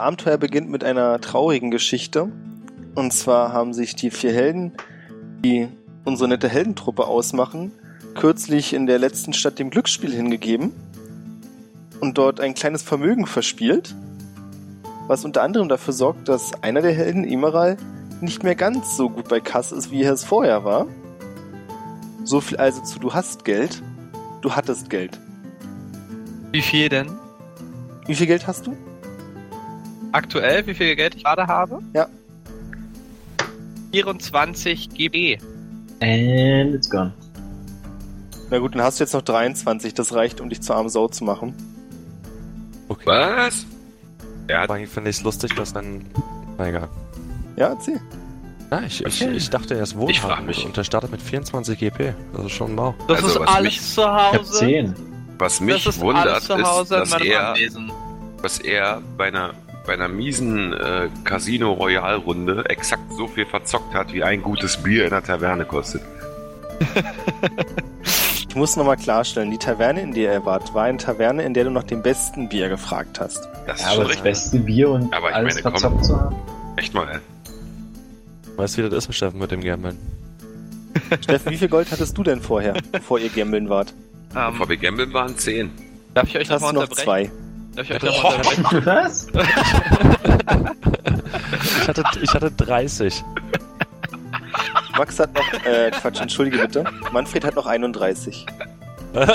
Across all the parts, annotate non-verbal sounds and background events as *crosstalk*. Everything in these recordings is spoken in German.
Unser Abenteuer beginnt mit einer traurigen Geschichte. Und zwar haben sich die vier Helden, die unsere nette Heldentruppe ausmachen, kürzlich in der letzten Stadt dem Glücksspiel hingegeben und dort ein kleines Vermögen verspielt, was unter anderem dafür sorgt, dass einer der Helden, Emeral, nicht mehr ganz so gut bei Kasse ist, wie er es vorher war. So viel also zu du hast Geld, du hattest Geld. Wie viel denn? Wie viel Geld hast du? Aktuell, wie viel Geld ich gerade habe? Ja. 24 GB. And it's gone. Na gut, dann hast du jetzt noch 23, das reicht, um dich zur armen Sau zu machen. Okay. Was? Aber finde ich es lustig, dass dann. Na egal. Ja, erzähl. Ja, ich, ich, Okay. ich dachte, er ist Ich wohlhabend mich. und er startet mit 24 GP. Das ist schon mau. Das Also, ist was alles mich- zu Ich hab Hause. 10. Was mich das ist wundert, alles zu Hause ist, in dass meinem er, dass er bei einer, bei einer miesen äh, Casino Royal Runde exakt so viel verzockt hat, wie ein gutes Bier in der Taverne kostet. *laughs* Ich muss nochmal klarstellen, die Taverne, in der er war, war eine Taverne, in der du nach dem besten Bier gefragt hast. Das ist Ja, schon aber das richtig. beste Bier und Aber ich alles meine, komm. verzockt zu haben. Echt mal, ey. Weißt du, wie das ist, Steffen, mit dem Gambeln? *laughs* Steffen, wie viel Gold hattest du denn vorher, bevor ihr gambeln wart? Ähm, Bevor wir gambeln waren 10. darf ich euch nochmal du noch unterbrechen? zwei. Darf ich? *laughs* Was? Ich hatte, ich hatte 30. Max hat noch, äh, Quatsch, entschuldige bitte. Manfred hat noch 31. *laughs*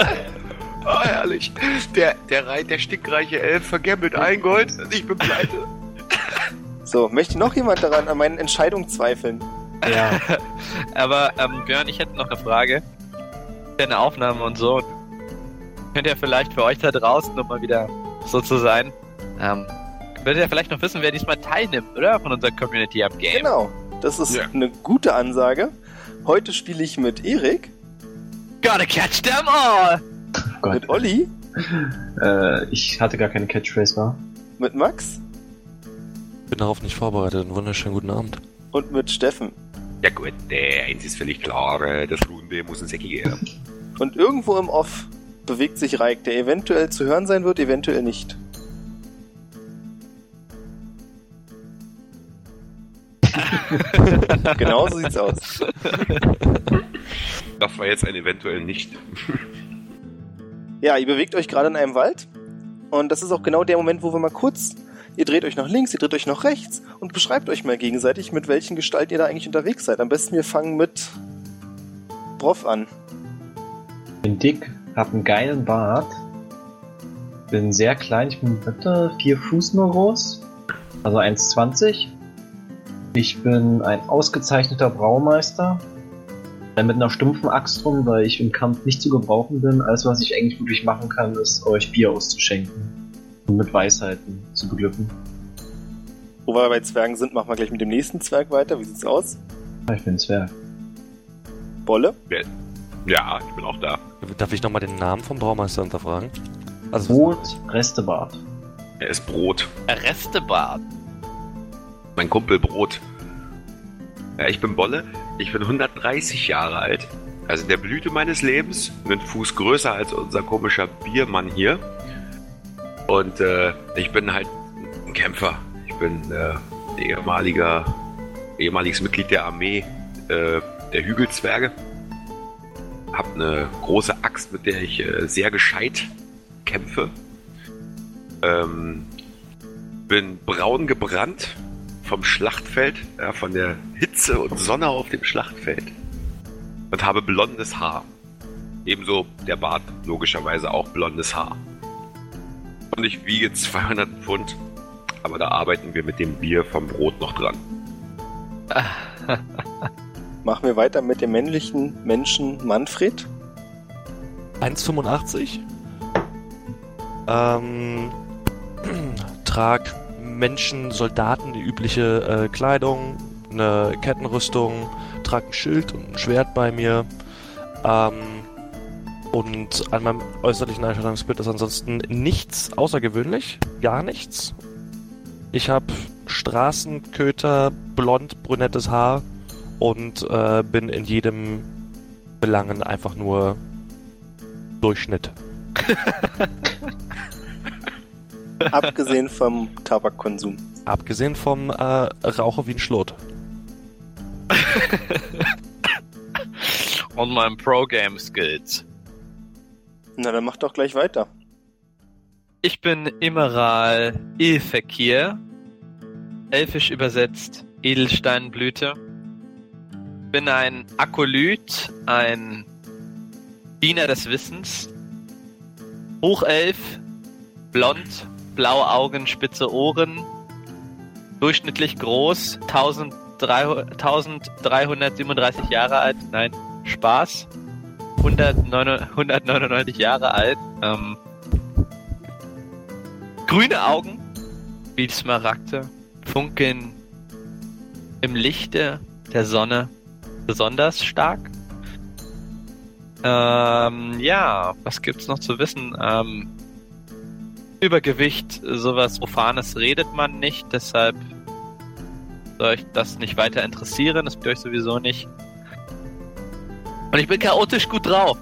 Oh, herrlich. Der, der, rei- der stickreiche Elf vergambelt ein Gold und ich bin pleite. *laughs* So, möchte noch jemand daran an meinen Entscheidungen zweifeln? Ja. Aber ähm, Björn, ich hätte noch eine Frage. Eine Aufnahme und so. Könnt ihr vielleicht für euch da draußen nochmal wieder so zu sein? Ähm, würdet ihr vielleicht noch wissen, wer diesmal teilnimmt, oder? Von unserer Community am Game. Genau, das ist Ja. eine gute Ansage. Heute spiele ich mit Erik, Gotta catch them all! Gott. mit Olli, Äh, ich hatte gar keine Catchphrase, war. mit Max Bin darauf nicht vorbereitet. Einen wunderschönen guten Abend. und mit Steffen. Ja gut, der eins ist völlig klar, äh, das Runde muss ein Säcki geben. Und irgendwo im Off bewegt sich Reik, der eventuell zu hören sein wird, eventuell nicht. *laughs* genau so sieht's aus. Das war jetzt ein eventuell nicht. Ja, ihr bewegt euch gerade in einem Wald. Und das ist auch genau der Moment, wo wir mal kurz. Ihr dreht euch nach links, ihr dreht euch nach rechts und beschreibt euch mal gegenseitig, mit welchen Gestalten ihr da eigentlich unterwegs seid. Am besten wir fangen mit Broff an. Bin dick, hab einen geilen Bart. Bin sehr klein, ich bin bitte vier Fuß nur groß. Also 1,20. Ich bin ein ausgezeichneter Braumeister. Äh, Mit einer stumpfen Axt rum, weil ich im Kampf nicht zu gebrauchen bin. Alles, was ich eigentlich wirklich machen kann, ist euch Bier auszuschenken. Und mit Weisheiten zu beglücken. Wo wir bei Zwergen sind, machen wir gleich mit dem nächsten Zwerg weiter. Wie sieht's aus? Ich bin ein Zwerg. Bolle? Ja, ich bin auch da. Darf ich nochmal den Namen vom Braumeister hinterfragen? Also, Brot, Restebart. Er ist Brot. Restebad. Mein Kumpel Brot. Ja, ich bin Bolle. Ich bin 130 Jahre alt. Also in der Blüte meines Lebens. Einen Fuß größer als unser komischer Biermann hier. Und äh, ich bin halt ein Kämpfer. Ich bin äh, ehemaliger, ehemaliges Mitglied der Armee äh, der Hügelzwerge. Hab eine große Axt, mit der ich äh, sehr gescheit kämpfe. Ähm, bin braun gebrannt vom Schlachtfeld, ja, von der Hitze und Sonne auf dem Schlachtfeld. Und habe blondes Haar. Ebenso der Bart, logischerweise auch blondes Haar. Und ich wiege 200 Pfund, aber da arbeiten wir mit dem Bier vom Brot noch dran. *laughs* Machen wir weiter mit dem männlichen Menschen Manfred. 1,85. Ähm, *clears throat* trag Menschen, Soldaten die übliche äh, Kleidung, eine Kettenrüstung, trag ein Schild und ein Schwert bei mir. Ähm, und an meinem äußerlichen Einstellungsbild ist ansonsten nichts außergewöhnlich, gar nichts. Ich habe Straßenköter, blond, brünettes Haar und äh, bin in jedem Belangen einfach nur Durchschnitt. *laughs* Abgesehen vom Tabakkonsum. Abgesehen vom äh, Rauche wie ein Schlot. *laughs* Und meinen Pro-Game-Skills. Na, dann mach doch gleich weiter. Ich bin Immeral Ilfekir. Elfisch übersetzt Edelsteinblüte. Bin ein Akolyt, ein Diener des Wissens. Hochelf, blond, blaue Augen, spitze Ohren. Durchschnittlich groß, 1300 1337 Jahre alt. Nein, Spaß. 109 199 Jahre alt. Ähm, grüne Augen, wie Smaragde, funkeln im Lichte der Sonne besonders stark. Ähm, ja, was gibt's noch zu wissen? Ähm, Übergewicht, sowas Profanes redet man nicht, deshalb soll euch das nicht weiter interessieren, das tue ich sowieso nicht. Und ich bin chaotisch gut drauf.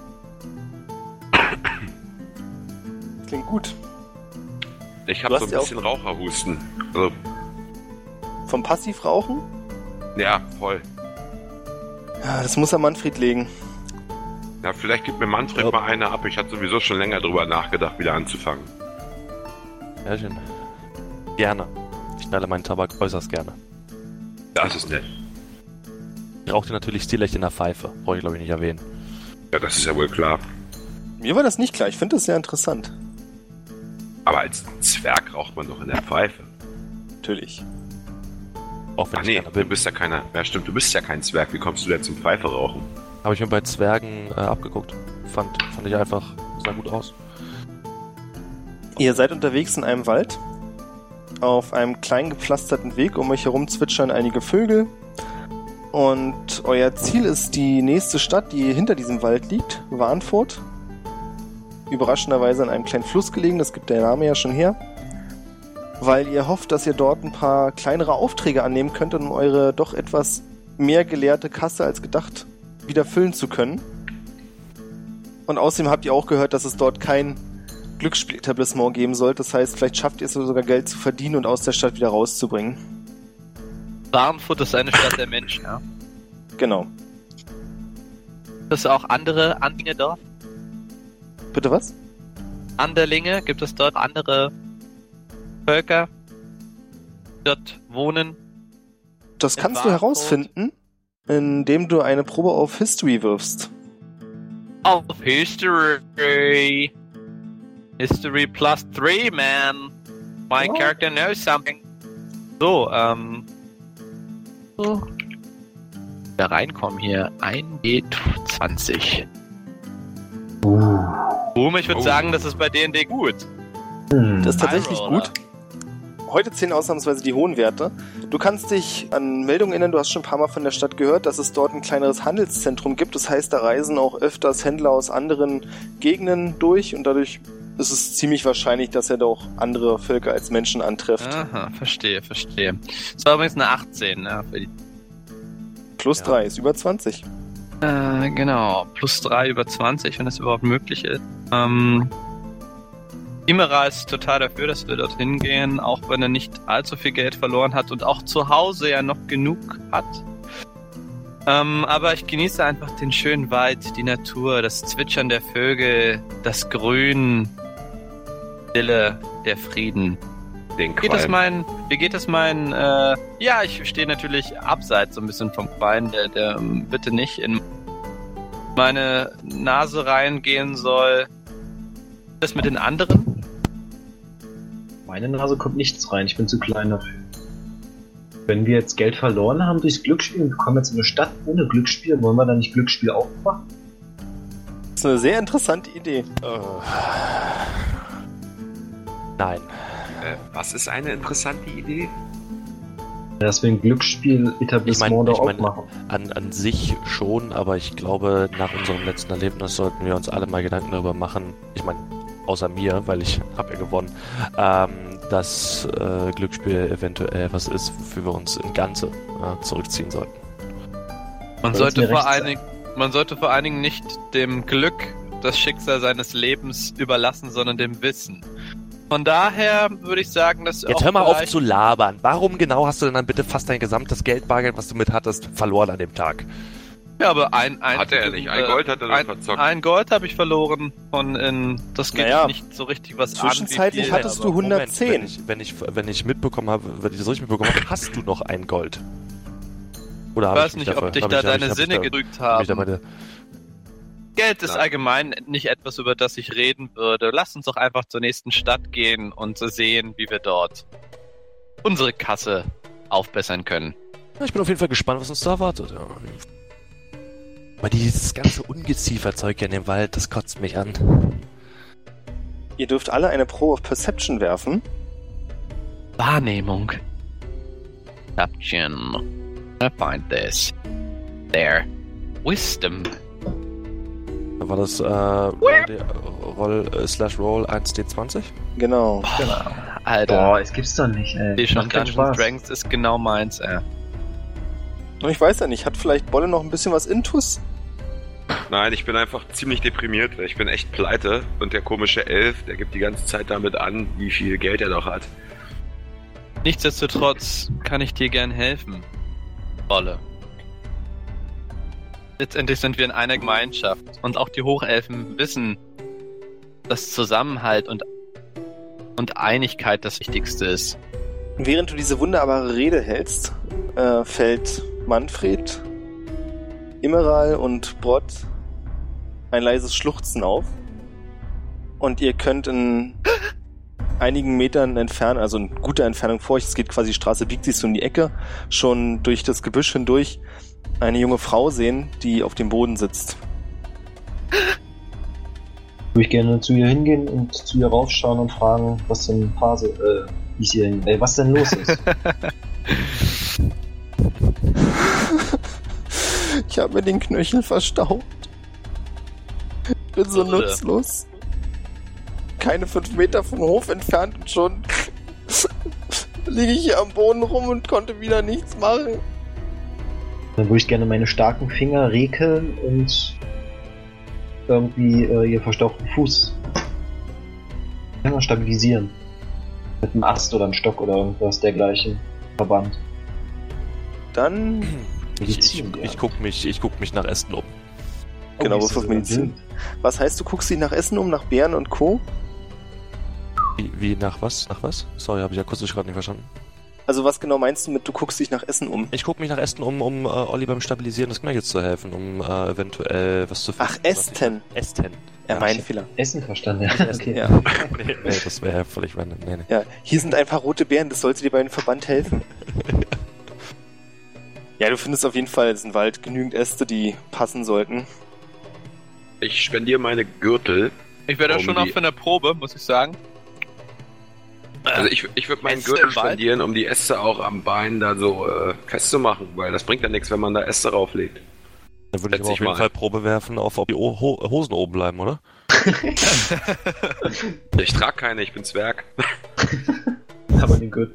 Klingt gut. Ich habe so ein bisschen Raucherhusten. Also, Vom Passivrauchen? ja, voll. Ja, das muss er Manfred legen. Ja, vielleicht gibt mir Manfred Ja. mal eine ab. Ich hatte sowieso schon länger drüber nachgedacht, wieder anzufangen. Ja, schön. Gerne. Ich schneide meinen Tabak äußerst gerne. Das ist nett. Ich rauche den natürlich stilecht in der Pfeife. Brauche ich glaube ich nicht erwähnen. Ja, das ist ja wohl klar. Mir war das nicht klar. Ich finde das sehr interessant. Aber als Zwerg raucht man doch in der Pfeife. Natürlich. Auch wenn Ach ich nee, du bist ja keiner. Ja, stimmt, du bist ja kein Zwerg. Wie kommst du denn zum Pfeife rauchen? Habe ich mir bei Zwergen äh, abgeguckt. Fand, fand ich einfach, sah gut aus. Ihr seid unterwegs in einem Wald. Auf einem klein gepflasterten Weg. Um euch herum zwitschern einige Vögel. Und euer Ziel ist die nächste Stadt, die hinter diesem Wald liegt. Warnfurt. Überraschenderweise an einem kleinen Fluss gelegen. Das gibt der Name ja schon her. Weil ihr hofft, dass ihr dort ein paar kleinere Aufträge annehmen könnt, um eure doch etwas mehr geleerte Kasse als gedacht wieder füllen zu können. Und außerdem habt ihr auch gehört, dass es dort kein Glücksspieletablissement geben soll. Das heißt, vielleicht schafft ihr es sogar Geld zu verdienen und aus der Stadt wieder rauszubringen. Warnfurt ist eine Stadt der Menschen, ja. Genau. Gibt es auch andere Anlinge dort? Bitte was? Anderlinge? Gibt es dort andere Völker, dort wohnen? Das kannst du herausfinden, indem du eine Probe auf History wirfst. Auf History. History plus three, man. My Oh. character knows something. So, ähm. So. Da reinkommen hier. 1D20. Boom, ich würde Oh. sagen, das ist bei D&D gut. Das ist tatsächlich gut. Heute zählen ausnahmsweise die hohen Werte. Du kannst dich an Meldungen erinnern, du hast schon ein paar Mal von der Stadt gehört, dass es dort ein kleineres Handelszentrum gibt. Das heißt, da reisen auch öfters Händler aus anderen Gegenden durch und dadurch ist es ziemlich wahrscheinlich, dass er doch andere Völker als Menschen antrifft. Aha, verstehe, verstehe. Das war übrigens eine 18, ja, für die Plus Ja. drei ist über 20. Äh, genau. Plus 3 über 20, wenn das überhaupt möglich ist. Ähm, Imera ist total dafür, dass wir dorthin gehen, auch wenn er nicht allzu viel Geld verloren hat und auch zu Hause ja noch genug hat. Ähm, aber ich genieße einfach den schönen Wald, die Natur, das Zwitschern der Vögel, das Grün, Stille, der Frieden. Den Wie geht es Qualm. mein, wie geht es mein, äh, ja, ich stehe natürlich abseits so ein bisschen vom Qualm, der, der ähm, bitte nicht in meine Nase reingehen soll. Das mit den anderen? Meine Nase kommt nichts rein, ich bin zu klein dafür. Wenn wir jetzt Geld verloren haben durchs Glücksspiel und wir kommen jetzt in eine Stadt ohne Glücksspiel, wollen wir dann nicht Glücksspiel aufmachen? Das ist eine sehr interessante Idee. Nein. Äh, was ist eine interessante Idee? Dass wir ein Glücksspiel-Etablissement Ich da mein- ich mein- aufmachen. An, an sich schon, aber ich glaube, nach unserem letzten Erlebnis sollten wir uns alle mal Gedanken darüber machen. Ich meine, außer mir, weil ich habe ja gewonnen, ähm, dass äh, Glücksspiel eventuell was ist, wofür wir uns in Ganze äh, zurückziehen sollten. Man sollte vor allen? Dingen, man sollte vor allen Dingen nicht dem Glück das Schicksal seines Lebens überlassen, sondern dem Wissen. Von daher würde ich sagen, dass Jetzt auch hör mal auf zu labern. Warum genau hast du denn dann bitte fast dein gesamtes Geldbargeld, was du mit hattest, verloren an dem Tag? Ja, aber ein, ein Hatte er nicht. Ein äh, Gold hat er ein, verzockt. ein Gold habe ich verloren von in das geht Naja, nicht so richtig was zwischenzeitlich an. viel, hattest du 110. Moment, wenn, ich, wenn, ich, wenn ich mitbekommen habe, wenn ich das richtig mitbekommen habe, hast du noch ein Gold. Oder Ich weiß mich nicht, dafür- ob dich hab da ich- hab deine ich- hab ich Sinne gedrückt hab ich da haben. meine, Geld ist Nein. allgemein nicht etwas, über das ich reden würde. Lass uns doch einfach zur nächsten Stadt gehen und so sehen, wie wir dort unsere Kasse aufbessern können. Ich bin auf jeden Fall gespannt, was uns da erwartet. Ja. Aber dieses ganze Ungezieferzeug hier in dem Wald, das kotzt mich an. Ihr dürft alle eine Pro of Perception werfen. Wahrnehmung. Perception. I find this. There. Wisdom. Da war das äh, Roll, äh, slash Roll 1d20? Genau. Alter. Boah, es gibt's doch nicht, ey. Die schon. Dragons ist genau meins, ey. Und ich weiß ja nicht, hat vielleicht Bolle noch ein bisschen was Intus? Nein, ich bin einfach ziemlich deprimiert. Ich bin echt pleite. Und der komische Elf, der gibt die ganze Zeit damit an, wie viel Geld er noch hat. Nichtsdestotrotz kann ich dir gern helfen. Wolle. Letztendlich sind wir in einer Gemeinschaft und auch die Hochelfen wissen, dass Zusammenhalt und, und Einigkeit das Wichtigste ist. Während du diese wunderbare Rede hältst, äh, fällt Manfred, Immeral und Brott ein leises Schluchzen auf. Und ihr könnt in einigen Metern entfernt, also in guter Entfernung vor euch, es geht quasi die Straße, biegt sich so in die Ecke, schon durch das Gebüsch hindurch eine junge Frau sehen, die auf dem Boden sitzt. Würde ich gerne zu ihr hingehen und zu ihr raufschauen und fragen, was denn Phase, äh, wie sie denn, äh, was denn los ist. *laughs* Ich habe mir den Knöchel verstaubt. Ich bin so Irre. nutzlos. Keine fünf Meter vom Hof entfernt und schon liege ich hier am Boden rum und konnte wieder nichts machen. Dann würde ich gerne meine starken Finger rekeln und irgendwie äh, ihr verstauchten Fuß ja, stabilisieren. Mit einem Ast oder einem Stock oder irgendwas dergleichen. Verband. Dann, Ich, ich, Medizin, ja. ich guck mich, ich guck mich nach Essen um. genau, wie ist Würfel auf Medizin. Was heißt, du guckst dich nach Essen um, nach Bären und Co.? Wie, wie nach was? Nach was? Sorry, habe ich akustisch gerade nicht verstanden. Also was genau meinst du mit, du guckst dich nach Essen um? Ich guck mich nach Essen um, um äh, Olli beim Stabilisieren des Knöchels zu helfen, um äh, eventuell was zu finden. Ach, Esten. Esten. Ja, Ja, mein. Fehler. Essen verstanden, ja. Essen, Okay. Ja. *laughs* nee, nee, das wäre ja völlig random. Nee, nee. ja, hier sind ein paar rote Bären, das sollte dir bei einem Verband helfen. *laughs* Ja, du findest auf jeden Fall, es ist ein Wald, genügend Äste, die passen sollten. Ich spendiere meine Gürtel. Ich wäre da Um schon auch die- für eine Probe, muss ich sagen. Also ich, ich würde meinen Äste Gürtel im spendieren, um die Äste auch am Bein da so äh, festzumachen, weil das bringt ja nichts, wenn man da Äste rauflegt. Dann würde ich aber auf jeden mal. Fall Probe werfen, auf ob die o Ho Hosen oben bleiben, oder? *laughs* *laughs* Ich trage keine, ich bin Zwerg. *laughs* Aber den Gürtel.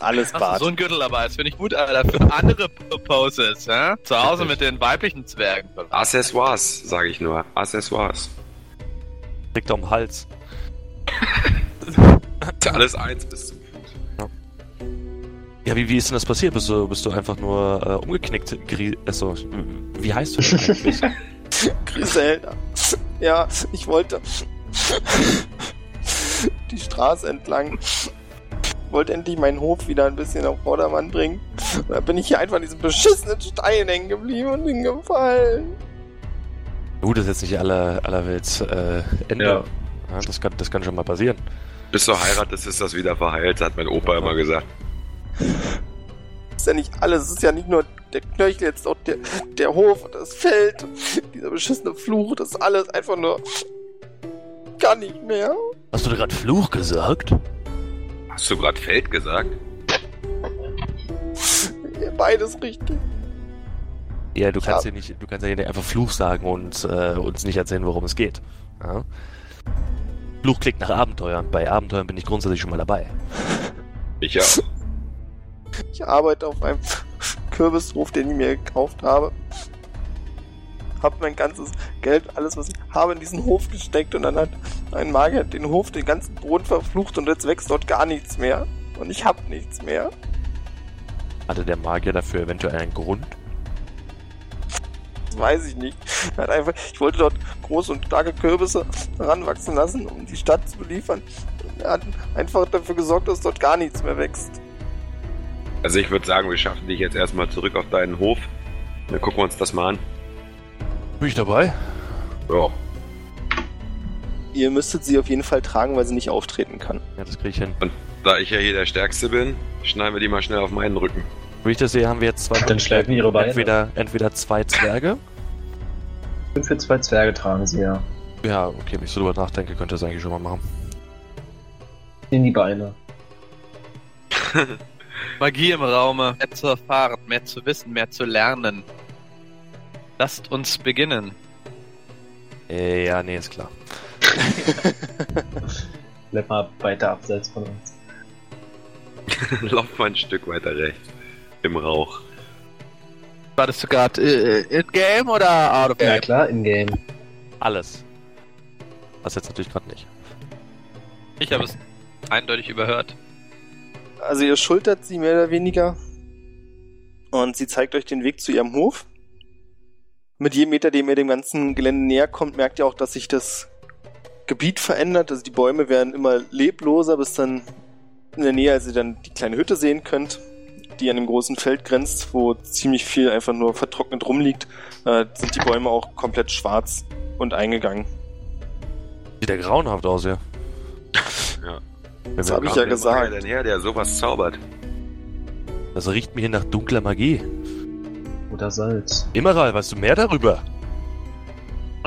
Alles Bart. so ein Gürtel aber, das finde ich gut, Alter, für andere Poses, hä? Zu Hause mit den weiblichen Zwergen. Accessoires, sage ich nur. Accessoires. Liegt am Hals. Ist *laughs* alles eins bis zum Fuß. Ja, wie, wie ist denn das passiert? Bist du, bist du einfach nur äh, umgeknickt? Gri Achso, wie heißt du denn eigentlich? *laughs* Griselda. Ja, ich wollte die Straße entlang. Wollte endlich meinen Hof wieder ein bisschen auf Vordermann bringen. Und da bin ich hier einfach an diesem beschissenen Stein hängen geblieben und hingefallen. Gut, das ist jetzt nicht aller, aller Welt äh, Ende. Ja. Ja, das, kann, das kann schon mal passieren. Bis du heiratest, ist das wieder verheilt, hat mein Opa immer gesagt. ist ja nicht alles. Es ist ja nicht nur der Knöchel, jetzt auch der, der Hof und das Feld. Dieser beschissene Fluch, das ist alles einfach nur. Gar nicht mehr. Hast du da gerade Fluch gesagt? Hast du gerade Feld gesagt? Beides richtig. Ja, du kannst Ja. nicht, du kannst ja nicht einfach Fluch sagen und äh, uns nicht erzählen, worum es geht. Ja? Fluch klingt nach Abenteuern. Bei Abenteuern bin ich grundsätzlich schon mal dabei. Ich ja. Ich arbeite auf einem Kürbishof, den ich mir gekauft habe. Hab mein ganzes Geld, alles was ich habe, in diesen Hof gesteckt und dann hat Ein Magier den Hof, den ganzen Boden verflucht und jetzt wächst dort gar nichts mehr. Und ich hab nichts mehr. Hatte der Magier dafür eventuell einen Grund? Das weiß ich nicht. Er hat einfach, ich wollte dort große und starke Kürbisse heranwachsen lassen, um die Stadt zu beliefern. Er hat einfach dafür gesorgt, dass dort gar nichts mehr wächst. Also ich würde sagen, wir schaffen dich jetzt erstmal zurück auf deinen Hof. Dann gucken wir uns das mal an. Bin ich dabei? Ja. Ihr müsstet sie auf jeden Fall tragen, weil sie nicht auftreten kann. Ja, das kriege ich hin. Da ich ja hier der Stärkste bin, schneiden wir die mal schnell auf meinen Rücken. Wie ich das sehe, haben wir jetzt zwei Dann schleifen ihre Beine. Entweder, entweder zwei Zwerge. Fünf für zwei Zwerge tragen sie ja. Ja, okay, wenn ich so drüber nachdenke, könnte das eigentlich schon mal machen. In die Beine. *laughs* Magie im Raume, mehr zu erfahren, mehr zu wissen, mehr zu lernen. Lasst uns beginnen. Äh, ja, nee, ist klar. *laughs* Bleib mal weiter abseits von uns. *laughs* Lauf mal ein Stück weiter rechts. Im Rauch. Wartest du gerade äh, in-game oder out of Ja game? klar, in-game. Alles. Was jetzt natürlich gerade nicht. Ich habe es eindeutig überhört. Also ihr schultert sie mehr oder weniger und sie zeigt euch den Weg zu ihrem Hof. Mit jedem Meter, dem ihr dem ganzen Gelände näher kommt, merkt ihr auch, dass sich das Gebiet verändert. Also die Bäume werden immer lebloser, bis dann in der Nähe, als ihr dann die kleine Hütte sehen könnt, die an dem großen Feld grenzt, wo ziemlich viel einfach nur vertrocknet rumliegt, äh, sind die Bäume auch komplett schwarz und eingegangen. Sieht ja grauenhaft aus, ja. Ja. Das Wenn hab wir- ich ja gesagt. der denn her, der sowas zaubert? Das riecht mir hier nach dunkler Magie. Oder Salz. Immeral, weißt du mehr darüber?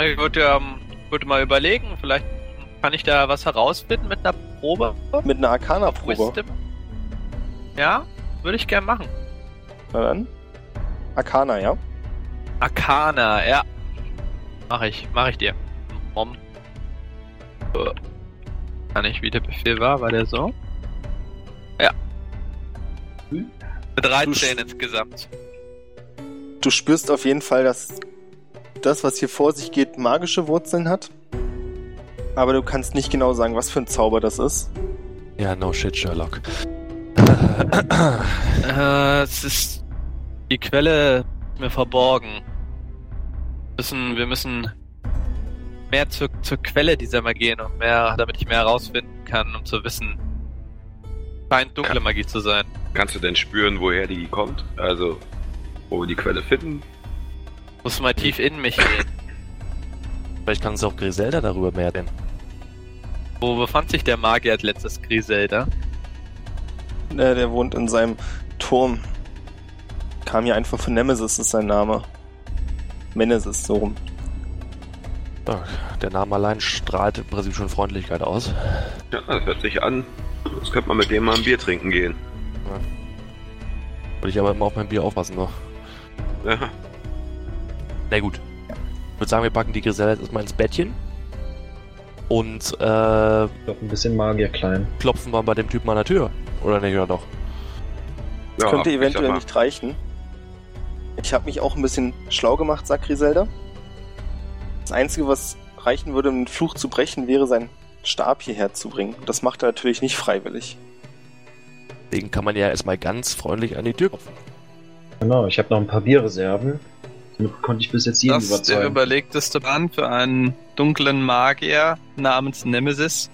Ich würde, ähm, würde mal überlegen, vielleicht kann ich da was herausfinden mit einer Probe. Mit einer Arcana-Probe. Ja, würde ich gern machen. Na dann. Arcana, ja? Arcana, ja. Mach ich, mach ich dir. Mom. So. Kann ich, wie der Befehl war, war der so? Ja. Hm? Mit 13 Du sch- insgesamt. Du spürst auf jeden Fall, dass das, was hier vor sich geht, magische Wurzeln hat. Aber du kannst nicht genau sagen, was für ein Zauber das ist. Ja, no shit, Sherlock. Äh, es ist die Quelle mir verborgen. Müssen, wir müssen mehr zur, zur Quelle dieser Magie noch mehr, damit ich mehr herausfinden kann, um zu wissen. Scheint dunkle Magie zu sein. Kannst du denn spüren, woher die kommt? Also, wo wir die Quelle finden? Muss mal tief in mich gehen. *laughs* Vielleicht kann uns auch Griselda darüber mehr denn. Wo befand sich der Magier als letztes Griselda? Äh, der wohnt in seinem Turm. Kam hier einfach von Nemesis, ist sein Name. Menesis, so rum. Ja, der Name allein strahlt im Prinzip schon Freundlichkeit aus. Ja, das hört sich an. Jetzt könnte man mit dem mal ein Bier trinken gehen. Würde ich aber immer auf mein Bier aufpassen noch. Na gut. Ich würde sagen, wir packen die Griselda jetzt erstmal ins Bettchen. Und äh, Doch ein bisschen Magier klein. klopfen wir bei dem Typen an der Tür. Oder nicht, oder doch? Das Ja, könnte ich eventuell sag mal, nicht reichen. Ich habe mich auch ein bisschen schlau gemacht, sagt Griselda. Das Einzige, was reichen würde, um den Fluch zu brechen, wäre sein Stab hierher zu bringen. Das macht er natürlich nicht freiwillig. Deswegen kann man ja erstmal ganz freundlich an die Tür klopfen. Genau, ich habe noch ein paar Bierreserven. Damit konnte ich bis jetzt jeden Das ist der überzeugen. überlegteste Plan für einen dunklen Magier namens Nemesis.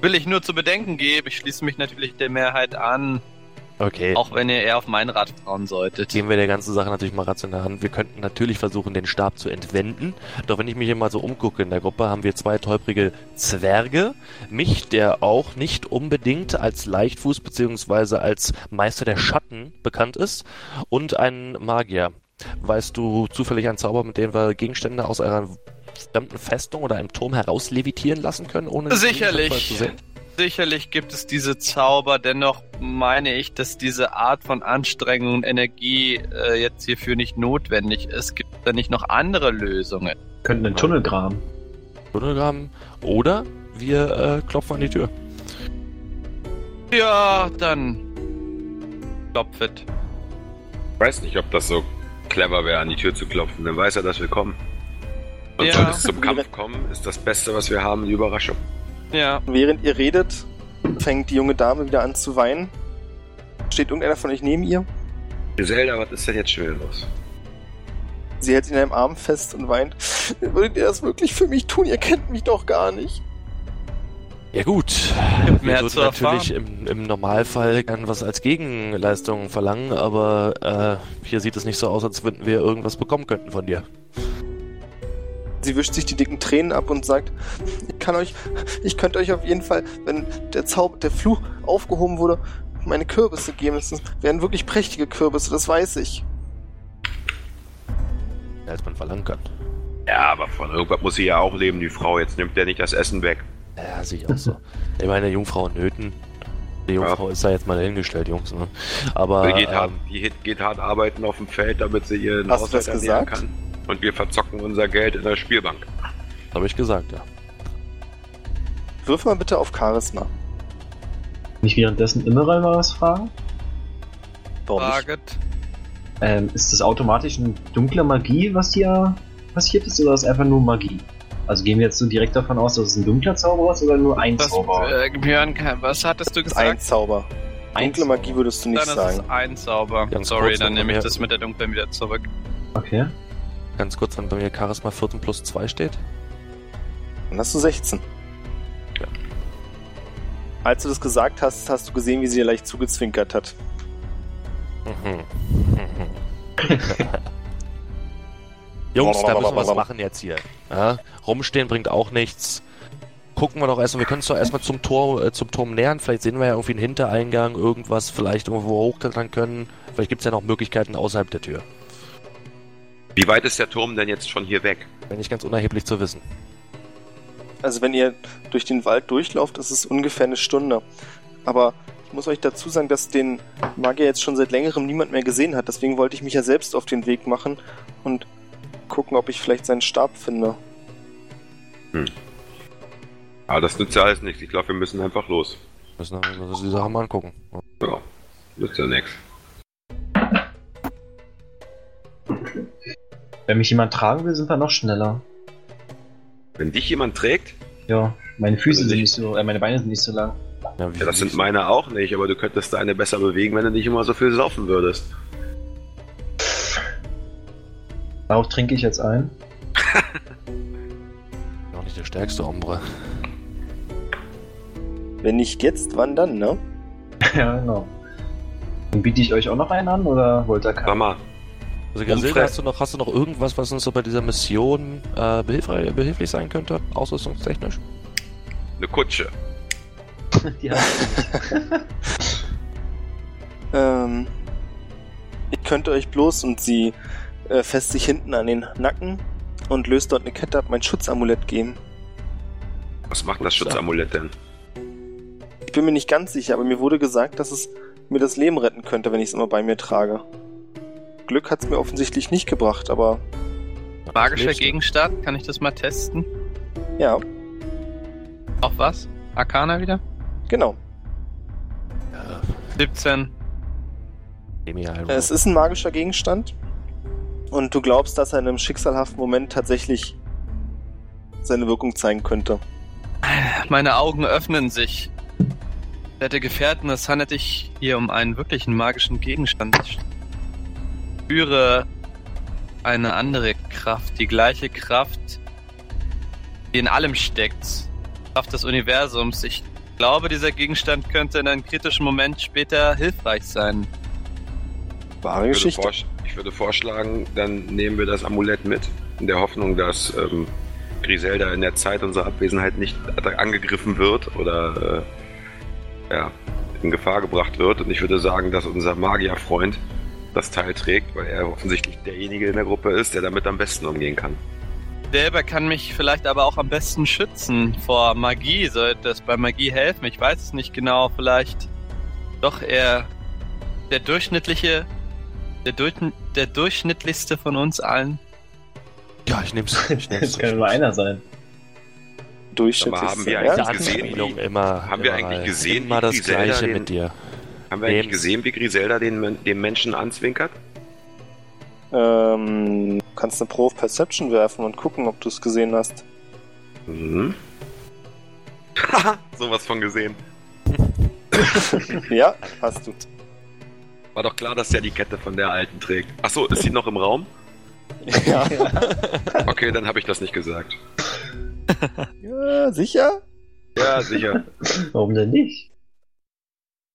Will ich nur zu bedenken geben, ich schließe mich natürlich der Mehrheit an, Okay. auch wenn ihr eher auf mein Rat trauen solltet. Gehen wir der ganzen Sache natürlich mal rational an. Wir könnten natürlich versuchen, den Stab zu entwenden. Doch wenn ich mich hier mal so umgucke in der Gruppe, haben wir zwei tollprige Zwerge. Mich, der auch nicht unbedingt als Leichtfuß beziehungsweise als Meister der Schatten bekannt ist. Und einen Magier. Weißt du zufällig einen Zauber, mit dem wir Gegenstände aus einer fremden Festung oder einem Turm herauslevitieren lassen können, ohne sie Sicherlich. zu sehen? Sicherlich gibt es diese Zauber, dennoch meine ich, dass diese Art von Anstrengung und Energie äh, jetzt hierfür nicht notwendig ist. Gibt es da nicht noch andere Lösungen? Könnten einen Tunnel graben. Tunnelgraben. Oder wir äh, klopfen an die Tür. Ja, dann klopfet. Ich weiß nicht, ob das so clever wäre, an die Tür zu klopfen. Dann weiß er, dass wir kommen. Und Ja. sollte es zum Kampf kommen, ist das Beste, was wir haben, die Überraschung. Ja. Während ihr redet, fängt die junge Dame wieder an zu weinen. Steht irgendeiner von euch neben ihr? Griselda, was ist denn jetzt schon wieder los? Sie hält ihn in einem Arm fest und weint. Würdet ihr das wirklich für mich tun? Ihr kennt mich doch gar nicht. Ja gut, wir würden natürlich im, im Normalfall gern was als Gegenleistung verlangen, aber äh, hier sieht es nicht so aus, als würden wir irgendwas bekommen könnten von dir. Sie wischt sich die dicken Tränen ab und sagt, ich kann euch, ich könnte euch auf jeden Fall, wenn der Zauber, der Fluch aufgehoben wurde, meine Kürbisse geben. Das wären wirklich prächtige Kürbisse, das weiß ich. Als man verlangen kann. Ja, aber von irgendwas muss sie ja auch leben, die Frau. Jetzt nimmt der nicht das Essen weg. Ja, sehe ich auch so. Ich meine, Jungfrau nöten. Die Jungfrau ist da jetzt mal dahingestellt, Jungs. Ne? Aber Die geht, hart, ähm, die geht hart arbeiten auf dem Feld, damit sie ihren Hast du das gesagt? kann. Und wir verzocken unser Geld in der Spielbank. habe ich gesagt, ja. Wirf mal bitte auf Charisma. Kann ich währenddessen Immerall mal was fragen? Warum nicht? Target. Ähm, ist das automatisch eine dunkle Magie, was hier passiert ist, oder ist es einfach nur Magie? Also gehen wir jetzt so direkt davon aus, dass es ein dunkler Zauberer ist oder nur ein Das, Zauberer? äh, Björn, was hattest du Ein gesagt? Zauber. Ein Dunkle Zauber. Magie würdest du nicht Dann ist sagen. es ein Zauber. Ganz Sorry, kurz dann nehme ich das mit der Dunklen wieder zurück. Okay. Ganz kurz, wenn bei mir Charisma 14 plus 2 steht. Dann hast du 16. Ja. Als du das gesagt hast, hast du gesehen, wie sie dir leicht zugezwinkert hat. Mhm. *laughs* Jungs, da müssen wir was *laughs* machen jetzt hier. Ja? Rumstehen bringt auch nichts. Gucken wir doch erstmal, wir können uns doch erstmal zum Tor, äh, zum Turm nähern. Vielleicht sehen wir ja irgendwie einen Hintereingang, irgendwas, vielleicht irgendwo hochklettern können. Vielleicht gibt es ja noch Möglichkeiten außerhalb der Tür. Wie weit ist der Turm denn jetzt von hier weg? Wäre nicht ganz unerheblich zu wissen. Also wenn ihr durch den Wald durchlauft, ist es ungefähr eine Stunde. Aber ich muss euch dazu sagen, dass den Magier jetzt schon seit längerem niemand mehr gesehen hat. Deswegen wollte ich mich ja selbst auf den Weg machen und gucken, ob ich vielleicht seinen Stab finde. Aber das nützt ja alles nichts. Ich glaube, wir müssen einfach los. Müssen wir uns die Sache mal angucken. Ja, nützt ja nichts. Wenn mich jemand tragen will, sind wir noch schneller. Wenn dich jemand trägt, Ja, meine Füße Also sind nicht- so, äh, meine Beine sind nicht so lang. Ja, ja, das sind meine auch nicht, aber du könntest deine besser bewegen, wenn du nicht immer so viel saufen würdest. Darauf trinke ich jetzt ein. Noch nicht der stärkste Ombre. Wenn nicht jetzt, wann dann, ne? *laughs* ja, genau. Dann biete ich euch auch noch einen an oder wollt ihr keinen? mal, Also Umfrei- hast du noch, hast du noch irgendwas, was uns so bei dieser Mission äh, behilfreich, behilflich sein könnte? Ausrüstungstechnisch? eine Kutsche. *laughs* Die hat *laughs* Ähm, ihr könnt euch bloß und sie äh, fässt sich hinten an den Nacken und löst dort eine Kette ab, mein Schutzamulett geben. Was macht das Schutzamulett denn? Ich bin mir nicht ganz sicher, aber mir wurde gesagt, dass es mir das Leben retten könnte, wenn ich es immer bei mir trage. Glück hat es mir offensichtlich nicht gebracht, aber Magischer. Gegenstand, kann ich das mal testen? ja, Auf was? Arcana wieder? genau. Ja, 17. Emi halt Es ist ein magischer Gegenstand und du glaubst, dass er in einem schicksalhaften Moment tatsächlich seine Wirkung zeigen könnte. Meine Augen öffnen sich. Werte Gefährten, es handelt sich hier um einen wirklichen magischen Gegenstand. Ich spüre eine andere Kraft, die gleiche Kraft, die in allem steckt. Kraft des Universums. Ich glaube, dieser Gegenstand könnte in einem kritischen Moment später hilfreich sein. Wahre Ich würde, Geschichte. ich würde vorschlagen, dann nehmen wir das Amulett mit, in der Hoffnung, dass ähm, Griselda in der Zeit unserer Abwesenheit nicht angegriffen wird oder äh, ja, in Gefahr gebracht wird. Und ich würde sagen, dass unser Magierfreund das Teil trägt, weil er offensichtlich derjenige in der Gruppe ist, der damit am besten umgehen kann. Selber kann mich vielleicht aber auch am besten schützen vor Magie. Sollte es bei Magie helfen? Ich weiß es nicht genau. Vielleicht doch eher der durchschnittliche, der, durch, der durchschnittlichste von uns allen. Ja, ich nehm's. *laughs* Ich nehm's. Das kann nur einer sein. Durchschnittlich. Aber haben wir eigentlich gesehen, wie- immer. haben wir immer eigentlich mal. gesehen, Immer das Gleiche mit dir. Haben wir eigentlich gesehen, wie Griselda den, dem Menschen anzwinkert? Ähm, kannst eine Pro of Perception werfen und gucken, ob du es gesehen hast. Mhm. Haha, *laughs* sowas von gesehen. ja, hast du. War doch klar, dass der die Kette von der alten trägt. Achso, ist sie noch im Raum? Ja. *laughs* Okay, dann habe ich das nicht gesagt. ja, sicher? Ja, sicher. Warum denn nicht?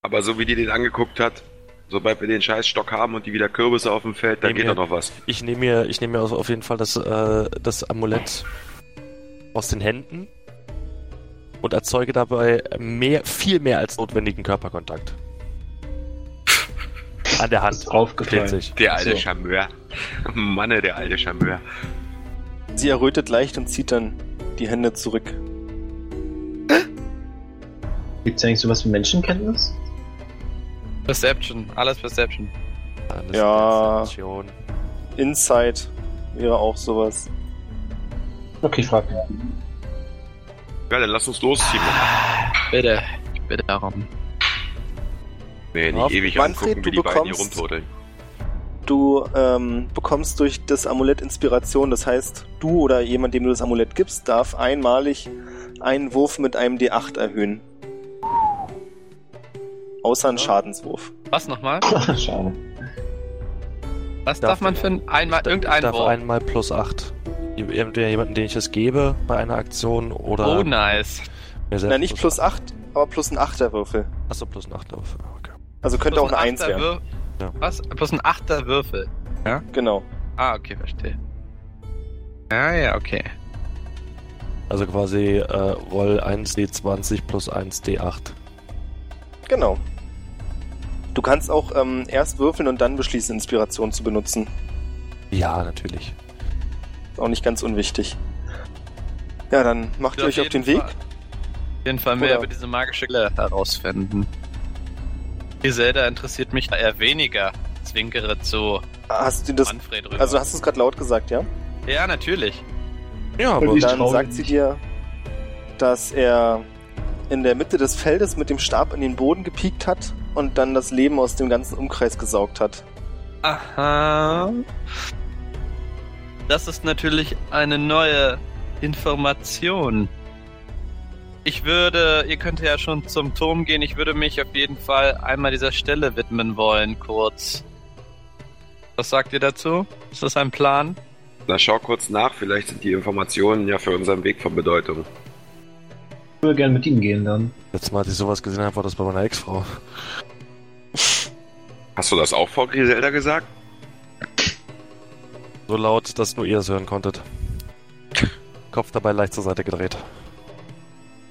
Aber so wie die den angeguckt hat, sobald wir den Scheißstock haben und die wieder Kürbisse auf dem Feld, dann geht doch noch was. Ich nehme mir, ich nehme mir also auf jeden Fall das, äh, das Amulett aus den Händen und erzeuge dabei mehr, viel mehr als notwendigen Körperkontakt. An der Hand. Aufgefallen. Klitzig. Der alte So. Charmeur. *laughs* Manne, der alte Charmeur. Sie errötet leicht und zieht dann die Hände zurück. Gibt's eigentlich sowas wie Menschenkenntnis? Perception, alles Perception. Alles Ja. Konzentration. Insight wäre auch sowas. Okay, ich frag mich. Ja, dann lass uns losziehen. Bitte, ich bitte darum. Nee, nicht Ja, ewig Manfred, angucken, wie du die beiden hier bekommst- rumtodeln. Du ähm, bekommst durch das Amulett Inspiration. Das heißt, du oder jemand, dem du das Amulett gibst, darf einmalig einen Wurf mit einem D8 erhöhen. Außer einen Ja. Schadenswurf. Was nochmal? *laughs* Schade. Was Darf- darf, man für ein, einmal, Ich irgendein darf Wurf? einmal plus 8. Entweder jemanden, den ich es gebe bei einer Aktion oder Oh, nice. Na, nicht plus 8, aber plus ein Achterwürfel. Achso, plus ein 8 Würfel. Okay. Also könnte auch Plus eine 1 Achter werden. Wür- Ja. Was? Plus ein achter Würfel. Genau. Ah, okay, verstehe. Ja, ja, okay. Also quasi äh, Roll 1d20 plus 1d8. Genau. Du kannst auch ähm, erst würfeln und dann beschließen, Inspiration zu benutzen. Ja, natürlich. Ist auch nicht ganz unwichtig. Ja, dann macht ihr euch auf den Weg. Auf jeden Fall mehr Oder- über diese magische Quelle herausfinden. Griselda interessiert mich eher weniger. Zwinkere zu Hast du das. Manfred rüber. Also hast du es gerade laut gesagt, ja? ja, natürlich. Ja, Und aber ich Dann sagt sie dir, dass er in der Mitte des Feldes mit dem Stab in den Boden gepiekt hat und dann das Leben aus dem ganzen Umkreis gesaugt hat. Aha. Das ist natürlich eine neue Information. Ich würde, ihr könnt ja schon zum Turm gehen, ich würde mich auf jeden Fall einmal dieser Stelle widmen wollen, kurz. Was sagt ihr dazu? Ist das ein Plan? Na, schau kurz nach, vielleicht sind die Informationen ja für unseren Weg von Bedeutung. Ich würde gerne mit ihm gehen dann. letztes Mal, als ich sowas gesehen habe, war das bei meiner Ex-Frau. Hast du das auch vor Griselda gesagt? So laut, dass nur ihr es hören konntet. Kopf dabei leicht zur Seite gedreht.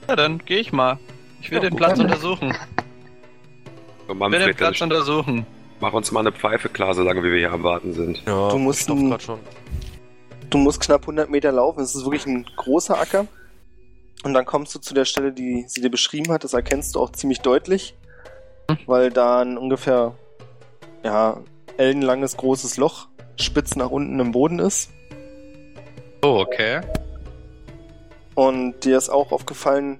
Ja, dann gehe ich mal. Ich will Ja, den Platz untersuchen. *laughs* So, Ich will den Platz untersuchen. mach uns mal eine Pfeife klar, solange wir hier am Warten sind. Ja, Du musst ein- grad schon. Du musst knapp 100 Meter laufen. Es ist wirklich ein großer Acker. Und dann kommst du zu der Stelle, die sie dir beschrieben hat. Das erkennst du auch ziemlich deutlich, weil da ein ungefähr ja, ellenlanges großes Loch spitz nach unten im Boden ist. Oh, okay. Und dir ist auch aufgefallen,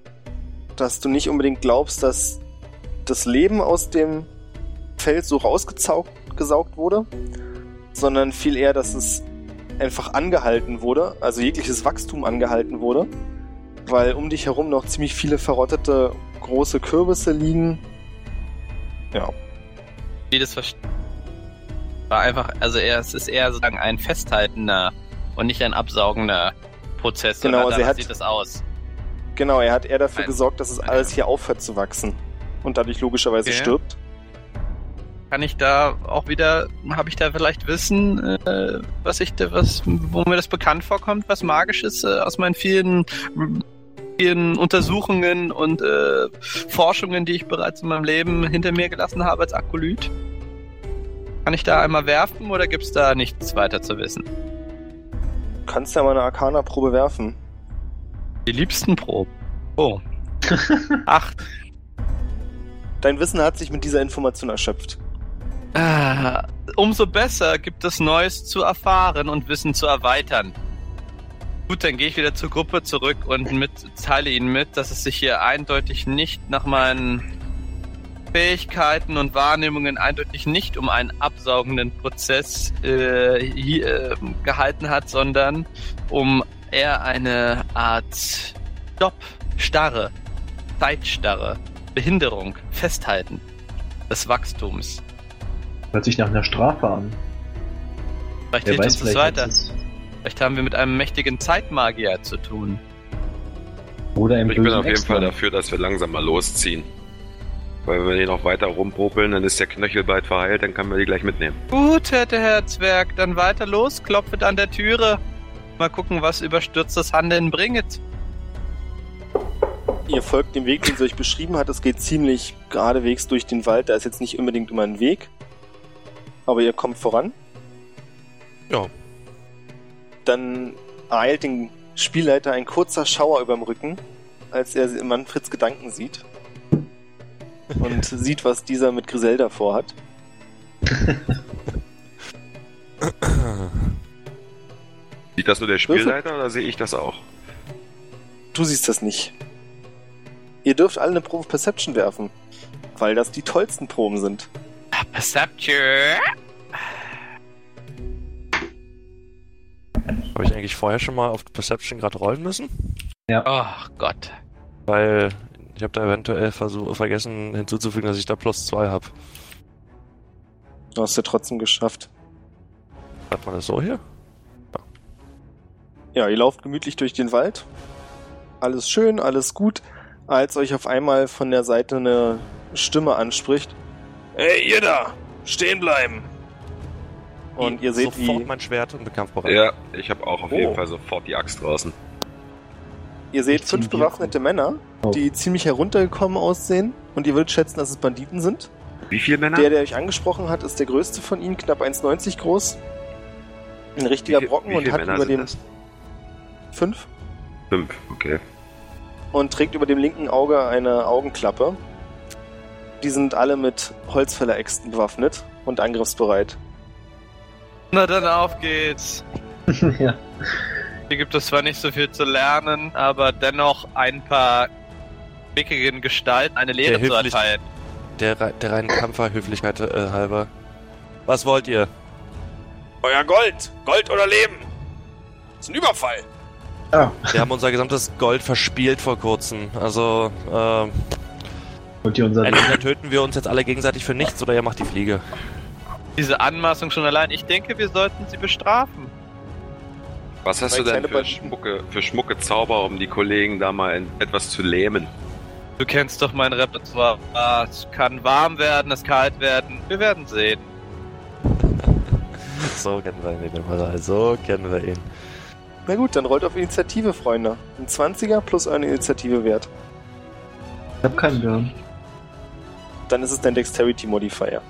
dass du nicht unbedingt glaubst, dass das Leben aus dem Feld so rausgesaugt gesaugt wurde, sondern viel eher, dass es einfach angehalten wurde, also jegliches Wachstum angehalten wurde, weil um dich herum noch ziemlich viele verrottete große Kürbisse liegen. Ja, Wie das verst- war einfach, also er, es ist eher sozusagen ein festhaltender und nicht ein absaugender Prozess. Genau, also hat- sieht das aus. genau, er hat eher dafür Ein- gesorgt, dass es alles hier aufhört zu wachsen und dadurch logischerweise Okay. stirbt. Kann ich da auch wieder, habe ich da vielleicht Wissen, äh, was ich da, was, wo mir das bekannt vorkommt, was magisches äh, aus meinen vielen, vielen Untersuchungen und äh, Forschungen, die ich bereits in meinem Leben hinter mir gelassen habe als Akolyt? Kann ich da einmal werfen oder gibt's da nichts weiter zu wissen? Du kannst ja mal eine Arcana-Probe werfen. Die liebsten Proben. Oh. *laughs* Acht. Dein Wissen hat sich mit dieser Information erschöpft. Ah, umso besser gibt es Neues zu erfahren und Wissen zu erweitern. Gut, dann gehe ich wieder zur Gruppe zurück und mit, teile ihnen mit, dass es sich hier eindeutig nicht nach meinen Fähigkeiten und Wahrnehmungen eindeutig nicht um einen absaugenden Prozess äh, hier, äh, gehalten hat, sondern um eher eine Art Stopp, Starre, Zeitstarre, Behinderung, Festhalten des Wachstums. Hört sich nach einer Strafe an. Vielleicht Wer hilft weiß, uns das vielleicht weiter. Vielleicht haben wir mit einem mächtigen Zeitmagier zu tun. Oder im Ich bin auf jeden Fall dafür, dass wir langsam mal losziehen. Weil wenn wir hier noch weiter rumpopeln, dann ist der Knöchel bald verheilt, dann können wir die gleich mitnehmen. Gut, hätte Herr Zwerg, dann weiter los, klopfet an der Türe. Mal gucken, was überstürztes Handeln bringet. Ihr folgt dem Weg, den sie euch beschrieben hat. Es geht ziemlich geradewegs durch den Wald. Da ist jetzt nicht unbedingt immer ein Weg. Aber ihr kommt voran. Ja. Dann eilt den Spielleiter ein kurzer Schauer überm Rücken, als er Manfreds Gedanken sieht. Und *laughs* sieht, was dieser mit Griselda vorhat. Sieht das nur der Spielleiter oder sehe ich das auch? Du siehst das nicht. Ihr dürft alle eine Probe Perception werfen, weil das die tollsten Proben sind. Perception. Habe ich eigentlich vorher schon mal auf Perception gerade rollen müssen? Oh Gott. Weil ich habe da eventuell versuch, vergessen hinzuzufügen, dass ich da plus zwei habe. Du hast ja trotzdem geschafft. Hat man das so hier? Ja, ihr lauft gemütlich durch den Wald. Alles schön, alles gut, als euch auf einmal von der Seite eine Stimme anspricht. Hey, ihr da! Stehen bleiben! Und ihr seht, sofort wie, mein Schwert und bin kampfbereit. Ja, ich habe auch auf Oh. jeden Fall sofort die Axt draußen. ihr seht fünf die- bewaffnete Männer, Oh. die ziemlich heruntergekommen aussehen. Und ihr würdet schätzen, dass es Banditen sind. Wie viele Männer? Der, der euch angesprochen hat, ist der größte von ihnen, knapp 1,90 groß. Ein richtiger Wie viel- Brocken wie und hat Männer über dem das? fünf Fünf, okay. und trägt über dem linken Auge eine Augenklappe. Die sind alle mit Holzfälleräxten bewaffnet und angriffsbereit. Na dann auf geht's. *laughs* ja. Hier gibt es zwar nicht so viel zu lernen, aber dennoch ein paar wickigen Gestalten eine Lehre Der zu erteilen. Der, der reinen Kampferhöflichkeit äh, halber. Was wollt ihr? Euer Gold! Gold oder Leben! Das ist ein Überfall! Wir haben unser gesamtes Gold verspielt vor kurzem. Also, ähm, Und ihr unser entweder töten wir uns jetzt alle gegenseitig für nichts oder ihr macht die Fliege. Diese Anmaßung schon allein. Ich denke, wir sollten sie bestrafen. Was hast Zwei du denn für schmucke, für schmucke Zauber, um die Kollegen da mal in, etwas zu lähmen? Du kennst doch mein Repertoire. Ah, Es kann warm werden, es kalt werden. Wir werden sehen. *laughs* So kennen wir ihn, Maral. So kennen wir ihn. Na gut, dann rollt auf Initiative, Freunde. Ein 20er plus eine Initiative wert. Ich hab keinen Birn. Dann ist es dein Dexterity Modifier.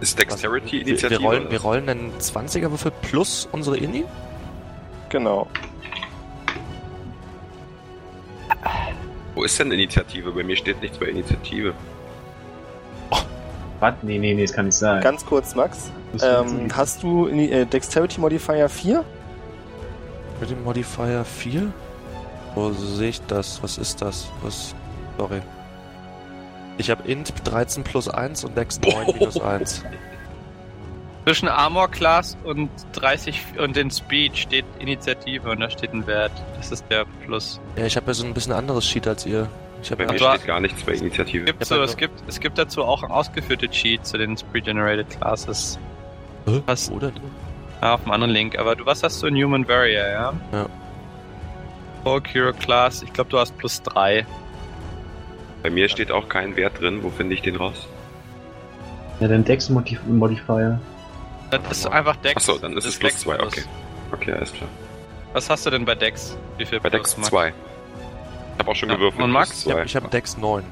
Ist Dexterity Initiative? wir, rollen, wir rollen einen 20er-Würfel plus unsere Inni? Genau. Wo ist denn Initiative? Bei mir steht nichts bei Initiative. Was? Nee, nee, nee, das kann nicht sein. Ganz kurz, Max. Ähm, hast du äh, Dexterity Modifier 4? Mit dem Modifier 4? Wo sehe ich das? Was ist das? Was? Sorry. Ich habe Int 13 plus 1 und Dex 9 minus 1. Zwischen Armor Class und 30 und den Speed steht Initiative und da steht ein Wert. Das ist der Plus. Ja, ich habe ja so ein bisschen anderes Sheet als ihr. Ich habe Bei mir steht gar nichts bei Initiative. Gibt Ja, so, es, gibt, es gibt dazu auch ein ausgeführtes Cheat zu den Pre-Generated Classes. Hä? Was? Oder? Ah, auf dem anderen Link. Aber du, was hast du in Human Warrior, ja? Ja. Folk Hero Class, ich glaube, du hast plus 3. Bei mir steht auch kein Wert drin. Wo finde ich den raus? Ja, den Dex Modif Modifier. Das ist einfach Dex. Achso, dann ist Das es plus Dex 2. Okay. Okay, alles klar. Was hast du denn bei Dex? Wie viel Bei Dex Max? 2. Ich habe auch schon Ja, gewürfelt. und Max? plus Ich habe zwei. hab Dex 9.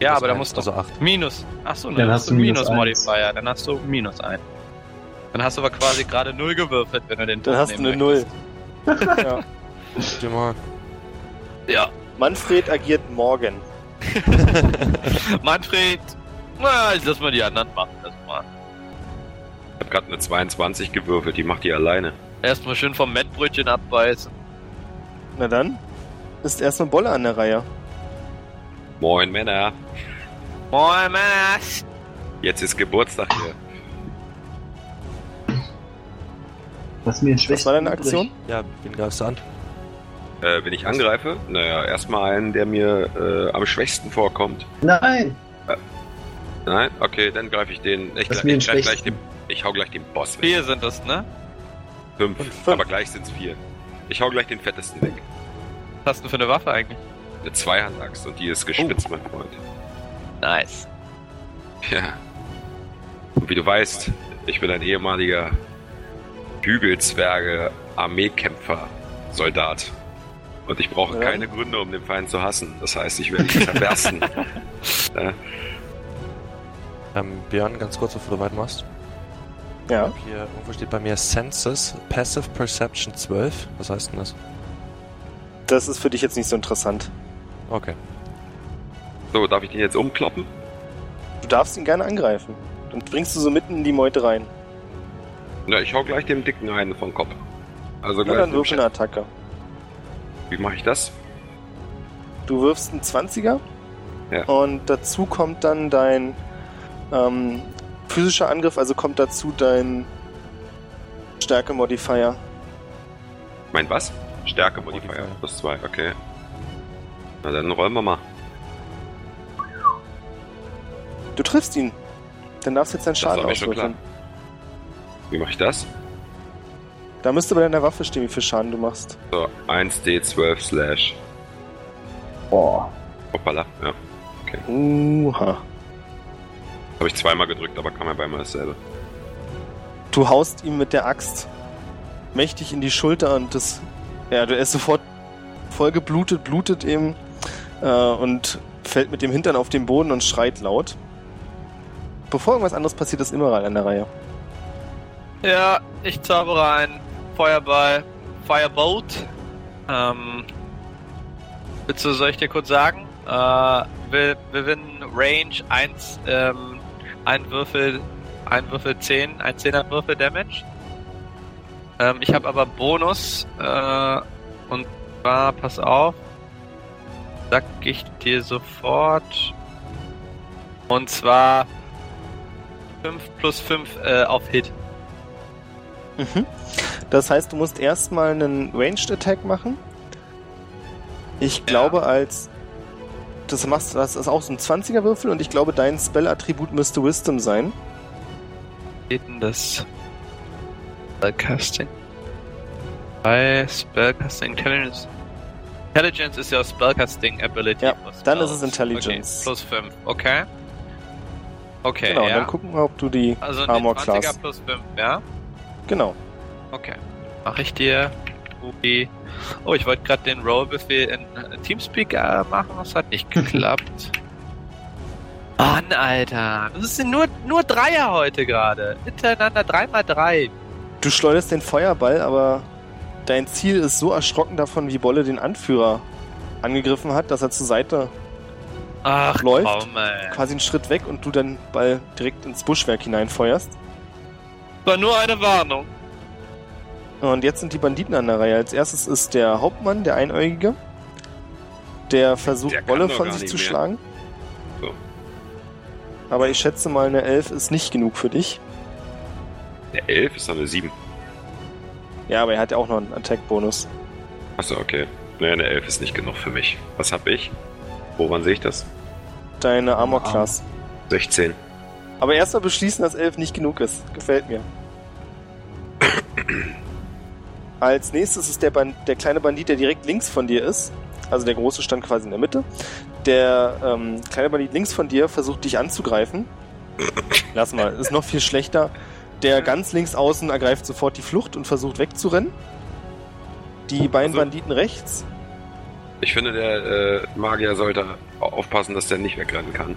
Ja, Plus aber da musst du Also 8. Minus. Achso, Dann dann hast du du minus Minus eins. Modifier. Dann hast du Minus 1. Dann hast du aber quasi gerade 0 gewürfelt, wenn du den Dann hast du eine nehmen Null. möchtest. *laughs* ja. Mal. Ja. Manfred agiert morgen. *laughs* Manfred, na, ich lass mal die anderen machen. Das mal. Ich habe gerade eine 22 gewürfelt. Die macht die alleine. Erstmal schön vom Mettbrötchen abbeißen. Na dann ist erstmal Bolle an der Reihe. Moin, Männer. Moin, Männers! Jetzt ist Geburtstag hier. Was mir in Was war deine. Aktion? Ja, greifst du an? Äh, wenn ich angreife, naja, erstmal einen, der mir äh, am schwächsten vorkommt. Nein! Nein? Okay, dann greife ich den. Ich, Was ich, gleich schwächsten? den, ich hau gleich den Boss weg. Vier sind es, ne? Fünf. Fünf. Aber gleich sind's vier. Ich hau gleich den fettesten weg. Was hast du für eine Waffe eigentlich? Eine Zweihandaxt und die ist gespitzt, mein Freund. Nice. Ja. Und wie du weißt, ich bin ein ehemaliger Hügelzwerge Armeekämpfer Soldat. Und ich brauche Ja. keine Gründe, um den Feind zu hassen. Das heißt, ich werde ihn zerbersten. *laughs* ja. Ähm, Björn, ganz kurz, bevor du weitermachst. Ja. Hier irgendwo steht bei mir Senses, Passive Perception 12. Was heißt denn das? Das ist für dich jetzt nicht so interessant. Okay. So, darf ich den jetzt umkloppen? Du darfst ihn gerne angreifen. Dann springst du so mitten in die Meute rein. Ja, ich hau gleich dem Dicken einen vom Kopf. Also Na, gleich dann dem würfel Chef. eine Attacke. Wie mache ich das? Du wirfst einen 20er. Ja. Und dazu kommt dann dein ähm, physischer Angriff, also kommt dazu dein Stärke-Modifier. Mein was? Stärke Modifier. Modifier. Plus zwei, okay. Na dann rollen wir mal. Du triffst ihn. Dann darfst du jetzt deinen Schaden auswürfeln. Wie mache ich das? Da müsste bei deiner Waffe stehen, wie viel Schaden du machst. So, 1d12 slash. Boah. Hoppala, ja. Uha. Habe ich zweimal gedrückt, aber kam ja beimal dasselbe. Du haust ihm mit der Axt mächtig in die Schulter und das. Ja, du er ist sofort voll geblutet, blutet eben äh, und fällt mit dem Hintern auf den Boden und schreit laut. Bevor irgendwas anderes passiert, ist Immeral an der Reihe. Ja, ich zaubere einen Feuerball, Firebolt. Ähm, du, soll ich dir kurz sagen? Äh, wir, wir gewinnen Range 1, ähm, ein Würfel, ein Würfel 10, ein 10er Würfel Damage. Ähm, ich habe aber Bonus, äh, und zwar, pass auf, sag ich dir sofort. Und zwar 5 plus 5 äh, auf Hit. Mhm. Das heißt, du musst erstmal einen Ranged Attack machen. Ich glaube, als. Das machst das ist auch so ein 20er Würfel und ich glaube, dein Spell-Attribut müsste Wisdom sein. geht denn das? Spellcasting? Bei Spellcasting Intelligence. Intelligence ist ja Spellcasting Ability. Ja, dann ist es Intelligence. Okay, plus 5, okay. Okay, genau, ja. dann gucken wir, ob du die also Armor 20er Class. plus 5, ja? Genau. Okay. Mach ich dir. Ruby. Oh, ich wollte gerade den Rollbefehl in äh, Teamspeak äh, machen, das hat nicht *laughs* geklappt. Mann, Alter. Das sind nur, nur Dreier heute gerade. Hintereinander 3x3. Du schleuderst den Feuerball, aber dein Ziel ist so erschrocken davon, wie Bolle den Anführer angegriffen hat, dass er zur Seite Ach, Läuft. komm, quasi einen Schritt weg und du den Ball direkt ins Buschwerk hineinfeuerst. War nur eine Warnung. Und jetzt sind die Banditen an der Reihe. Als erstes ist der Hauptmann, der Einäugige. Der versucht, Der doch von sich zu mehr. schlagen. So. Aber ich schätze mal, eine 11 ist nicht genug für dich. Der 11 ist eine 7. Ja, aber er hat ja auch noch einen Attack-Bonus. Achso, okay. Naja, eine 11 ist nicht genug für mich. Was hab ich? Woran sehe ich das? Deine Armor-Class. 16. Aber erstmal beschließen, dass 11 nicht genug ist. Gefällt mir. Als nächstes ist der, Ban der kleine Bandit, der direkt links von dir ist. Also der große stand quasi in der Mitte. Der ähm, kleine Bandit links von dir versucht dich anzugreifen. Lass mal, ist noch viel schlechter. Der ganz links außen ergreift sofort die Flucht und versucht wegzurennen. Die beiden Also- Banditen rechts. Ich finde, der äh, Magier sollte aufpassen, dass der nicht wegrennen kann.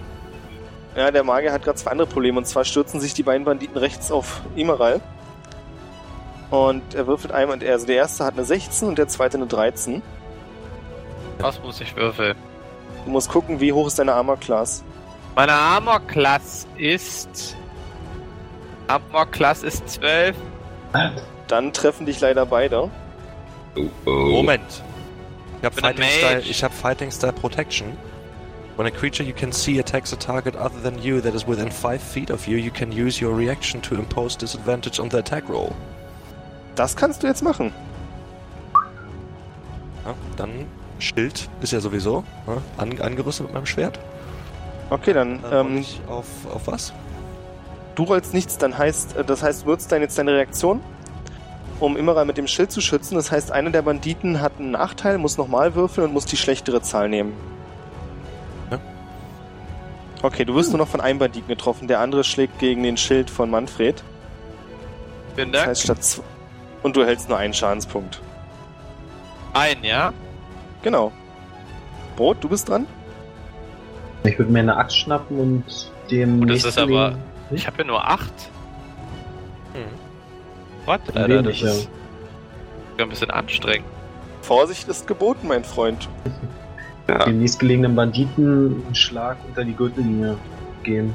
Ja, der Magier hat gerade zwei andere Probleme. Und zwar stürzen sich die beiden Banditen rechts auf Emerald. Und er würfelt einmal. Also der erste hat eine 16 und der zweite eine 13. Was muss ich würfeln? Du musst gucken, wie hoch ist deine Armor Class. Meine Armor Class ist. Armor Class ist 12. Dann treffen dich leider beide. Oh, oh. Moment. Ich habe Fighting, Style, Mage. ich hab Fighting Style Protection. When a creature you can see attacks a target other than you that is within 5 feet of you, you can use your reaction to impose disadvantage on the attack roll. Das kannst du jetzt machen. Ja, dann Schild ist ja sowieso ja, an, angerüstet mit meinem Schwert. Okay, dann Dann ähm, ich auf, auf was? du rollst nichts, dann heißt, äh, das heißt, du nutzt dann jetzt deine Reaktion, um Immeral mit dem Schild zu schützen. Das heißt, einer der Banditen hat einen Nachteil, muss nochmal würfeln und muss die schlechtere Zahl nehmen. Ja. Okay, du wirst nur noch von einem Banditen getroffen, der andere schlägt gegen den Schild von Manfred. Vielen Das Dank. heißt, statt und du hältst nur einen Schadenspunkt. Ein, ja? Genau. Brot, du bist dran? Ich würde mir eine Axt schnappen und dem Und das ist aber- nächsten- Ich habe ja nur acht. Hm. What? Ein Alter, das wenig, ja. ist ein bisschen anstrengend. Vorsicht ist geboten, mein Freund. Ja, dem nächstgelegenen Banditen einen Schlag unter die Gürtellinie gehen.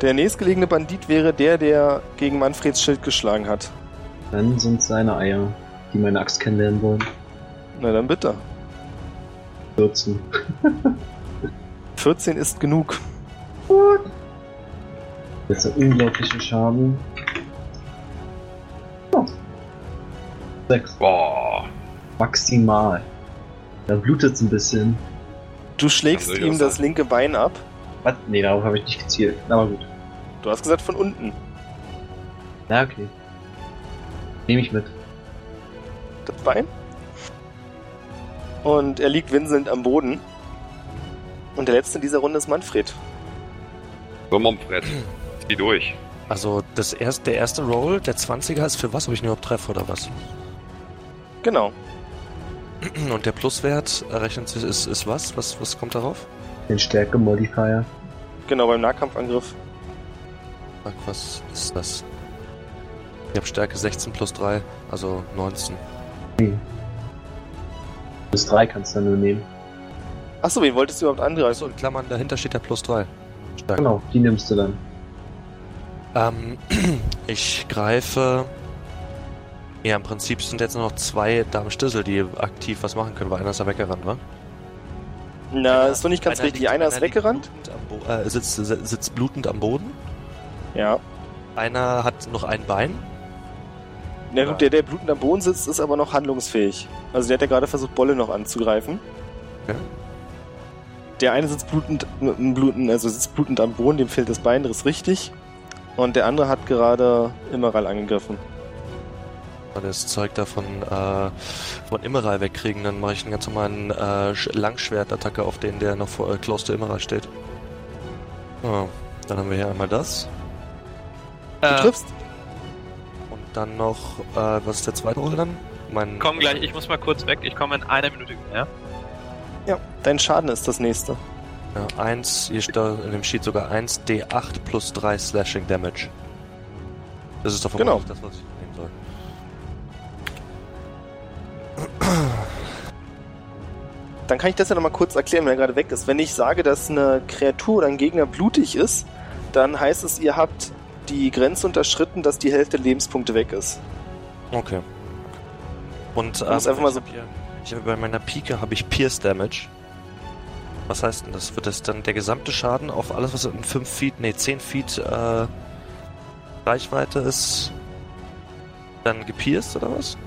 Der nächstgelegene Bandit wäre der, der gegen Manfreds Schild geschlagen hat. Dann sind seine Eier, die meine Axt kennenlernen wollen. Na dann bitte. 14. 14 *laughs* ist genug. Das ist ein unglaublicher Schaden. Oh. 6. boah. Maximal. Da blutet's ein bisschen. Du schlägst ihm das linke Bein ab. Was? Nee, darauf habe ich nicht gezielt. Aber gut. Du hast gesagt von unten. Na, okay. Nehme ich mit. Das Bein. Und er liegt winselnd am Boden. Und der letzte in dieser Runde ist Manfred. So, Momfred. Zieh durch. Also das erst, der erste Roll, der 20er ist für was, ob ich ihn überhaupt treffe oder was? Genau. Und der Pluswert errechnet sich, ist, ist was? was? Was kommt darauf? Den Stärke-Modifier. Genau, beim Nahkampfangriff. Fuck, was ist das? Ich habe Stärke 16 plus 3, also 19. Bis 3 kannst du dann nur nehmen. Achso, wen wolltest du überhaupt angreifen? Achso, in Klammern, dahinter steht der plus 3. Stärke. Genau, die nimmst du dann. Ähm, *clears throat* ich greife. Ja, im Prinzip sind jetzt nur noch zwei Darmstissel, die aktiv was machen können, weil einer ist ja weggerannt, wa? Na, ist doch nicht ganz Einer richtig. liegt- Einer ist liegt weggerannt. blutend Äh, sitzt, sitzt blutend am Boden. Ja. Einer hat noch ein Bein. Na gut, der, der blutend am Boden sitzt, ist aber noch handlungsfähig. Also der hat ja gerade versucht, Bolle noch anzugreifen. Okay. Der eine sitzt blutend, mit dem bluten, also sitzt blutend am Boden, dem fehlt das Bein, das ist richtig. Und der andere hat gerade Immeral angegriffen. Und das Zeug da von, äh, von Immeral wegkriegen, dann mache ich einen ganz normalen äh, Sch- Langschwertattacke auf den, der noch vor äh, close to Immeral steht. So, dann haben wir hier einmal das. Du Äh, triffst. Dann noch, äh, was ist der zweite Roll dann? Mein, komm gleich, ich muss mal kurz weg. Ich komme in einer Minute wieder, ja? Ja, dein Schaden ist das nächste. Ja, 1, hier steht in dem Sheet sogar 1 D8 plus 3 Slashing Damage. Das ist doch Genau. das, was ich nehmen soll. Dann kann ich das ja nochmal kurz erklären, wenn er gerade weg ist. Wenn ich sage, dass eine Kreatur oder ein Gegner blutig ist, dann heißt es, ihr habt die Grenze unterschritten, dass die Hälfte der Lebenspunkte weg ist. Okay. Und ähm, einfach mal ich so- ich habe bei meiner Pike habe ich Pierce Damage. Was heißt denn das? Wird das dann der gesamte Schaden auf alles, was in 5 Feet, nee, 10 Feet äh, Reichweite ist, dann gepierst oder was?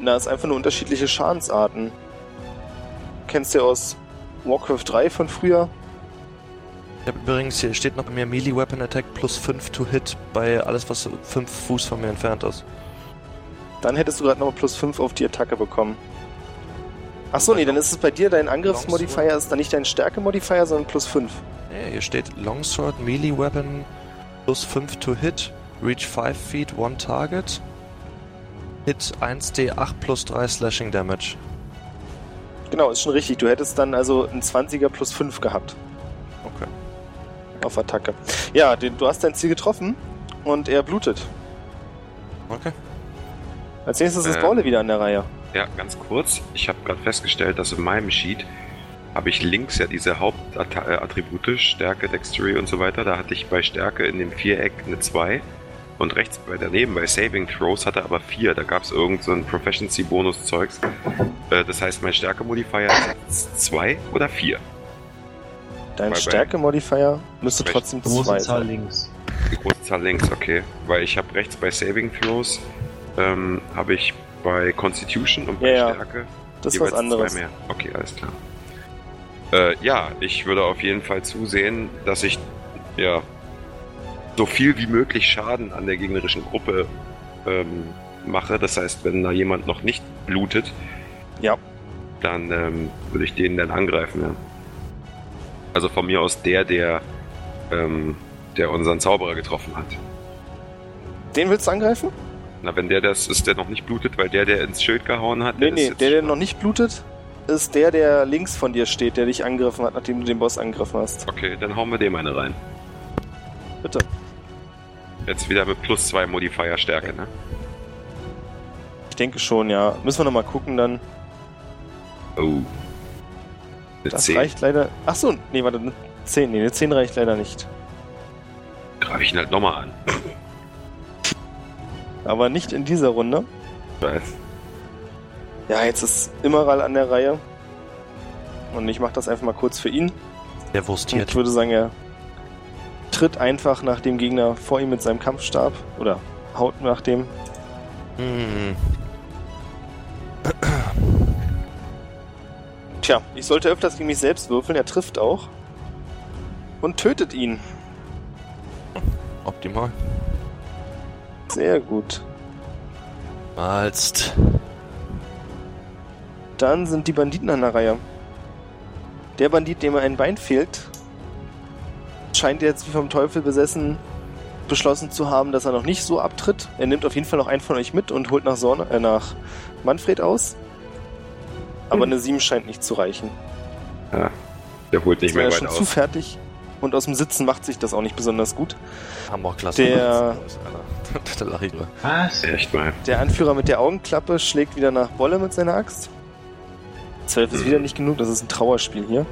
Na, ist einfach nur unterschiedliche Schadensarten. Kennst du aus Warcraft 3 von früher? Ich habe übrigens, hier steht noch bei mir Melee Weapon Attack plus 5 to Hit bei alles, was 5 Fuß von mir entfernt ist. Dann hättest du gerade nochmal plus 5 auf die Attacke bekommen. Achso, nee, dann ist es bei dir, dein Angriffsmodifier ist dann nicht dein Stärke-Modifier, sondern plus 5. Nee, hier steht Longsword Melee Weapon plus 5 to Hit, Reach 5 Feet, One Target, Hit 1d8 plus 3 Slashing Damage. Genau, ist schon richtig. Du hättest dann also ein 20er plus 5 gehabt. Auf Attacke. Ja, den, du hast dein Ziel getroffen und er blutet. Okay. Als nächstes ist. Baule wieder an der Reihe. Ja, ganz kurz. Ich habe gerade festgestellt, dass in meinem Sheet habe ich links ja diese Hauptattribute, Stärke, Dexterity und so weiter. Da hatte ich bei Stärke in dem Viereck eine 2 und rechts bei daneben bei Saving Throws hatte aber 4. Da gab es irgend so ein Proficiency-Bonus-Zeugs. Äh, das heißt, mein Stärke-Modifier ist 2 oder 4. Dein Stärke-Modifier müsste Recht. trotzdem Große 2 Zahl sein. links. Die große Zahl links, okay. Weil ich habe rechts bei Saving Throws, ähm, habe ich bei Constitution und bei Ja, ja. Stärke Das ist jeweils was anderes. zwei mehr. Okay, alles klar. Äh, ja, ich würde auf jeden Fall zusehen, dass ich ja so viel wie möglich Schaden an der gegnerischen Gruppe ähm, mache. Das heißt, wenn da jemand noch nicht blutet, Ja. dann ähm, würde ich den dann angreifen. Ja. Also von mir aus der, der, ähm, der unseren Zauberer getroffen hat. Den willst du angreifen? Na, wenn der das ist, der noch nicht blutet, weil der, der ins Schild gehauen hat, Nee, ist nee, der, der noch nicht blutet, ist der, der links von dir steht, der dich angegriffen hat, nachdem du den Boss angegriffen hast. Okay, dann hauen wir dem eine rein. Bitte. Jetzt wieder mit plus zwei Modifier Stärke, ne? Ich denke schon, ja. Müssen wir nochmal gucken dann. Oh. Eine Das 10. reicht leider. Ach so, nee, warte, eine 10. Nee, eine 10 reicht leider nicht. Greife ich ihn halt nochmal an. Aber nicht in dieser Runde. Weiß. Ja, jetzt ist Immeral an der Reihe. Und ich mache das einfach mal kurz für ihn. Der wurstiert. ich würde sagen, er tritt einfach nach dem Gegner vor ihm mit seinem Kampfstab. Oder haut nach dem. Hm. Tja, ich sollte öfters gegen mich selbst würfeln. Er trifft auch. Und tötet ihn. Optimal. Sehr gut. Malst. Dann sind die Banditen an der Reihe. Der Bandit, dem ein Bein fehlt, scheint jetzt wie vom Teufel besessen beschlossen zu haben, dass er noch nicht so abtritt. Er nimmt auf jeden Fall noch einen von euch mit und holt nach, Sorne, äh, nach Manfred aus. Aber eine 7 scheint nicht zu reichen. Der holt nicht Ist mehr ja weit schon aus. zu fertig. Und aus dem Sitzen macht sich das auch nicht besonders gut. Hammerklasse. Der- *laughs* da lach ich nur. Was? Echt mal. Der Anführer mit der Augenklappe schlägt wieder nach Wolle mit seiner Axt. 12 ist wieder nicht genug, das ist ein Trauerspiel hier.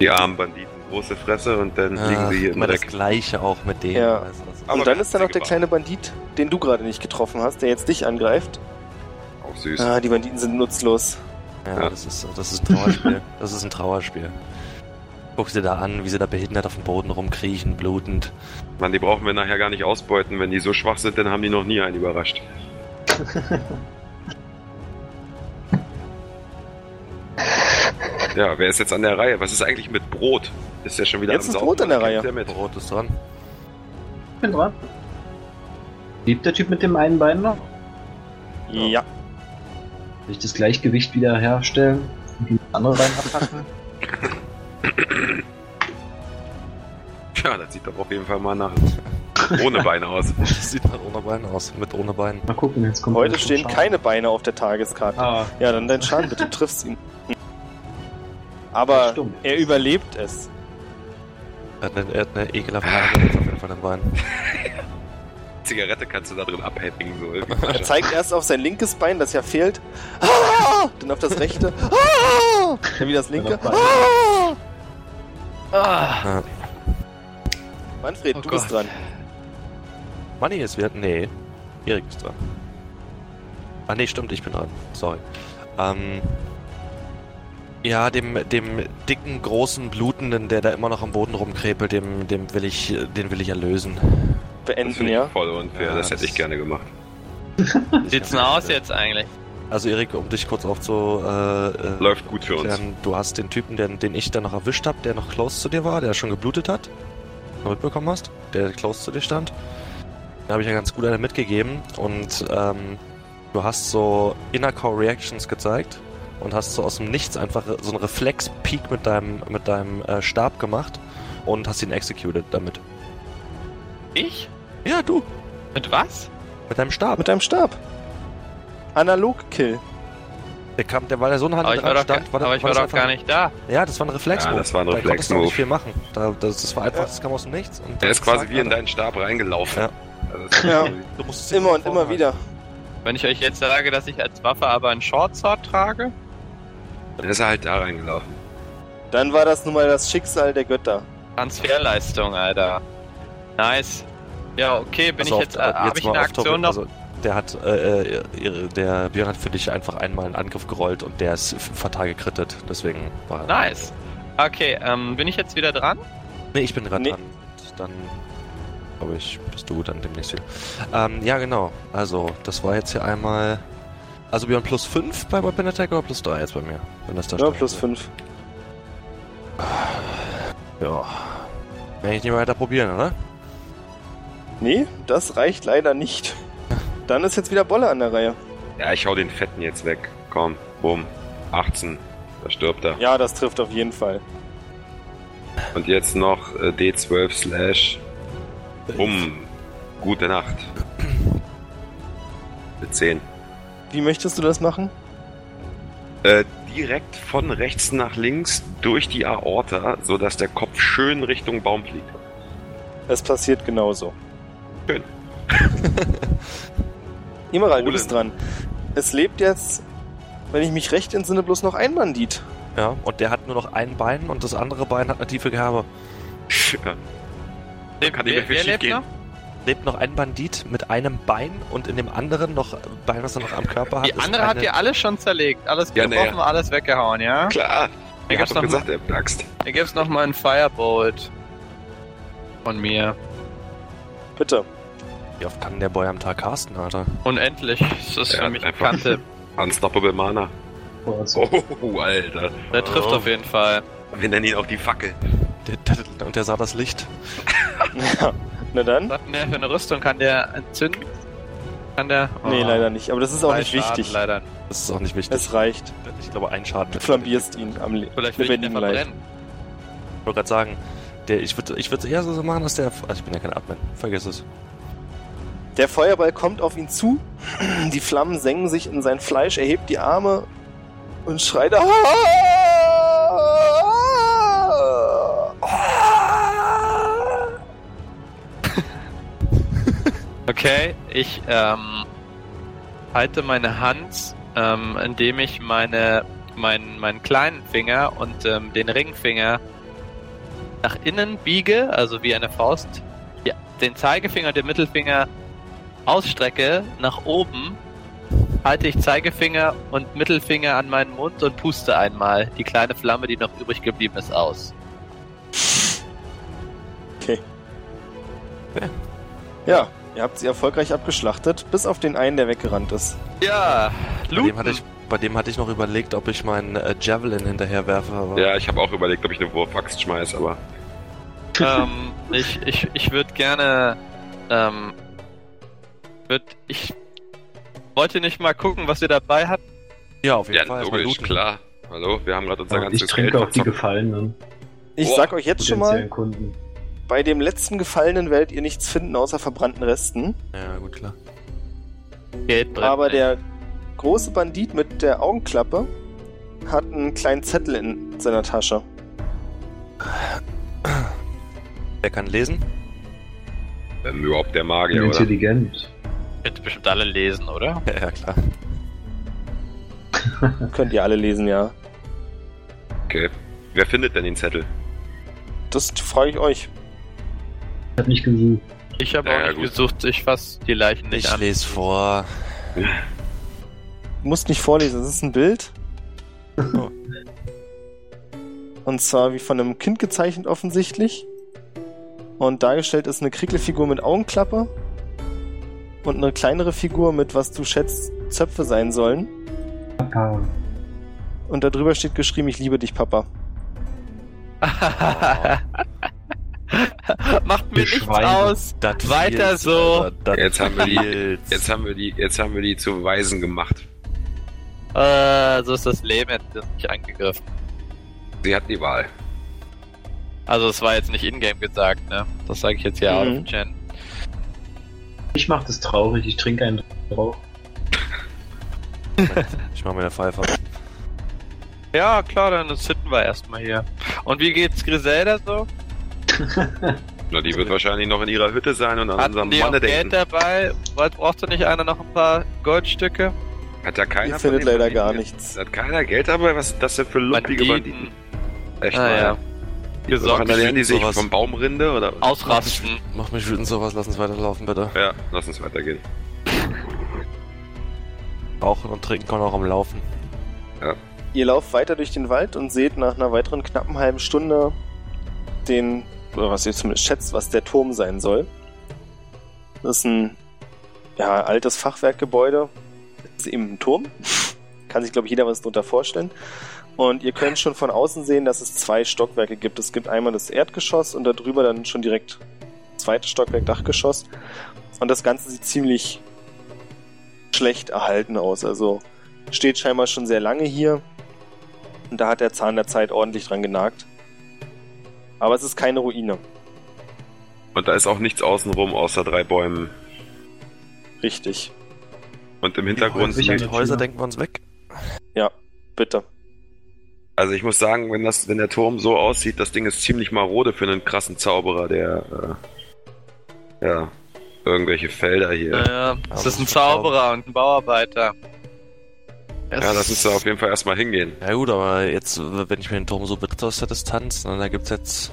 Die armen Banditen, große Fresse und dann liegen sie hier im immer das Dreck. gleiche auch mit denen. Ja. Also das ist- Und dann ist da noch der kleine Bandit, den du gerade nicht getroffen hast, der jetzt dich angreift. Auch süß. Ah, die Banditen sind nutzlos. Ja, Ja. Das, ist, das ist ein Trauerspiel. *laughs* das ist ein Trauerspiel. Guck sie da an, wie sie da behindert auf dem Boden rumkriechen, blutend. Mann, die brauchen wir nachher gar nicht ausbeuten. Wenn die so schwach sind, dann haben die noch nie einen überrascht. *laughs* ja, wer ist jetzt an der Reihe? Was ist eigentlich mit Brot? Ist der schon wieder Jetzt am ist Brot an der Reihe. Der mit? Brot ist dran. Ich bin dran. Lebt der Typ mit dem einen Bein noch? Ja. Will ich das Gleichgewicht wieder herstellen und die andere Bein abpacken? Ja, das sieht doch auf jeden Fall mal nach ohne Beine aus. *laughs* Das sieht nach ohne Bein aus. Mit ohne Bein. Mal gucken, jetzt kommt Heute stehen Schaden. keine Beine auf der Tageskarte. Ah, Ja, dann dein Schaden bitte, triffst ihn. Aber er überlebt es. Er hat eine, er hat eine ekelhafte Nase jetzt auf jeden Fall im Bein. *laughs* Zigarette kannst du da drin abhängen. So. *laughs* Er zeigt erst auf sein linkes Bein, das ja fehlt. Ah! Dann auf das rechte. Ah! Dann wieder das linke. Dann Ah! Ah, Manfred, Oh du bist Gott. dran. Manni ist wieder. Nee. Erik ist dran. Ah, nee, stimmt, ich bin dran. Sorry. Ähm. Ja, dem, dem dicken, großen, blutenden, der da immer noch am Boden rumkrepelt, dem, dem will ich, den will ich erlösen. Das Beenden, ja. voll unfair. Ja, das hätte das- ich gerne gemacht. wie sieht's denn aus jetzt eigentlich? Also Erik, um dich kurz aufzu... Äh, äh, Läuft gut für uns. du hast den Typen, den, den ich dann noch erwischt habe, der noch close zu dir war, der schon geblutet hat. Noch mitbekommen hast, der close zu dir stand. Da habe ich ja ganz gut eine mitgegeben und ähm, du hast so Inner Core Reactions gezeigt und hast so aus dem Nichts einfach so einen Reflex-Peak mit deinem, mit deinem äh, Stab gemacht und hast ihn executed damit. Ich? Ja, du, Mit was? mit deinem Stab. Mit deinem Stab. Analog-Kill. Der kam, der, weil der so nah Aber ich war doch, stand, war, aber ich war war doch einfach- gar nicht da. Ja, das war ein Reflex. Ja, das war ein Da konntest du nicht viel machen. Da, das, das war einfach, Ja. das kam aus dem Nichts. Und Der ist quasi wie in deinen Stab reingelaufen. Ja. Also Ja. Du musst Immer und immer wieder. Wenn ich euch jetzt sage, dass ich als Waffe aber einen Shortsword trage? Dann ist er halt da reingelaufen. Dann war das nun mal das Schicksal der Götter. Transferleistung, Alter. Nice. Ja, okay, bin Also ich jetzt, äh, habe ich mal eine Aktion noch? Also, der hat, äh, äh, der Björn hat für dich einfach einmal einen Angriff gerollt und der ist fatal gekrittet. Deswegen war er. Nice. Okay, ähm, bin ich jetzt wieder dran? Nee, ich bin gerade Nee. dran. Dann, glaube ich, bist du dann demnächst wieder. Ähm, ja, genau. Also, das war jetzt hier einmal. Also, Björn plus 5 bei Weapon Attack oder plus 3 jetzt bei mir? Wenn das da Ja, plus 5. Ja. Werde ich nicht weiter probieren, oder? Nee, das reicht leider nicht. Dann ist jetzt wieder Bolle an der Reihe. Ja, ich hau den Fetten jetzt weg. Komm, bumm. 18. Da stirbt er. Ja, das trifft auf jeden Fall. Und jetzt noch äh, D12 slash. Bumm. Gute Nacht. Mit 10. Wie möchtest du das machen? Äh, direkt von rechts nach links durch die Aorta, sodass der Kopf schön Richtung Baum fliegt. Es passiert genauso. Schön. *laughs* Immeral, du bist dran. Es lebt jetzt, wenn ich mich recht entsinne, bloß noch ein Bandit. Ja, und der hat nur noch ein Bein und das andere Bein hat eine tiefe Kerbe. Ja. Wer, kann nicht mehr viel wer schief lebt gehen. noch? Lebt noch ein Bandit mit einem Bein und in dem anderen noch ein Bein, was er noch am Körper hat. Die andere eine, habt ihr alles schon zerlegt. Alles Ja, getroffen, nee. alles weggehauen, ja? Klar. Gibt's hab doch noch gesagt, er Axt. Hier gibt's noch mal einen Firebolt. Von mir. Bitte. Wie oft kann der Boy am Tag casten, Alter? Unendlich. Das ist Ja, für mich einfach. Kante. *laughs* Unstoppable Mana. Oh, so. Oh, Alter. Der trifft Oh. auf jeden Fall. Wir nennen ihn auch die Fackel. Der, der, und der sah das Licht. Ja. Na dann? Was der für eine Rüstung? Kann der entzünden? Kann der? Nee, Oh. leider nicht. Aber das ist auch Drei nicht Schaden wichtig. Leider. Das ist auch nicht wichtig. Es reicht. ich glaube, ein Schaden. Du flambierst ihn am Le Vielleicht will ich den lebendigen Leib. verbrennen. Ich wollte gerade sagen, der, ich würde ich würd's eher so machen, dass der. Also ich bin ja kein Admin. Vergiss es. Der Feuerball kommt auf ihn zu. Die Flammen senken sich in sein Fleisch. Er hebt die Arme und schreit. "Ah!" *laughs* Okay, ich ähm, halte meine Hand, ähm, indem ich meine, meinen, meinen kleinen Finger und ähm, den Ringfinger nach innen biege, also wie eine Faust, ja, den Zeigefinger und den Mittelfinger ausstrecke nach oben, halte ich Zeigefinger und Mittelfinger an meinen Mund und puste einmal die kleine Flamme, die noch übrig geblieben ist, aus. Ja, ihr habt sie erfolgreich abgeschlachtet, bis auf den einen, der weggerannt ist. Ja, Bei dem, hatte ich, bei dem hatte ich noch überlegt, ob ich meinen äh, Javelin hinterher werfe. Aber Ja, ich habe auch überlegt, ob ich eine Wurfaxt schmeiß, aber ähm, ich ich, ich würde gerne. Ähm, würd, ich wollte nicht mal gucken, was ihr dabei habt. ja auf jeden ja, Fall. logisch, klar. Hallo, wir haben gerade unser Aber ganzes ich trinke Geld auch die. Gefallenen. Ich Boah, sag euch jetzt schon mal, Kunden. bei dem letzten Gefallenen werdet ihr nichts finden außer verbrannten Resten. Ja, gut, klar. Geld brennt Aber der große Bandit mit der Augenklappe hat einen kleinen Zettel in seiner Tasche. Wer kann lesen? Ähm, überhaupt der Magier, oder? Intelligent. Könnt ihr bestimmt alle lesen, oder? Ja, ja klar. *laughs* Könnt ihr alle lesen, ja. Okay. Wer findet denn den Zettel? Das frage ich euch. Ich hab nicht gesucht. Ich habe Ja, auch nicht gut. gesucht, ich fass die Leichen nicht Ich an. lese vor. Du musst nicht vorlesen, das ist ein Bild. Oh. Und zwar wie von einem Kind gezeichnet offensichtlich. Und dargestellt ist eine Kriegelfigur mit Augenklappe. Und eine kleinere Figur mit, was du schätzt, Zöpfe sein sollen. Papa. Und darüber steht geschrieben, ich liebe dich, Papa. *laughs* Macht mir nichts aus. Das Weiter so. Das Jetzt haben wir die-. Jetzt haben wir die, jetzt haben wir die zu Weisen gemacht. Äh, so ist das Leben jetzt nicht angegriffen. Sie hatten die Wahl. Also es war jetzt nicht in-game gesagt, ne? Das sage ich jetzt hier out Mhm. of Gen. Ich mach das traurig, ich trinke einen drauf. *laughs* Ich mach mir eine Pfeife. Ja, klar, dann sitten wir erstmal hier. Und wie geht's Griselda so? *laughs* Na, die wird wahrscheinlich noch in ihrer Hütte sein und an Hatten unserem die auch Manne Geld denken. dabei? Wollt- Braucht da nicht einer noch ein paar Goldstücke? Hat ja keiner Ihr von findet leider Banditen gar nichts. Hat keiner Geld dabei? Was ist das denn für lumpige Banditen? Echt Ah, mal. ja. So, Gesorgt. ernähren die sich sowas. vom Baumrinde oder? Ausrasten. Mach mich wütend sowas, lass uns weiterlaufen, bitte. Ja, lass uns weitergehen. *laughs* Rauchen und trinken kann auch am Laufen. Ihr lauft weiter durch den Wald und seht nach einer weiteren knappen halben Stunde den, oder was ihr zumindest schätzt, was der Turm sein soll. Das ist ein ja, altes Fachwerkgebäude. Das ist eben ein Turm. Kann sich, glaube ich, jeder was darunter vorstellen. Und ihr könnt schon von außen sehen, dass es zwei Stockwerke gibt. Es gibt einmal das Erdgeschoss und darüber dann schon direkt zweites Stockwerk, Dachgeschoss. Und das Ganze sieht ziemlich schlecht erhalten aus. Also steht scheinbar schon sehr lange hier. Und da hat der Zahn der Zeit ordentlich dran genagt. Aber es ist keine Ruine. Und da ist auch nichts außenrum außer drei Bäumen. Richtig. Und im Hintergrund sind Die Häuser denken wir uns weg. Ja, bitte. Also ich muss sagen, wenn das, wenn der Turm so aussieht, das Ding ist ziemlich marode für einen krassen Zauberer, der äh, ja irgendwelche Felder hier. Naja, das es ist ein. Zauberer und ein Bauarbeiter. Ja, das müsste auf jeden Fall erstmal hingehen. Ja gut, aber jetzt, wenn ich mir den Turm so betrachte aus der Distanz, dann, da gibt's jetzt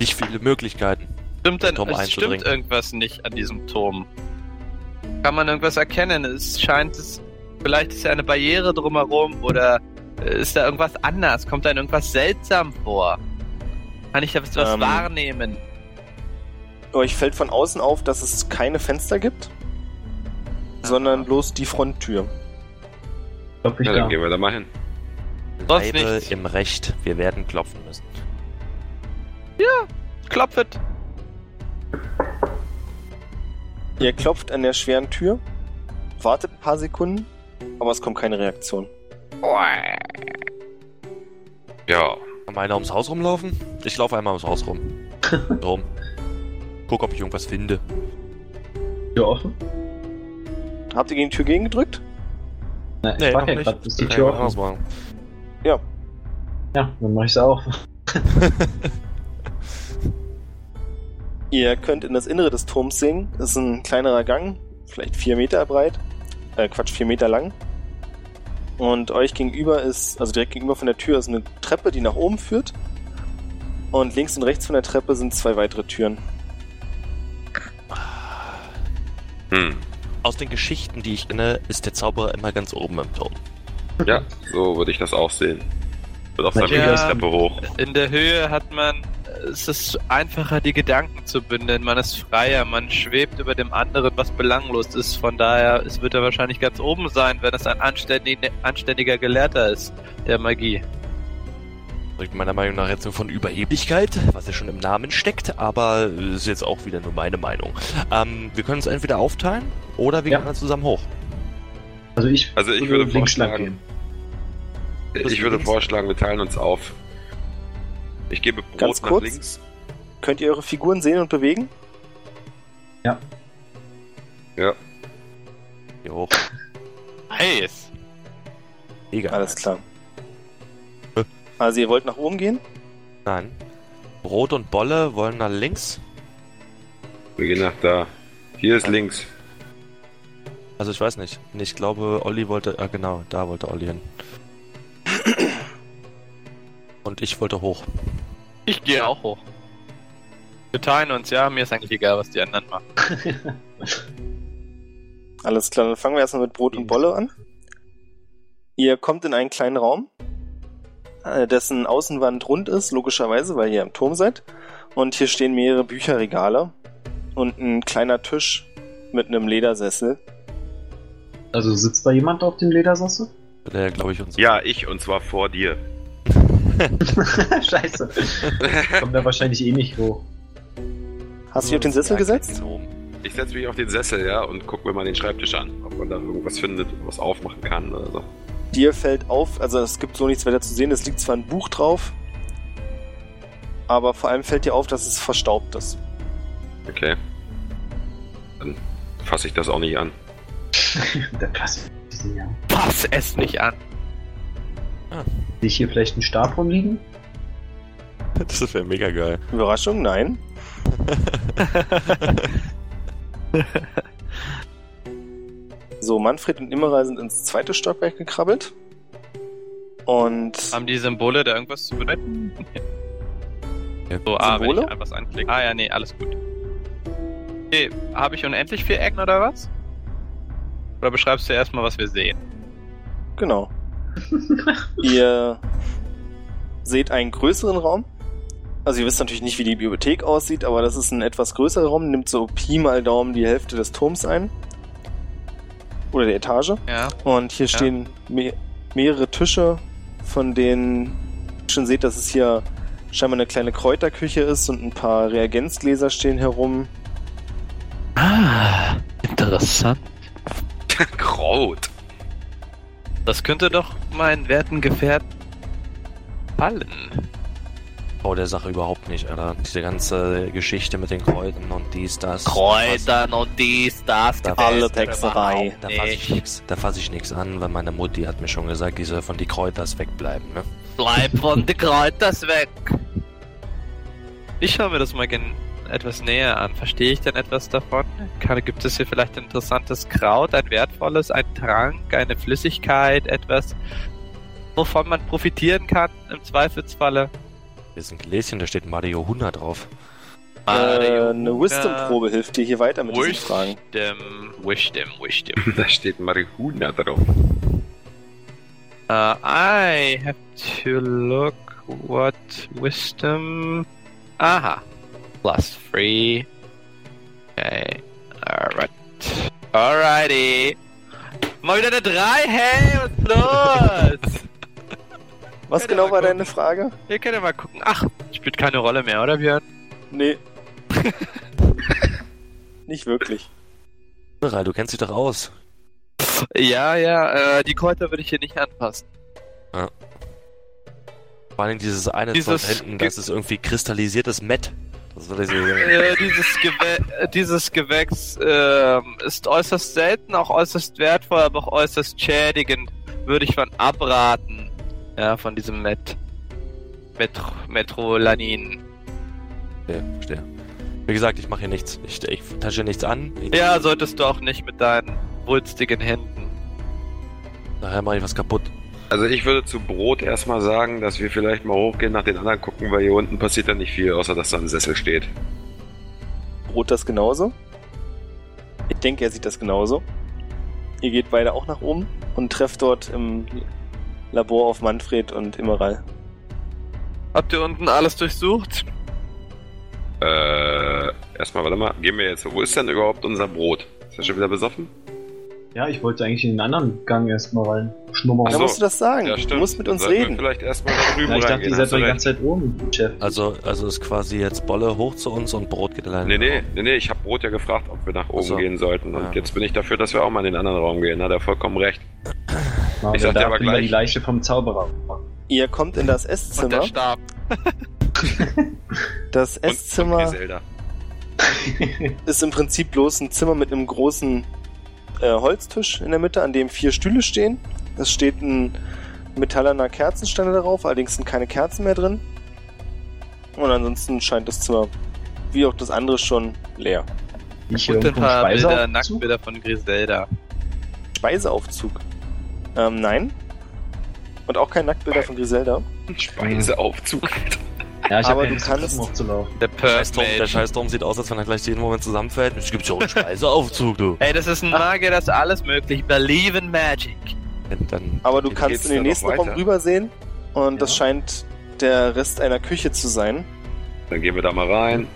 nicht viele Möglichkeiten. Stimmt denn, Turm es stimmt irgendwas nicht an diesem Turm? Kann man irgendwas erkennen? Es scheint es, vielleicht ist ja eine Barriere drumherum oder ist da irgendwas anders? Kommt da irgendwas seltsam vor? Kann ich da was Ähm, wahrnehmen? Euch fällt von außen auf, dass es keine Fenster gibt, sondern bloß die Fronttür. Glaub ich Ja, da. dann gehen wir da mal hin. Sonst Bleibe nichts. im Recht, wir werden klopfen müssen. Klopfet. Ihr klopft an der schweren Tür, wartet ein paar Sekunden, aber es kommt keine Reaktion. Ja, Kann mal einer ums Haus rumlaufen? Ich laufe einmal ums Haus rum. *laughs* Rum. Guck, ob ich irgendwas finde. Tür offen? Habt ihr gegen die Tür gegengedrückt? Nein, Nee, ich noch frag ja nicht. grad, ist die Tür offen? ausmachen. Ja. Ja, dann mach ich's auf. *laughs* Ihr könnt in das Innere des Turms sehen. Es ist ein kleinerer Gang, vielleicht vier Meter breit. Äh, Quatsch, vier Meter lang. Und euch gegenüber ist, also direkt gegenüber von der Tür ist eine Treppe, die nach oben führt. Und links und rechts von der Treppe sind zwei weitere Türen. hm. Aus den Geschichten, die ich kenne, ist der Zauberer immer ganz oben im Turm. ja, so würde ich das auch sehen. Wird auf seiner Ja. Treppe hoch. In der Höhe hat man, es ist einfacher, die Gedanken zu bündeln. Man ist freier, man schwebt über dem anderen, was belanglos ist. Von daher, es wird er wahrscheinlich ganz oben sein, wenn es ein anständig, anständiger Gelehrter ist, der Magie. Spricht meiner Meinung nach jetzt nur von Überheblichkeit, was ja schon im Namen steckt, aber ist jetzt auch wieder nur meine Meinung. Ähm, wir können uns entweder aufteilen oder wir Ja. gehen dann zusammen hoch. Also ich, Also ich würde links lang vorschlagen- Ich würde vorschlagen, wir teilen uns auf. Ich gebe Brot Ganz nach kurz. links. Könnt ihr eure Figuren sehen und bewegen? Ja. Hier hoch. Nice. Egal. Alles klar. Also ihr wollt nach oben gehen? Nein. Brot und Bolle wollen nach links. Wir gehen nach da. Hier ist Ja. links. Also ich weiß nicht. Ich glaube, Olli wollte. Ah, genau, da wollte Olli hin. Und ich wollte hoch. Ich gehe auch hoch. Wir teilen uns, ja. Mir ist eigentlich egal, was die anderen machen. *laughs* Alles klar, dann fangen wir erstmal mit Brot und Bolle an. Ihr kommt in einen kleinen Raum, äh, dessen Außenwand rund ist, logischerweise, weil ihr im Turm seid. Und hier stehen mehrere Bücherregale und ein kleiner Tisch mit einem Ledersessel. Also sitzt da jemand auf dem Ledersessel? Der, glaube ich, uns. Ja, ich und zwar vor dir. *laughs* Scheiße. Kommt da wahrscheinlich eh nicht hoch. Hast du dich auf den Sessel gesetzt? Ich setze mich auf den Sessel, ja, und gucke mir mal den Schreibtisch an, ob man da irgendwas findet, was aufmachen kann oder so. Dir fällt auf, also es gibt so nichts weiter zu sehen, es liegt zwar ein Buch drauf, aber vor allem fällt dir auf, dass es verstaubt ist. Okay. Dann fasse ich das auch nicht an. Der passt. Ja. Pass es nicht an. Sehe ich hier vielleicht einen Stab rumliegen? Das wäre mega geil. Überraschung, nein. *laughs* So, Manfred und Immerer sind ins zweite Stockwerk gekrabbelt. Und Haben die Symbole da irgendwas zu bedeuten? Ja. So, ah, wenn Symbole? ich einfach was anklicke. Ah ja, nee, alles gut. Okay, habe ich unendlich vier Ecken oder was? Oder beschreibst du erstmal, was wir sehen? genau. Ihr seht einen größeren Raum. Also ihr wisst natürlich nicht, wie die Bibliothek aussieht, aber das ist ein etwas größerer Raum, nimmt so Pi mal Daumen die Hälfte des Turms ein. Oder der Etage. Ja. Und hier Ja. stehen me mehrere Tische, von denen ihr schon seht, dass es hier scheinbar eine kleine Kräuterküche ist und ein paar Reagenzgläser stehen herum. Ah, interessant. *laughs* Kraut. Das könnte doch meinen werten Gefährten fallen. Oh, der Sache überhaupt nicht, Alter. Diese ganze Geschichte mit den Kräutern und dies, das. Kräutern und dies, das. Da- Alle überhaupt Da fasse ich nicht. nix, da fass ich an, weil meine Mutti hat mir schon gesagt, die soll von die Kräuters wegbleiben, ne? Bleib von den Kräuters weg. Ich schaue mir das mal gen etwas näher an. Verstehe ich denn etwas davon? Kann, gibt es hier vielleicht ein interessantes Kraut, ein wertvolles, ein Trank, eine Flüssigkeit, etwas, wovon man profitieren kann im Zweifelsfalle? Hier ist ein Gläschen, da steht Mario 100 drauf. Äh, Mario, eine Wisdom-Probe hilft dir hier weiter mit diesen Fragen. Wisdom, Wisdom, Wisdom. Da steht Marihuana drauf. Uh, I have to look what wisdom. Aha. Plus three. Okay. Alright. Alrighty. Mal wieder eine 3, hey, was ist los? *laughs* Was Ja, genau war war deine Frage? Ihr könnt ja mal gucken. Ach, spielt keine Rolle mehr, oder Björn? Nee. *laughs* Nicht wirklich. Du kennst dich doch aus. Ja, ja, äh, die Kräuter würde ich hier nicht anfassen. Vor allem dieses eine Dieses Zeug hinten, das ist irgendwie kristallisiertes Met. Das war diese, Äh, dieses, Gewä äh, dieses Gewächs ähm, ist äußerst selten, auch äußerst wertvoll, aber auch äußerst schädigend. Würde ich von abraten. Ja, von diesem Met. Metro Metrolanin. okay, verstehe. Wie gesagt, ich mache hier nichts. Ich, ich tasche nichts an. Ich, Ja, solltest du auch nicht mit deinen wulstigen Händen. Daher mache ich was kaputt. Also ich würde zu Brot erstmal sagen, dass wir vielleicht mal hochgehen, nach den anderen gucken, weil hier unten passiert ja nicht viel, außer dass da ein Sessel steht. Brot das genauso? Ich denke, er sieht das genauso. Ihr geht beide auch nach oben und trefft dort im Labor auf Manfred und Immeral. Habt ihr unten alles durchsucht? Äh, erstmal, warte mal, gehen wir jetzt. Wo ist denn überhaupt unser Brot? Ist er schon wieder besoffen? Ja, ich wollte eigentlich in den anderen Gang erstmal rein schnummern. Ach Da so. musst du das sagen. Ja, du musst mit uns Sollten reden. vielleicht erstmal da drüben Ja, ich dachte, ihr seid doch die ganze Zeit oben, Chef. Also, also ist quasi jetzt Bolle hoch zu uns und Brot geht alleine. Nee, nee, nee, nee, ich habe Brot ja gefragt, ob wir nach oben Ach so. gehen sollten. Und Ja. jetzt bin ich dafür, dass wir auch mal in den anderen Raum gehen. Hat er vollkommen recht. Na, ich sag dir aber gleich- die Leiche vom Zauberer. Ihr kommt in das Und der Esszimmer. Stab. *laughs* Das Und, und Esszimmer Griselda. ist im Prinzip bloß ein Zimmer mit einem großen äh, Holztisch in der Mitte, an dem vier Stühle stehen. Es steht ein metallerner Kerzenständer darauf, allerdings sind keine Kerzen mehr drin. Und ansonsten scheint das Zimmer, wie auch das andere, schon leer. Ich Und ein paar Bilder, Speiseaufzug? Nacktbilder von Griselda. Speiseaufzug. Ähm, nein. Und auch kein Nacktbilder von Griselda. Speiseaufzug. Ja, ich Aber habe du ja kannst- Lust, hochzulaufen. Der Scheißturm, der. Scheißturm sieht aus, als wenn er gleich jeden Moment zusammenfällt. Es gibt so einen *laughs* Speiseaufzug, du. Ey, das ist ein Magier, das ist alles möglich. Believe in Magic. Dann, Aber du kannst geht's in den nächsten Raum rübersehen. Und das Ja. scheint der Rest einer Küche zu sein. Dann gehen wir da mal rein.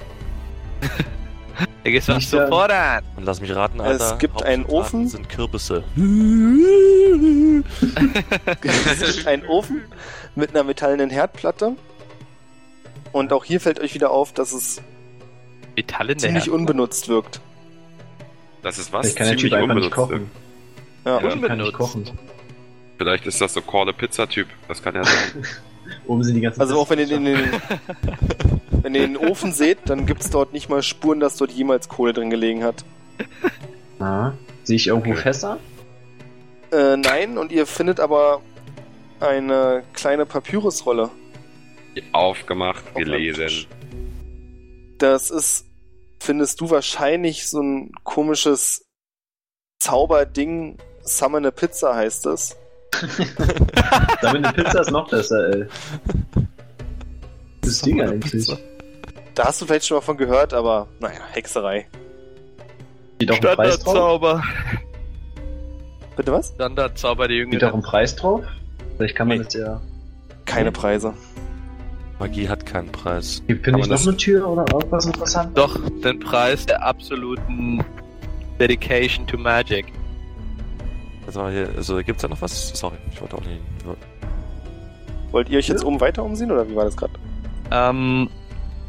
Da gehst du was sofort an. und lass mich raten, Es Alter. gibt einen Ofen. sind Kürbisse. *laughs* *laughs* es gibt einen Ofen mit einer metallenen Herdplatte. Und auch hier fällt euch wieder auf, dass es Metall ziemlich Hand. unbenutzt wirkt. Das ist was? Ich kann der Typ einfach nicht kochen. Ja. Ja. Ich kann nicht Unbenutzt. kochen. Vielleicht ist das so Call a Pizza Typ. Das kann ja sein. *laughs* Oben sind die ganzen Also auch wenn ihr in den, *laughs* wenn ihr in den Ofen seht, dann gibt es dort nicht mal Spuren, dass dort jemals Kohle drin gelegen hat. Ah, sehe ich irgendwo Okay. Fässer? Äh, nein, und ihr findet aber eine kleine Papyrusrolle. Aufgemacht, auf gelesen. Das ist, findest du wahrscheinlich so ein komisches Zauberding. Summon a Pizza heißt es. *laughs* Damit eine Pizza ist noch besser, ey. Das Ding eigentlich. Da hast du vielleicht schon mal von gehört, aber naja, Hexerei. Auch? Standardzauber. Bitte was? Standardzauber, die Steht auch Jüngeren. ein Preis drauf? Vielleicht kann man Nee. das ja. Keine Preise. Magie hat keinen Preis. Finde Kann ich man noch das- eine Tür oder irgendwas Interessantes? Doch, den Preis der absoluten Dedication to Magic. Also, hier, also gibt's da noch was? Sorry, ich wollte auch nicht. Wollt ihr euch jetzt Ja. oben weiter umsehen oder wie war das gerade? Ähm,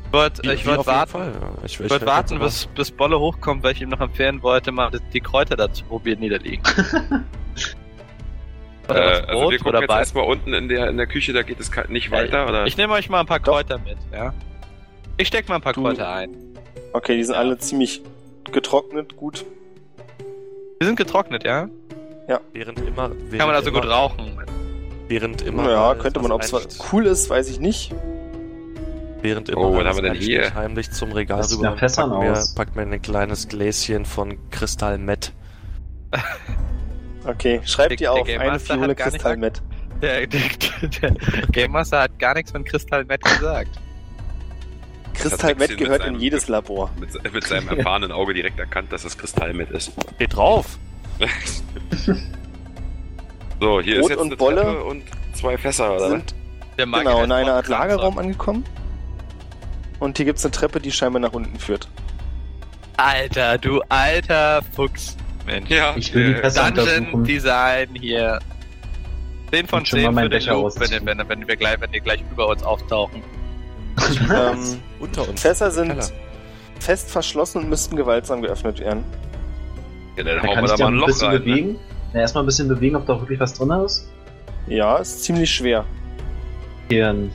ich wollte Wie- ich wollt jeden warten, ja. Ich, ich wollt warten bis, bis Bolle hochkommt, weil ich ihm noch empfehlen wollte, mal die Kräuter dazu probieren niederliegen. *laughs* Äh, Oder was, also wir gucken oder jetzt Beißen? erstmal unten in der, in der Küche, da geht es nicht Ja, weiter, oder? Ich nehme euch mal ein paar Doch. Kräuter mit, ja. Ich steck mal ein paar Du- Kräuter ein. Okay, die sind Ja. alle ziemlich getrocknet, gut. Die sind getrocknet, ja? Während immer. Während Kann man also immer, gut rauchen. Während immer. Naja, alles, könnte man, ob es cool ist, weiß ich nicht. Während immer. Oh, was haben wir denn hier? Heimlich zum Regal Das rüber. packt mir, packt mir ein kleines Gläschen von Kristall Met. *laughs* Okay, schreibt Der- ihr auf der eine Fiole Kristall mit. Der, der, der Game Master hat gar nichts von Kristall Met gesagt. Kristall mit gehört in seinem- jedes Labor. Mit, mit seinem erfahrenen Auge direkt erkannt, dass es Kristallmet ist. Steht drauf! *laughs* so, hier Brot ist jetzt und eine Bolle Treppe und zwei Fässer, oder? Sind Der genau in einer Art Lagerraum angekommen. Und hier gibt's eine Treppe, die scheinbar nach unten führt. Alter, du alter Fuchs. Mensch. Ja, Ich will die äh, Fässer Dungeon untersuchen. Design hier. 10 von Und schon mal 10 meinen für den Becher Loop, wenn, wenn, wenn, wir gleich, wenn die gleich über uns auftauchen. Ähm, Unter uns. Fässer sind Keller. fest verschlossen und müssten gewaltsam geöffnet werden. ja, dann Da hauen kann wir ich da mal ein ein Loch bisschen rein. Ne? bewegen. Na, erstmal ein bisschen bewegen, ob da wirklich was drin ist. Ja, ist ziemlich schwer. Hier ein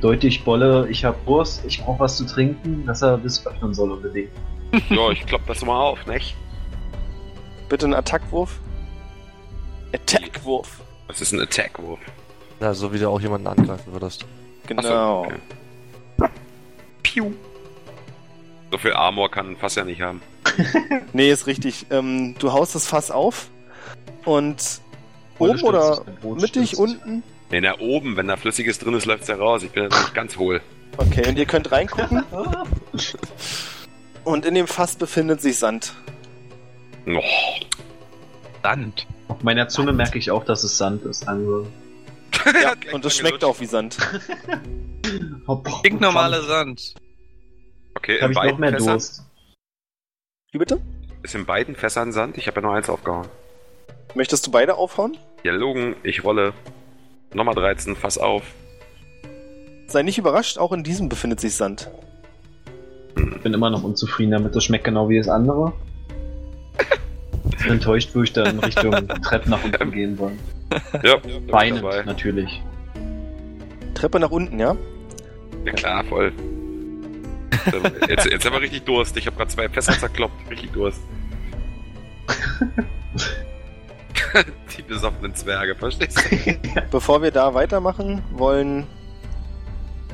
deutlich Bolle, ich hab Durst, ich brauche was zu trinken, dass er das öffnen soll unbedingt. Ja, ich klopp das mal auf, nicht? Bitte einen Attackwurf. Attackwurf. Das ist ein Attack-Wurf. Ja, so wie du auch jemanden angreifen würdest. Genau. okay. Piu. So viel Armor kann ein Fass ja nicht haben. *laughs* Nee, ist richtig. Ähm, du haust das Fass auf und oben stürzt oder mittig, unten. Nee, na oben, wenn da Flüssiges drin ist, läuft's ja raus. Ich bin ja ganz hohl. Okay, und ihr könnt reingucken *laughs* und in dem Fass befindet sich Sand. Oh, Sand. Auf meiner Zunge merke ich auch, dass es Sand ist. Also, *laughs* Ja, und es schmeckt auch wie Sand. *laughs* Stinknormale Sand. Okay, Habe in ich noch beiden, mehr Fässern, Durst. Wie bitte? ist in beiden Fässern Sand. Ich habe ja nur eins aufgehauen. Möchtest du beide aufhauen? Ja, Logen, ich rolle. Nochmal 13, Fass auf. Sei nicht überrascht, auch in diesem befindet sich Sand. Ich bin immer noch unzufrieden damit. Das schmeckt genau wie das andere. Enttäuscht, wo ich dann Richtung Treppe nach unten gehen wollen. Ja, Weinend, dabei. natürlich. Treppe nach unten, ja? Ja klar, voll. Jetzt, jetzt haben wir richtig Durst. Ich habe gerade zwei Fässer zerkloppt. Richtig Durst. *laughs* Die besoffenen Zwerge, verstehst du? *laughs* Bevor wir da weitermachen, wollen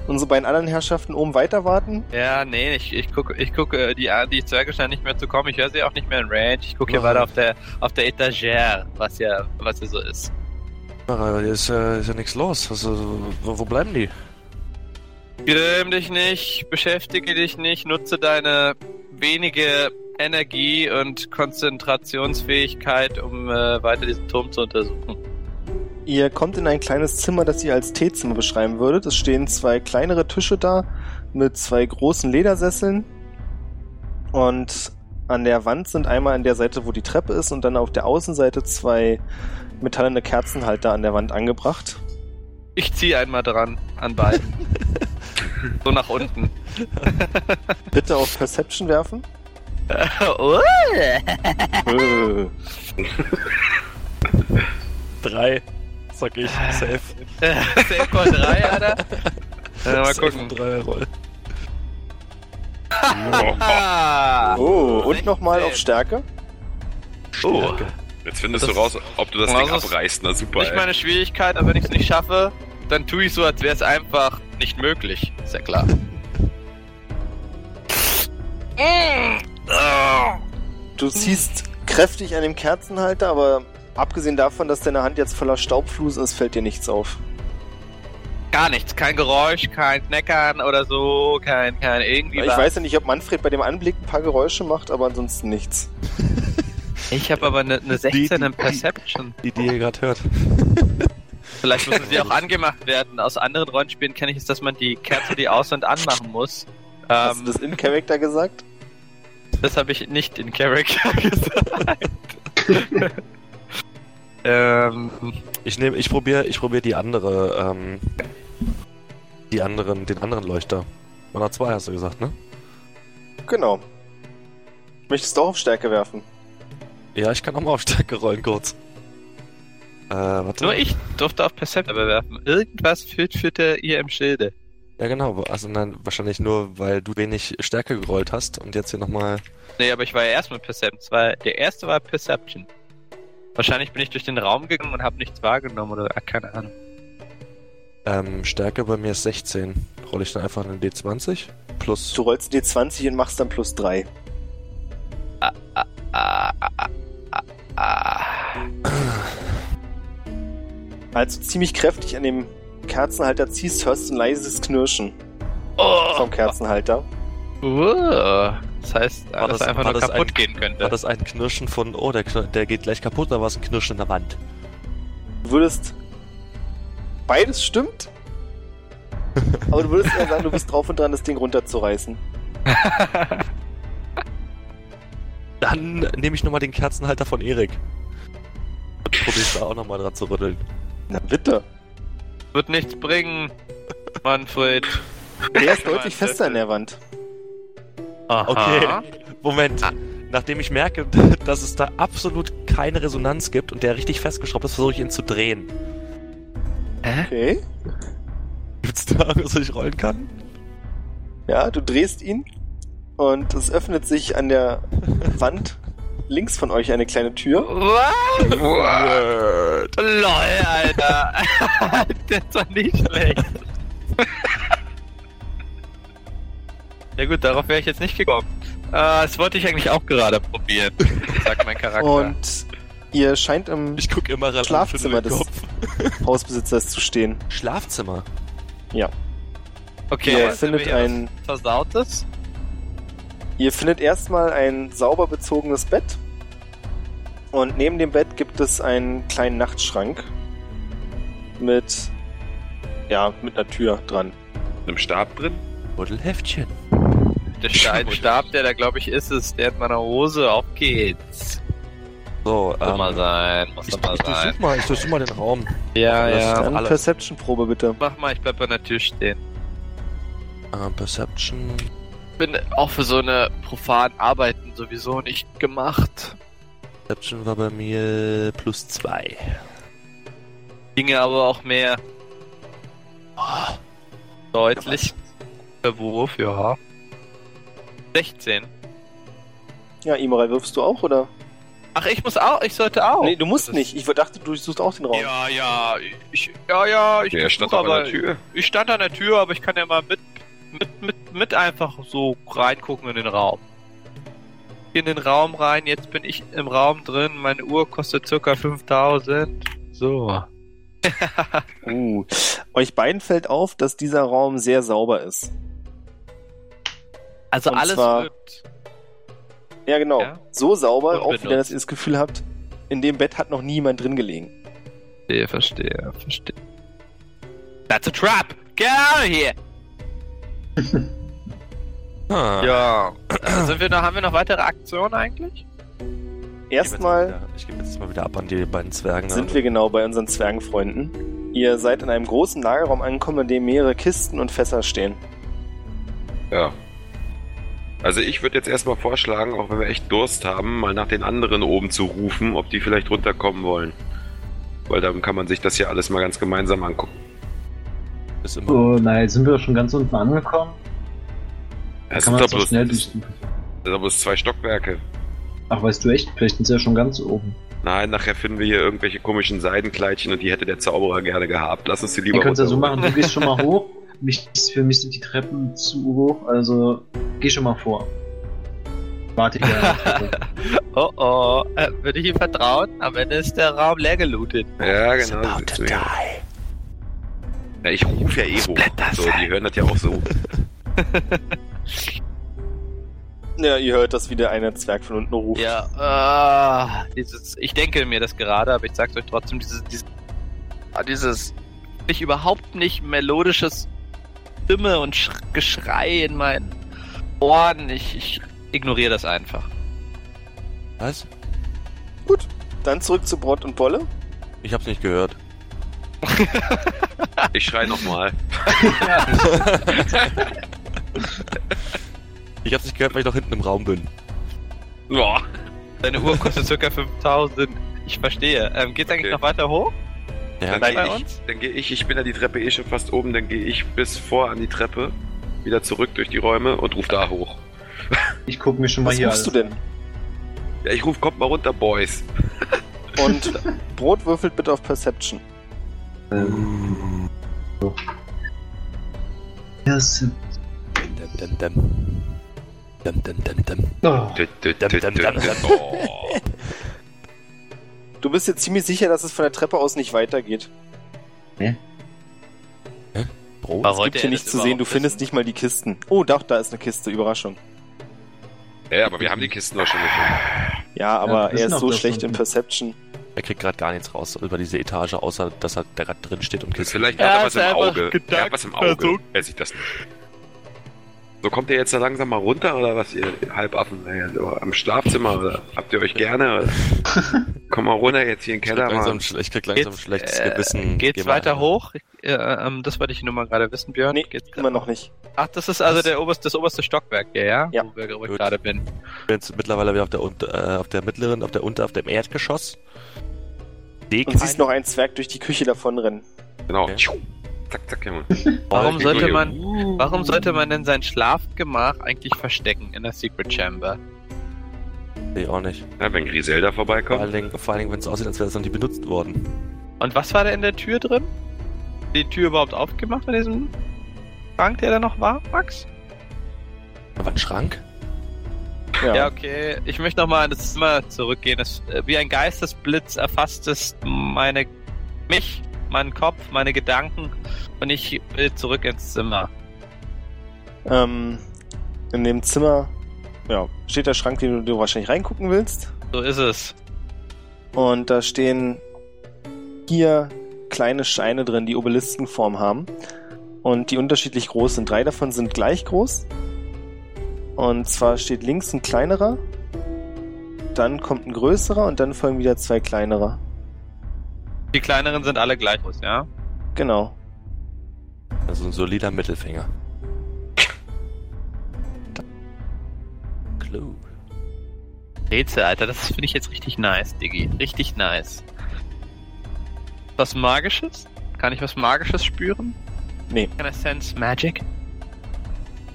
unsere beiden anderen Herrschaften oben weiter warten. Ja, nee, ich, ich gucke, ich gucke, die, die Zwerge scheinen nicht mehr zu kommen. Ich höre sie auch nicht mehr in Range. Ich gucke hier Aha. weiter auf der, auf der Etagere, was ja, was hier so ist. Aber hier ist, äh, ist ja nichts los. Also, wo, wo bleiben die? Grimm dich nicht, beschäftige dich nicht, nutze deine wenige Energie und Konzentrationsfähigkeit, um äh, weiter diesen Turm zu untersuchen. Ihr kommt in ein kleines Zimmer, das ihr als Teezimmer beschreiben würdet. Es stehen zwei kleinere Tische da mit zwei großen Ledersesseln. Und an der Wand sind einmal an der Seite, wo die Treppe ist, und dann auf der Außenseite zwei metallene Kerzenhalter an der Wand angebracht. Ich ziehe einmal dran, an beiden. *laughs* so nach unten. *laughs* Bitte auf Perception werfen. *laughs* oh. Äh, Drei. Sag ich. Safe. Safe Call 3, Alter. Äh, mal gucken. und Drei Roll. Oh, und nochmal auf Stärke. Oh. Jetzt findest Das- du raus, ob du das Ding abreißt. Na super, Nicht ey. meine Schwierigkeit, aber wenn ich es nicht schaffe, dann tue ich so, als wäre es einfach nicht möglich. Ist ja klar. Du ziehst kräftig an dem Kerzenhalter, aber abgesehen davon, dass deine Hand jetzt voller Staubflusen ist, fällt dir nichts auf. Gar nichts, kein Geräusch, kein Kneckern oder so, kein, kein irgendwie Ich was. weiß ja nicht, ob Manfred bei dem Anblick ein paar Geräusche macht, aber ansonsten nichts. *laughs* Ich habe aber eine, eine 16 in Perception. Die, die ihr gerade hört. *laughs* Vielleicht müssen sie auch angemacht werden. Aus anderen Rollenspielen kenne ich es, dass man die Kerze, die aus- und anmachen muss. Hast du Ähm, das in Character gesagt? das habe ich nicht in Character *laughs* gesagt. Ähm, Ich nehme, ich probiere, ich probiere die andere, ähm, die anderen, den anderen Leuchter. Man hat zwei, hast du gesagt, ne? Genau. Möchtest du auch auf Stärke werfen? Ja, ich kann auch mal auf Stärke rollen kurz. Äh, warte. nur ich durfte auf Perception bewerfen. Irgendwas führt, führte ihr im Schilde. Ja, genau. Also nein, wahrscheinlich nur, weil du wenig Stärke gerollt hast und jetzt hier nochmal. Nee, aber ich war ja erst mit Perception. War, der erste war Perception. Wahrscheinlich bin ich durch den Raum gegangen und habe nichts wahrgenommen oder ah, keine Ahnung. Ähm, Stärke bei mir ist 16. Rolle ich dann einfach einen D20 plus. Du rollst D20 und machst dann plus 3. Ah, ah, ah, ah, ah. Als du ziemlich kräftig an dem Kerzenhalter ziehst, hörst du ein leises Knirschen Oh, vom Kerzenhalter. Uh, das heißt, War dass das- einfach war nur das kaputt ein- gehen könnte. War das ein Knirschen von, oh, der, der geht gleich kaputt, oder war es ein Knirschen in der Wand? Du würdest. Beides stimmt. *laughs* Aber du würdest eher sagen, du bist drauf und dran, das Ding runterzureißen. *laughs* Dann nehme ich nochmal den Kerzenhalter von Erik. Und probiere ich da auch nochmal dran zu rütteln. Na bitte. Wird nichts bringen, Manfred. Der ist deutlich fester in der Wand. Aha. Okay. Moment. Nachdem ich merke, *laughs* dass es da absolut keine Resonanz gibt und der richtig festgeschraubt ist, versuche ich ihn zu drehen. Okay. Gibt's da irgendwas, was ich rollen kann? Ja, du drehst ihn und es öffnet sich an der *laughs* Wand links von euch eine kleine Tür. Was? Word. Lol, Alter. *laughs* das ist doch nicht schlecht. Ja gut, darauf wäre ich jetzt nicht gekommen. Äh, das wollte ich eigentlich auch gerade probieren, *laughs* sagt mein Charakter. Und ihr scheint im Ich gucke immer. Schlafzimmer des. *laughs* Hausbesitzers zu stehen. Schlafzimmer. okay, ihr findet ein- Versautes? Ihr findet erstmal ein sauber bezogenes Bett. Und neben dem Bett gibt es einen kleinen Nachtschrank. Mit, ja, mit einer Tür dran. Mit einem Stab drin? Buddelheftchen. Der Stein Stab, der da glaube ich ist, ist der in meiner Hose. Auf geht's. So, Muss ähm, mal sein, muss ich, mal ich sein. durchsuch mal, ich durchsuch mal den Raum. Ja, Das ja. alles. Perception-Probe bitte. Mach mal, ich bleib an der Tür stehen. Äh, Perception. Bin auch für so eine profanen Arbeiten sowieso nicht gemacht. Perception war bei mir plus zwei. Ginge aber auch mehr. Oh, deutlich. Der Wurf, ja. 16. Ja, Imrai, wirfst du auch, oder? Ach, ich muss auch, ich sollte auch. nee, du musst Das- nicht. Ich dachte, du suchst auch den Raum. Ja, ja, ich, ja, ja, ich Der stand versuch, doch an aber der Tür. ich stand an der Tür, aber ich kann ja mal mit, mit, mit, mit einfach so reingucken in den Raum. In den Raum rein, jetzt bin ich im Raum drin, meine Uhr kostet circa 5000. So. *laughs* Uh. Euch beiden fällt auf, dass dieser Raum sehr sauber ist. Also Und alles zwar- wird. Ja, genau. Ja. So sauber, auch Unbenutzt. wieder, dass ihr das Gefühl habt, in dem Bett hat noch niemand drin gelegen. Verstehe, verstehe, verstehe. That's a trap! Get out of here! *laughs* Ah. Ja. *clears throat* Sind wir noch, haben wir noch weitere Aktionen eigentlich? Erstmal Ich gebe jetzt mal wieder ab an die beiden Zwergen. sind wir genau bei unseren Zwergenfreunden. Ihr seid in einem großen Lagerraum angekommen, in dem mehrere Kisten und Fässer stehen. Ja. Also ich würde jetzt erstmal vorschlagen, auch wenn wir echt Durst haben, mal nach den anderen oben zu rufen, ob die vielleicht runterkommen wollen. Weil dann kann man sich das hier alles mal ganz gemeinsam angucken. Ist immer. Oh nein, sind wir schon ganz unten angekommen? Es kann sind auch bloß, schnell das durch. sind doch bloß zwei Stockwerke. Ach, weißt du echt? Vielleicht sind sie ja schon ganz oben. Nein, nachher finden wir hier irgendwelche komischen Seidenkleidchen und die hätte der Zauberer gerne gehabt. Lass uns die lieber Ihr könnt es ja so runter- machen, du gehst schon mal *laughs* hoch. Mich, für mich sind die Treppen zu hoch, also geh schon mal vor. Warte hier. der. *laughs* Oh oh, äh, würde ich ihm vertrauen? Am Ende ist der Raum leer gelootet. Ja, It's genau. Ja, ich rufe ja eh hoch. So, die hören das ja auch so. *laughs* Ja, ihr hört, dass wieder einer Zwerg von unten ruft. Ja, äh, dieses, ich denke mir das gerade, aber ich sag's euch trotzdem, dieses, dieses ah, dieses nicht überhaupt nicht melodisches Stimme und Sch Geschrei in meinen Ohren. Ich, ich ignoriere das einfach. Was? Dann zurück zu Brot und Bolle. Ich hab's nicht gehört. *laughs* Ich schrei nochmal. *laughs* Ich hab's nicht gehört, weil ich noch hinten im Raum bin. Boah. Deine Uhr kostet circa 5000. Ich verstehe. Ähm, geht's eigentlich Okay. noch weiter hoch? Ja, Dann gehe ich, dann geh ich, ich bin ja die Treppe eh schon fast oben, dann gehe ich bis vor an die Treppe, wieder zurück durch die Räume und ruf da hoch. Ich gucke mir schon mal Was hier rufst du alles denn? Ja, ich ruf, kommt mal runter, Boys. Und Brot würfelt bitte auf Perception. Ähm, so. Ja, sind- Dum, dum, dum. Dum, dum, dum, dum. Oh, dum, dum. Du bist jetzt ziemlich sicher, dass es von der Treppe aus nicht weitergeht. Brot? Warum? Es Wollte gibt hier er nichts zu sehen, du findest wissen? nicht mal die Kisten. Oh, doch, da ist eine Kiste, Überraschung. Ja, aber wir haben die Kisten doch schon gefunden. Ja, aber wir er ist so schlecht in Perception. Er kriegt gerade gar nichts raus über diese Etage, außer dass er der gerade drin steht und Kisten. Vielleicht Er hat er was im Auge. Er hat was im Auge. Wer sieht das nicht? So, kommt ihr jetzt da langsam mal runter oder was, ihr Halbaffen? So, am Schlafzimmer oder habt ihr euch gerne? Oder? *laughs* Komm mal runter jetzt hier in den Ich krieg Keller langsam, ich krieg langsam Geht's, schlechtes äh, Gewissen. Geht's Geh mal- weiter hoch? Äh, ähm, das wollte ich nur mal gerade wissen, Björn. Nee, Geht's immer noch nicht. Ach, das ist also Was? der oberste, das oberste Stockwerk hier, ja? Ja. Wo, wir, wo ich Gut. gerade bin. Ich bin jetzt mittlerweile wieder auf der, Unter- äh, auf der mittleren, auf der Unter, auf dem Erdgeschoss. Seh Und siehst noch einen Zwerg durch die Küche davonrennen. Genau. Okay. Zack, zack, Junge. *laughs* Warum Ich- sollte ich- man, warum sollte man denn sein Schlafgemach eigentlich verstecken in der Secret Chamber? Seh auch nicht. Ja, wenn Griselda Vor vorbeikommt. allen Dingen, vor allen Dingen wenn es aussieht, als wäre es noch nie benutzt worden. Und was war da in der Tür drin? Die Tür überhaupt aufgemacht in diesem Schrank, der da noch war, Max? Da war ein Schrank? Ja. Ja, okay. Ich möchte nochmal in das Zimmer zurückgehen. Es, äh, wie ein Geistesblitz erfasst es meine, mich, meinen Kopf, meine Gedanken und ich will zurück ins Zimmer. Ähm, in dem Zimmer ja, steht der Schrank, den du, du wahrscheinlich reingucken willst. So ist es. Und da stehen vier kleine Steine drin, die Obeliskenform haben. Und die unterschiedlich groß sind. Drei davon sind gleich groß. Und zwar steht links ein kleinerer, dann kommt ein größerer und dann folgen wieder zwei kleinere. Die kleineren sind alle gleich groß, ja? Genau. Also ein solider Mittelfinger. Clue. Rätsel, Alter, das finde ich jetzt richtig nice, Diggi. Richtig nice. Was Magisches? Kann ich was Magisches spüren? Nee. Can I sense magic?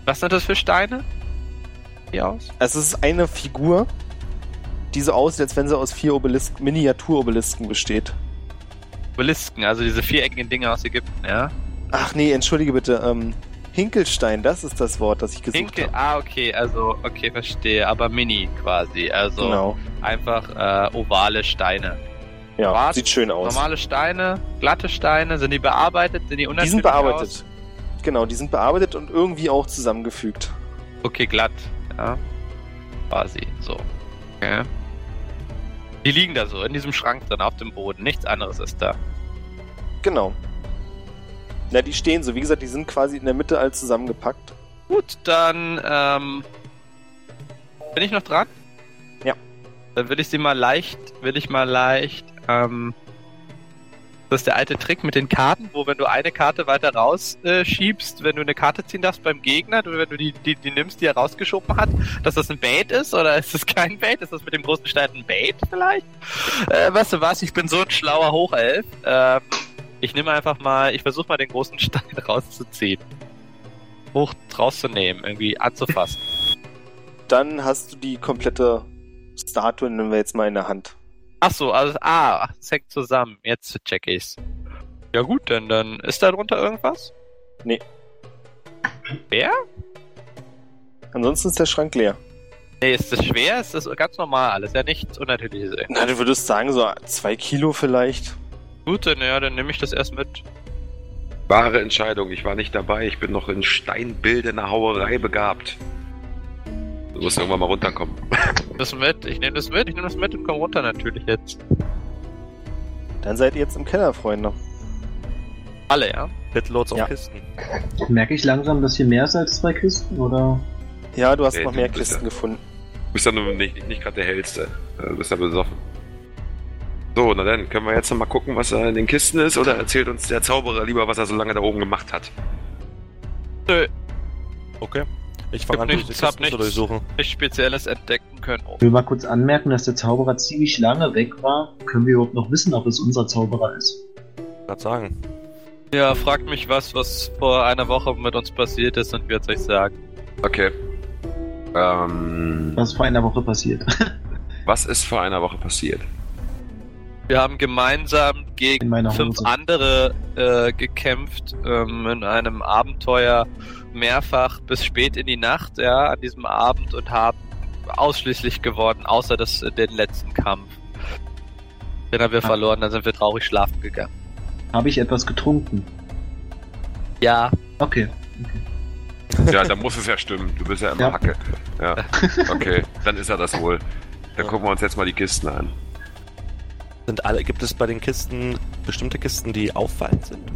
Was sind das für Steine? Hier aus? Es ist eine Figur, die so aussieht, als wenn sie aus vier Obelisk Miniaturobelisken besteht. Obelisken, also diese viereckigen Dinge aus Ägypten, ja? Ach nee, entschuldige bitte. Ähm, Hinkelstein, das ist das Wort, das ich gesucht Hinke, habe. ah, okay, also, okay, verstehe, aber mini quasi, also Genau. einfach äh, ovale Steine. Ja, Was? sieht schön aus. Normale Steine, glatte Steine, sind die bearbeitet, sind die Die sind bearbeitet. Aus? Genau, die sind bearbeitet und irgendwie auch zusammengefügt. Okay, glatt, ja. Quasi, so. Okay. Die liegen da so in diesem Schrank drin auf dem Boden, nichts anderes ist da. Genau. Na, die stehen so. Wie gesagt, die sind quasi in der Mitte all zusammengepackt. Gut, dann ähm, bin ich noch dran? Ja. Dann will ich sie mal leicht, will ich mal leicht, ähm, das ist der alte Trick mit den Karten, wo wenn du eine Karte weiter rausschiebst, äh, wenn du eine Karte ziehen darfst beim Gegner, wenn du die, die, die nimmst, die er rausgeschoben hat, dass das ein Bait ist oder ist das kein Bait? Ist das mit dem großen Stein ein Bait vielleicht? Äh, weißt du was, ich bin so ein schlauer Hochelf. Ähm, ich nehme einfach mal, ich versuche mal den großen *laughs* Stein rauszuziehen. Hoch rauszunehmen, irgendwie anzufassen. Dann hast du die komplette Statue, nehmen wir jetzt mal in der Hand. Ach so, also, ah, das hängt zusammen. Jetzt check ich's. Ja gut, denn dann ist da drunter irgendwas? Nee. Wer? Ansonsten ist der Schrank leer. Nee, ist das schwer? Ist das ganz normal alles? Ja, nichts Unnatürliches. Na, du würdest sagen, so zwei Kilo vielleicht. Gut, dann, ja, dann nehme ich das erst mit. Wahre Entscheidung. Ich war nicht dabei. Ich bin noch in steinbildender Hauerei begabt. Du musst irgendwann mal runterkommen. Das mit, ich nehme das mit, ich nehme das mit und komm runter natürlich jetzt. Dann seid ihr jetzt im Keller, Freunde. Alle, ja? Hitlords auf Ja. Kisten. Merke ich langsam, dass hier mehr ist als zwei Kisten, oder? Ja, du hast Ey, noch du mehr Kisten ja- gefunden. Du bist ja nur nicht, nicht gerade der hellste. Äh, Du bist ja besoffen. So, na dann, können wir jetzt noch mal gucken, was da in den Kisten ist, oder erzählt uns der Zauberer lieber, was er so lange da oben gemacht hat? Nö, Okay. Ich fange an, nichts, diese hab Kisten zu nichts. durchsuchen. nichts Spezielles entdecken können. Ich will mal kurz anmerken, dass der Zauberer ziemlich lange weg war. Können wir überhaupt noch wissen, ob es unser Zauberer ist? Gerade sagen. Ja, fragt mich was, was vor einer Woche mit uns passiert ist und wird euch sagen. Okay. Ähm, *laughs* Was ist vor einer Woche passiert? was ist vor einer Woche passiert? Wir haben gemeinsam In gegen fünf andere äh, gekämpft ähm, in einem Abenteuer mehrfach bis spät in die Nacht, ja, an diesem Abend und haben ausschließlich gewonnen, außer das, den letzten Kampf. Den haben wir Ah. verloren, dann sind wir traurig schlafen gegangen. Habe ich etwas getrunken? Ja, Okay. Ja, dann muss es ja stimmen. Du bist ja immer Ja. Hacke. Ja. *laughs* Okay, dann ist er das wohl. Dann gucken wir uns jetzt mal die Kisten an. Sind alle, gibt es bei den Kisten bestimmte Kisten, die auffallend sind?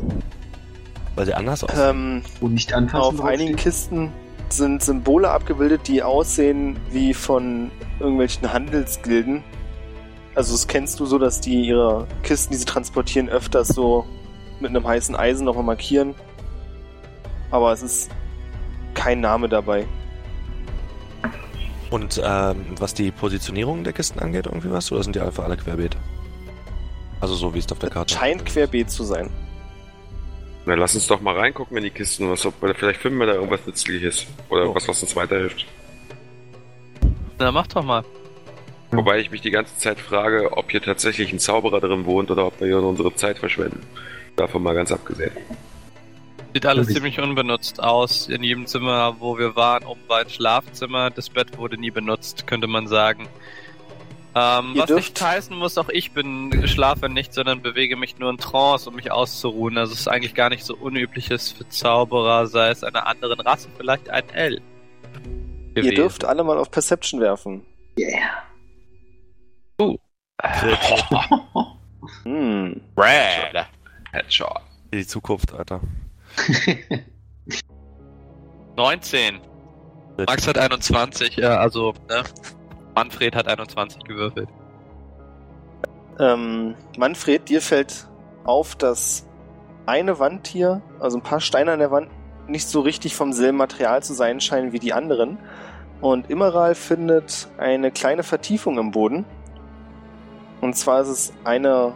Weil sie anders aussehen? Ähm, Wo nicht anfassen auf einigen Kisten sind Symbole abgebildet, die aussehen wie von irgendwelchen Handelsgilden. Also das kennst du so, dass die ihre Kisten, die sie transportieren, öfters so mit einem heißen Eisen nochmal markieren. Aber es ist kein Name dabei. Und ähm, was die Positionierung der Kisten angeht, irgendwie was? Oder sind die einfach alle querbeet? Also so wie es auf der Karte Scheint querbeet zu sein. Na, lass uns doch mal reingucken in die Kisten. Was, ob, vielleicht finden wir da irgendwas Nützliches. Oder Oh. was, was uns weiterhilft. na mach doch mal. Wobei ich mich die ganze Zeit frage, ob hier tatsächlich ein Zauberer drin wohnt oder ob wir hier unsere Zeit verschwenden. Davon mal ganz abgesehen. Sieht alles ziemlich unbenutzt aus. In jedem Zimmer, wo wir waren, oben war ein Schlafzimmer. Das Bett wurde nie benutzt, könnte man sagen. Ähm, was dürft- nicht heißen muss, auch ich bin schlafe nicht, sondern bewege mich nur in Trance, um mich auszuruhen. Also es ist eigentlich gar nicht so unübliches für Zauberer, sei es einer anderen Rasse, vielleicht ein L. Ihr dürft alle mal auf Perception werfen. *laughs* Hm. Red. Headshot. Die Zukunft, Alter. *laughs* 19. Max hat 21, ja, also, ne? Manfred hat 21 gewürfelt. Ähm, Manfred, dir fällt auf, dass eine Wand hier, also ein paar Steine an der Wand, nicht so richtig vom selben Material zu sein scheinen wie die anderen. Und Immeral findet eine kleine Vertiefung im Boden. Und zwar ist es eine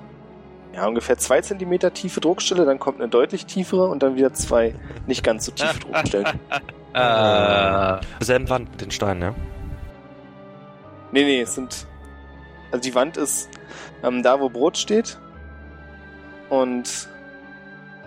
ja, ungefähr zwei Zentimeter tiefe Druckstelle, dann kommt eine deutlich tiefere und dann wieder zwei nicht ganz so tiefe *laughs* Druckstellen. Äh, Selben Wand mit den Steinen, ja? Nee, nee, es sind. Also die Wand ist ähm, da, wo Brot steht. Und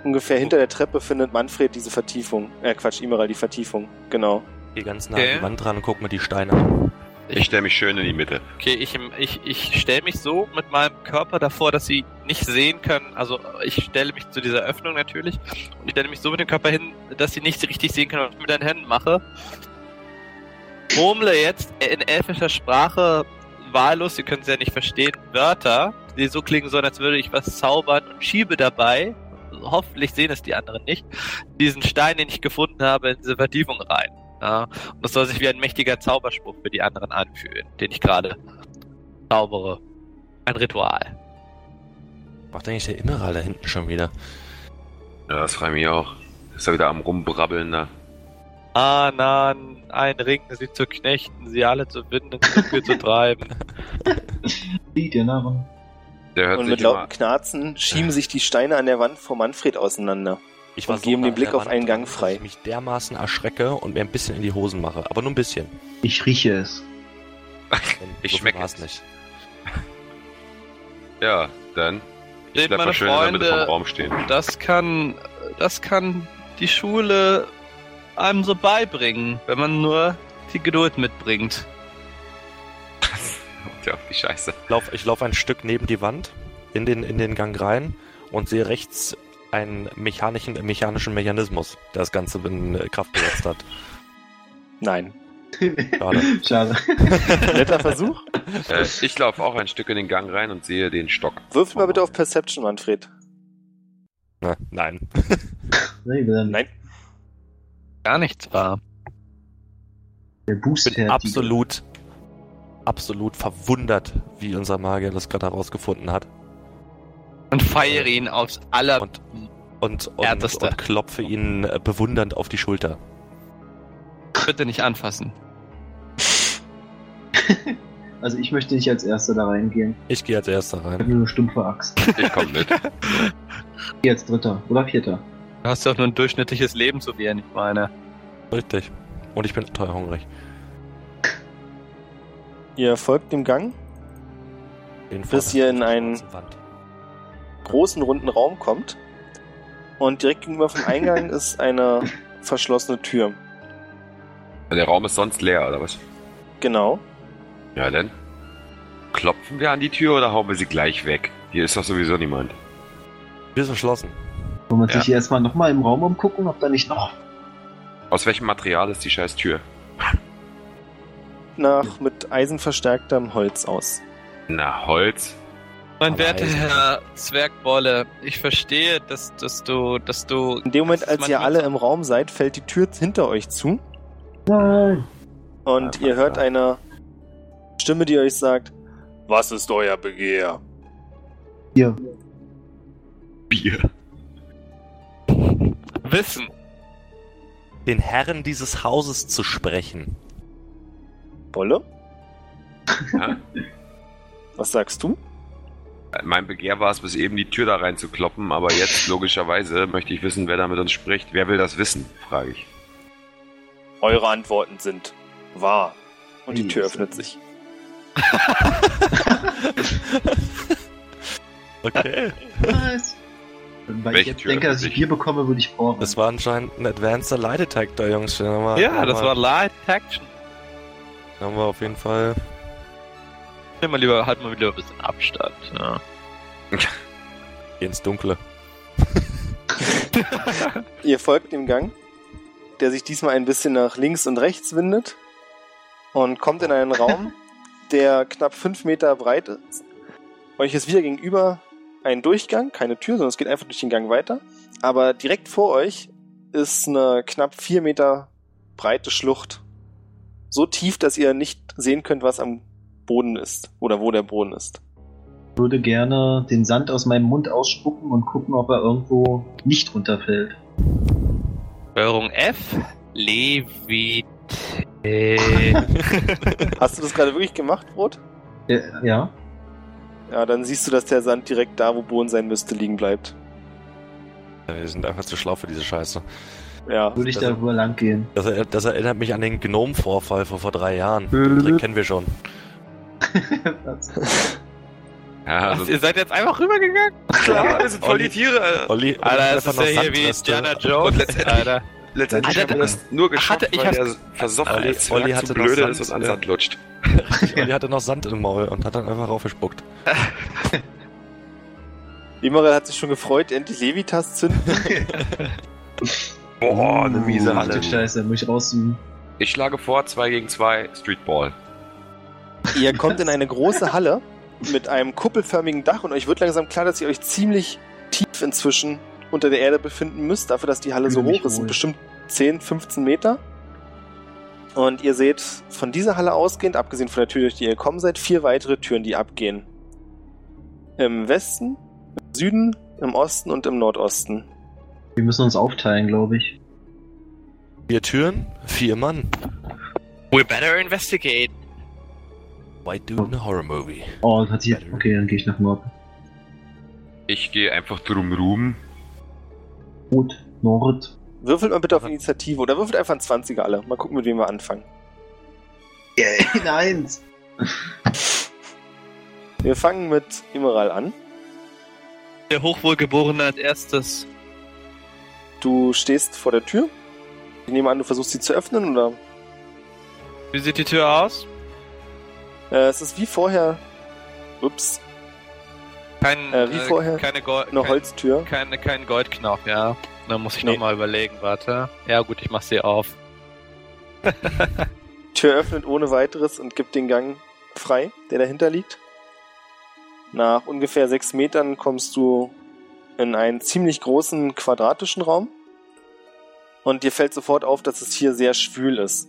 ungefähr hinter der Treppe findet Manfred diese Vertiefung. Äh, Quatsch, Imeral die Vertiefung. Genau. Geh ganz nah Okay. an die Wand dran und guck mir die Steine an. Ich stelle mich schön in die Mitte. Okay, ich, ich, ich stelle mich so mit meinem Körper davor, dass sie nicht sehen können. Also ich stelle mich zu dieser Öffnung natürlich. Und ich stelle mich so mit dem Körper hin, dass sie nicht richtig sehen können, was ich mit den Händen mache. Murmle jetzt in elfischer Sprache wahllos, Sie können es ja nicht verstehen, Wörter, die so klingen sollen, als würde ich was zaubern und schiebe dabei, hoffentlich sehen es die anderen nicht, diesen Stein, den ich gefunden habe, in diese Vertiefung rein. Ja, und das soll sich wie ein mächtiger Zauberspruch für die anderen anfühlen, den ich gerade zaubere. Ein Ritual. Macht eigentlich der Immeral da hinten schon wieder? Ja, das frage ich mich auch. Ist er wieder am Rumbrabbeln da? Anan, ein Ring, sie zu knechten, sie alle zu binden, zu viel zu treiben. *laughs* Die, der Narren. Und sich mit lauten Knarzen schieben sich die Steine an der Wand vor Manfred auseinander. Ich Und geben nah den Blick auf einen Gang dass frei. Ich mich dermaßen erschrecke und mir ein bisschen in die Hosen mache. Aber nur ein bisschen. Ich rieche es. *laughs* Ich so schmecke es. nicht. Ja, dann Seht, bleib meine mal schön in der Mitte vom Freunde, Raum stehen. das kann, das kann die Schule einem so beibringen, wenn man nur die Geduld mitbringt. *laughs* Ja, die Scheiße. Ich lauf, ich lauf ein Stück neben die Wand, in den, in den Gang rein und sehe rechts einen mechanischen, mechanischen Mechanismus, der das Ganze in äh, Kraft gesetzt hat. Nein. *laughs* Schade. Schade. *laughs* Netter Versuch. Äh, ich laufe auch ein Stück in den Gang rein und sehe den Stock. Würfel mal bitte auf Perception, Manfred. Na, nein. Nicht. Nein. Gar nichts war. Der Boost Ich bin absolut, absolut verwundert, wie unser Magier das gerade herausgefunden hat. Und feiere ihn aufs aller... Und, und, und, und klopfe ihn äh, bewundernd auf die Schulter. Bitte nicht anfassen. *laughs* Also ich möchte nicht als Erster da reingehen. Ich gehe als erster Ich habe rein. nur eine stumpfe Axt. Ich komm mit. Ich gehe als Dritter oder Vierter. Du hast doch nur ein durchschnittliches Leben, so wie er nicht meine. Richtig. Und ich bin total hungrig. Ihr folgt dem Gang, Bis ihr in einen- großen runden Raum kommt. Und direkt gegenüber vom Eingang ist eine verschlossene Tür. Der Raum ist sonst leer, oder was? Genau. Ja, dann. Klopfen wir an die Tür oder hauen wir sie gleich weg? Hier ist doch sowieso niemand. Wir sind verschlossen. Wollen wir uns Ja. nicht erstmal nochmal im Raum umgucken, ob da nicht noch. Aus welchem Material ist die scheiß Tür? Nach mit Eisen verstärktem Holz aus. Na, Holz. Mein werter. Herr Zwergbolle, ich verstehe, dass, dass du, dass du... In dem Moment, als ihr alle im Raum seid, fällt die Tür hinter euch zu. Nein. Und Ja, ihr hört eine Stimme, die euch sagt, was ist euer Begehr? Hier. Bier. Wissen. Den Herren dieses Hauses zu sprechen. Bolle? Ja? *laughs* Was sagst du? Mein Begehr war es, bis eben die Tür da rein zu kloppen, aber jetzt, logischerweise, möchte ich wissen, wer da mit uns spricht. Wer will das wissen, frage ich. Eure Antworten sind wahr. Und die Tür öffnet sich. *laughs* Okay. Was? Weil Welche ich jetzt Tür denke, dass ich? Bier bekomme, würde ich vorrennen. Das war anscheinend ein Advanced Light Detector, Jungs. Den haben wir, Ja, das wir, war Light Action. haben wir auf jeden Fall. Nimm mal lieber, halt mal wieder ein bisschen Abstand. Ja. *laughs* Geh ins Dunkle. *laughs* Ihr folgt dem Gang, der sich diesmal ein bisschen nach links und rechts windet und kommt in einen Raum, der knapp fünf Meter breit ist. Euch ist wieder gegenüber ein Durchgang, keine Tür, sondern es geht einfach durch den Gang weiter. Aber direkt vor euch ist eine knapp vier Meter breite Schlucht. So tief, dass ihr nicht sehen könnt, was am Boden ist oder wo der Boden ist. Ich würde gerne den Sand aus meinem Mund ausspucken und gucken, ob er irgendwo nicht runterfällt. Steuerung F. Levit. *laughs* *laughs* Hast du das gerade wirklich gemacht, Brot? Ja, ja. Ja, dann siehst du, dass der Sand direkt da, wo Boden sein müsste, liegen bleibt. Wir sind einfach zu schlau für diese Scheiße. Ja. würde ich das- darüber lang gehen. Das, er- das erinnert mich an den Gnome-Vorfall von vor drei Jahren. Den Trick kennen wir schon. *laughs* Ja, Was, also, ihr seid jetzt einfach rübergegangen? klar, *laughs* wir sind voll die Tiere. Alter. Olli, Alter, das ist ja hier wie. Indiana Jones. Und letztendlich- Alter. Letztendlich haben wir das nur geschafft, hatte- ich weil hab- der versoffene Olli- zu hatte blöde noch ist und Sand, an. Sand lutscht. *laughs* Olli hatte noch Sand im Maul und hat dann einfach raufgespuckt. *laughs* Immerel hat sich schon gefreut, endlich Levitas zünden. *laughs* Boah, eine miese Ach Halle. du Scheiße, muss ich rauszoomen. Ich schlage vor, 2 gegen 2, Streetball. ihr kommt in eine große Halle mit einem kuppelförmigen Dach und euch wird langsam klar, dass ihr euch ziemlich tief inzwischen unter der Erde befinden müsst, dafür, dass die Halle so hoch ist, sind bestimmt 10, 15 Meter. Und ihr seht von dieser Halle ausgehend, abgesehen von der Tür, durch die ihr gekommen seid, vier weitere Türen, die abgehen. Im Westen, im Süden, im Osten und im Nordosten. Wir müssen uns aufteilen, glaube ich. Vier Türen, vier Mann. We better investigate. White Dude in a Horror Movie. Oh, das hat sich. Okay, dann gehe ich nach Norden. Ich gehe einfach drum rum. Rot, Nord. Würfelt mal bitte auf Initiative oder würfelt einfach ein 20er alle. Mal gucken, mit wem wir anfangen. Yeah, *laughs* eins. Wir fangen mit Immeral an. Der Hochwohlgeborene als erstes. Du stehst vor der Tür. Ich nehme an, du versuchst sie zu öffnen oder? Wie sieht die Tür aus? Äh, es ist wie vorher. Ups, Kein, Äh, wie vorher? Keine Gold, eine kein, Holztür. Keine, kein Goldknopf, ja. Da muss ich Nee. noch nochmal überlegen, warte. Ja gut, ich mach sie auf. *laughs* Tür öffnet ohne weiteres und gibt den Gang frei, der dahinter liegt. Nach ungefähr sechs Metern kommst du in einen ziemlich großen quadratischen Raum. Und dir fällt sofort auf, dass es hier sehr schwül ist.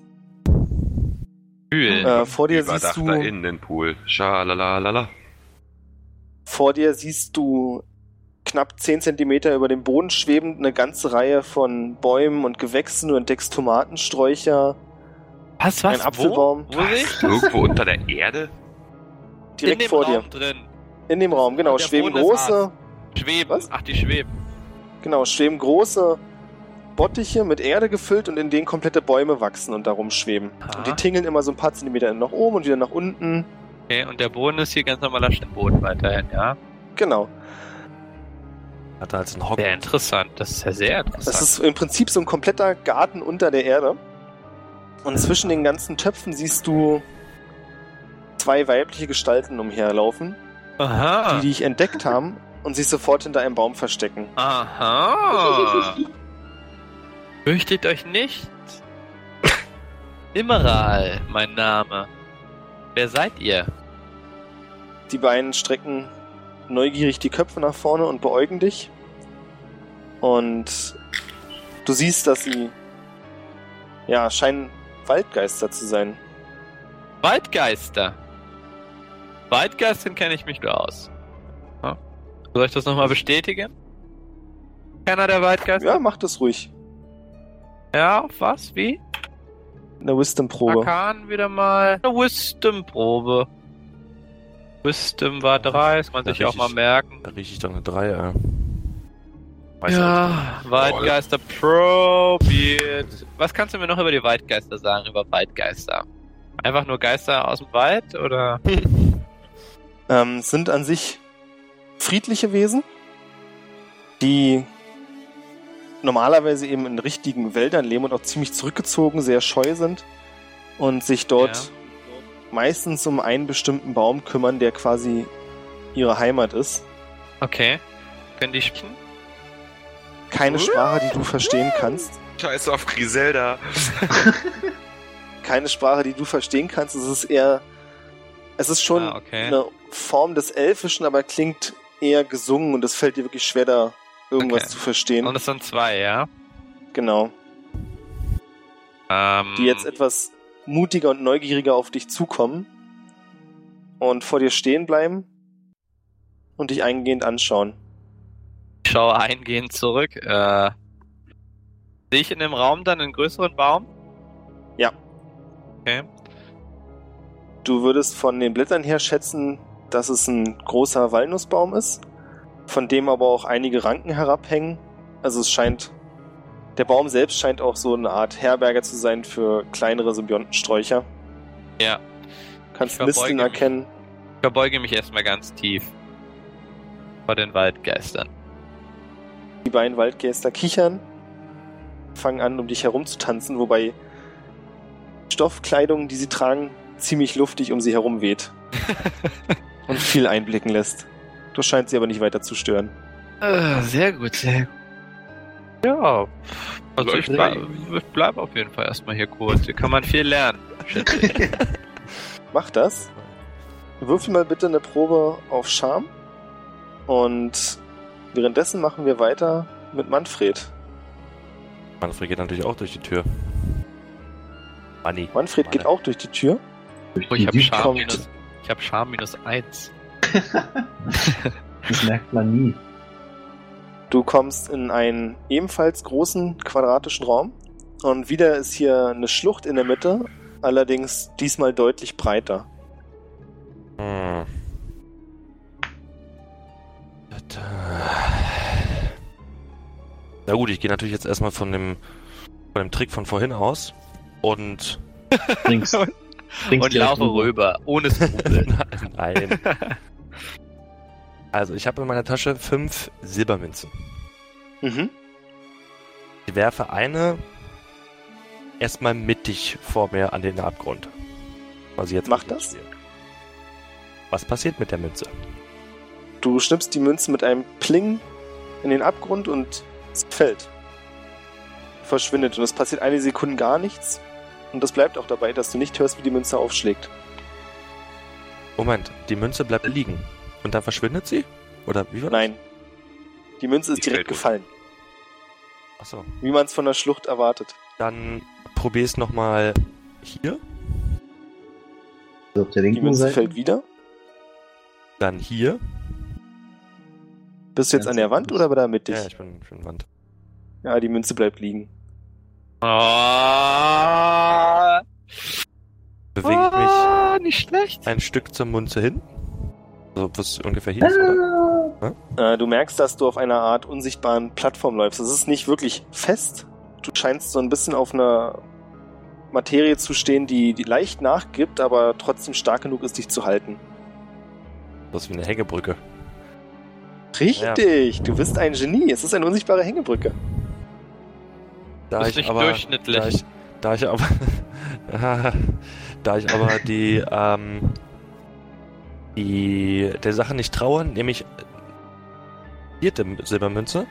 Kühl. Äh, vor dir siehst Überdachter du, Innenpool. Schalalalala. Vor dir siehst du knapp 10 Zentimeter über dem Boden schwebend eine ganze Reihe von Bäumen und Gewächsen. Du entdeckst Tomatensträucher, was, was? ein Apfelbaum. Wo, wo? Irgendwo unter der Erde? direkt In dem vor Raum dir. drin. In dem Raum, genau. Schweben Boden große, Schweben. Was? Ach, die schweben. genau, schweben große Bottiche mit Erde gefüllt und in denen komplette Bäume wachsen und darum schweben. Und die tingeln immer so ein paar Zentimeter nach oben und wieder nach unten. Okay, und der Boden ist hier ganz normaler Steinboden weiterhin, ja? Genau. Hat er als einen Hocken. Sehr interessant. Das ist ja sehr interessant. Das ist im Prinzip so ein kompletter Garten unter der Erde. Und zwischen den ganzen Töpfen siehst du zwei weibliche Gestalten umherlaufen, Aha. die dich entdeckt haben und sich sofort hinter einem Baum verstecken. Aha. Fürchtet euch nicht. *laughs* Immeral, mein Name. Wer seid ihr? Die beiden strecken neugierig die Köpfe nach vorne und beäugen dich. Und du siehst, dass sie ja scheinen Waldgeister zu sein. Waldgeister. Waldgeistern kenne ich mich nur aus. Ja. Soll ich das nochmal bestätigen? Keiner der Waldgeister? Ja, mach das ruhig. Ja, was? Wie? Eine Wisdom-Probe. Arkan wieder mal. Eine Wisdom-Probe. Wisdom war drei, das kann man Ja, sich auch mal merken. Da rieche ich dann eine 3, ja. Weiß Ja, Waldgeister probiert. Was kannst du mir noch über die Waldgeister sagen, über Waldgeister? Einfach nur Geister aus dem Wald oder? *laughs* ähm, sind an sich friedliche Wesen, die normalerweise eben in richtigen Wäldern leben und auch ziemlich zurückgezogen, sehr scheu sind und sich dort Ja. meistens um einen bestimmten Baum kümmern, der quasi ihre Heimat ist. Okay. Können die sprechen? Keine Sprache, die du verstehen kannst. Scheiße auf Griselda. *laughs* Keine Sprache, die du verstehen kannst. Es ist eher, es ist schon Ah, okay. eine Form des Elfischen, aber klingt eher gesungen und es fällt dir wirklich schwer, da irgendwas Okay. zu verstehen. Und es sind zwei, ja? genau. Ähm, die jetzt etwas mutiger und neugieriger auf dich zukommen und vor dir stehen bleiben und dich eingehend anschauen. ich schaue eingehend zurück. Äh, sehe ich in dem Raum dann einen größeren Baum? Ja. Okay. Du würdest von den Blättern her schätzen, dass es ein großer Walnussbaum ist, von dem aber auch einige Ranken herabhängen. Also es scheint, der Baum selbst scheint auch so eine Art Herberge zu sein für kleinere Symbiontensträucher. Ja. Kannst Misteln mich. erkennen. Ich verbeuge mich erstmal ganz tief. Vor den Waldgeistern. Die beiden Waldgeister kichern, fangen an, um dich herum zu tanzen, wobei die Stoffkleidung, die sie tragen, ziemlich luftig um sie herum weht *laughs* und viel einblicken lässt. Das scheint sie aber nicht weiter zu stören. Äh, sehr gut, sehr gut. Ja, also ich rein. ich bleib auf jeden Fall erstmal hier kurz. Hier kann man viel lernen. schätze ich. *laughs* Mach das. Würfel mal bitte eine Probe auf Charme. Und währenddessen machen wir weiter mit Manfred. Manfred geht natürlich auch durch die Tür. Manni. Manfred geht auch durch die Tür. Oh, ich habe Charme minus, ich hab Charme minus eins. *laughs* Das merkt man nie. Du kommst in einen ebenfalls großen quadratischen Raum. Und wieder ist hier eine Schlucht in der Mitte, allerdings diesmal deutlich breiter. Hm. Na gut, ich gehe natürlich jetzt erstmal von dem, von dem Trick von vorhin aus. Und. *laughs* Und direkt laufe rüber. rüber, ohne Skrupel. *laughs* Nein. Also, ich habe in meiner Tasche fünf Silbermünzen. Mhm. Ich werfe eine erstmal mittig vor mir an den Abgrund. Was ich jetzt Mach das. stehe. Was passiert mit der Münze? Du schnippst die Münze mit einem Pling in den Abgrund und es fällt. Verschwindet. Und es passiert eine Sekunde gar nichts. Und das bleibt auch dabei, dass du nicht hörst, wie die Münze aufschlägt. Moment, die Münze bleibt liegen. Und dann verschwindet sie? Oder wie war das? Nein. Die Münze ist Die direkt gefallen, Achso. wie man es von der Schlucht erwartet. Dann probier's nochmal hier, Also auf der Die linken Münze Seite. fällt wieder. dann hier. Bist du jetzt an der Wand oder wieder mittig? Ja, ich bin, ich bin Wand. Ja, die Münze bleibt liegen. Ah, Bewege ich ah, nicht schlecht. mich ein Stück zur Münze hin. Also was ungefähr hier ist, oder? Äh, du merkst, dass du auf einer Art unsichtbaren Plattform läufst. Es ist nicht wirklich fest. Du scheinst so ein bisschen auf einer Materie zu stehen, die, die leicht nachgibt, aber trotzdem stark genug ist, dich zu halten. Das ist wie eine Hängebrücke. Richtig, du bist ein Genie. Es ist eine unsichtbare Hängebrücke. Da Ist ich nicht aber, durchschnittlich. Da ich, da ich aber, *laughs* da ich aber die, ähm, die der Sache nicht traue, nehme ich vierte Silbermünze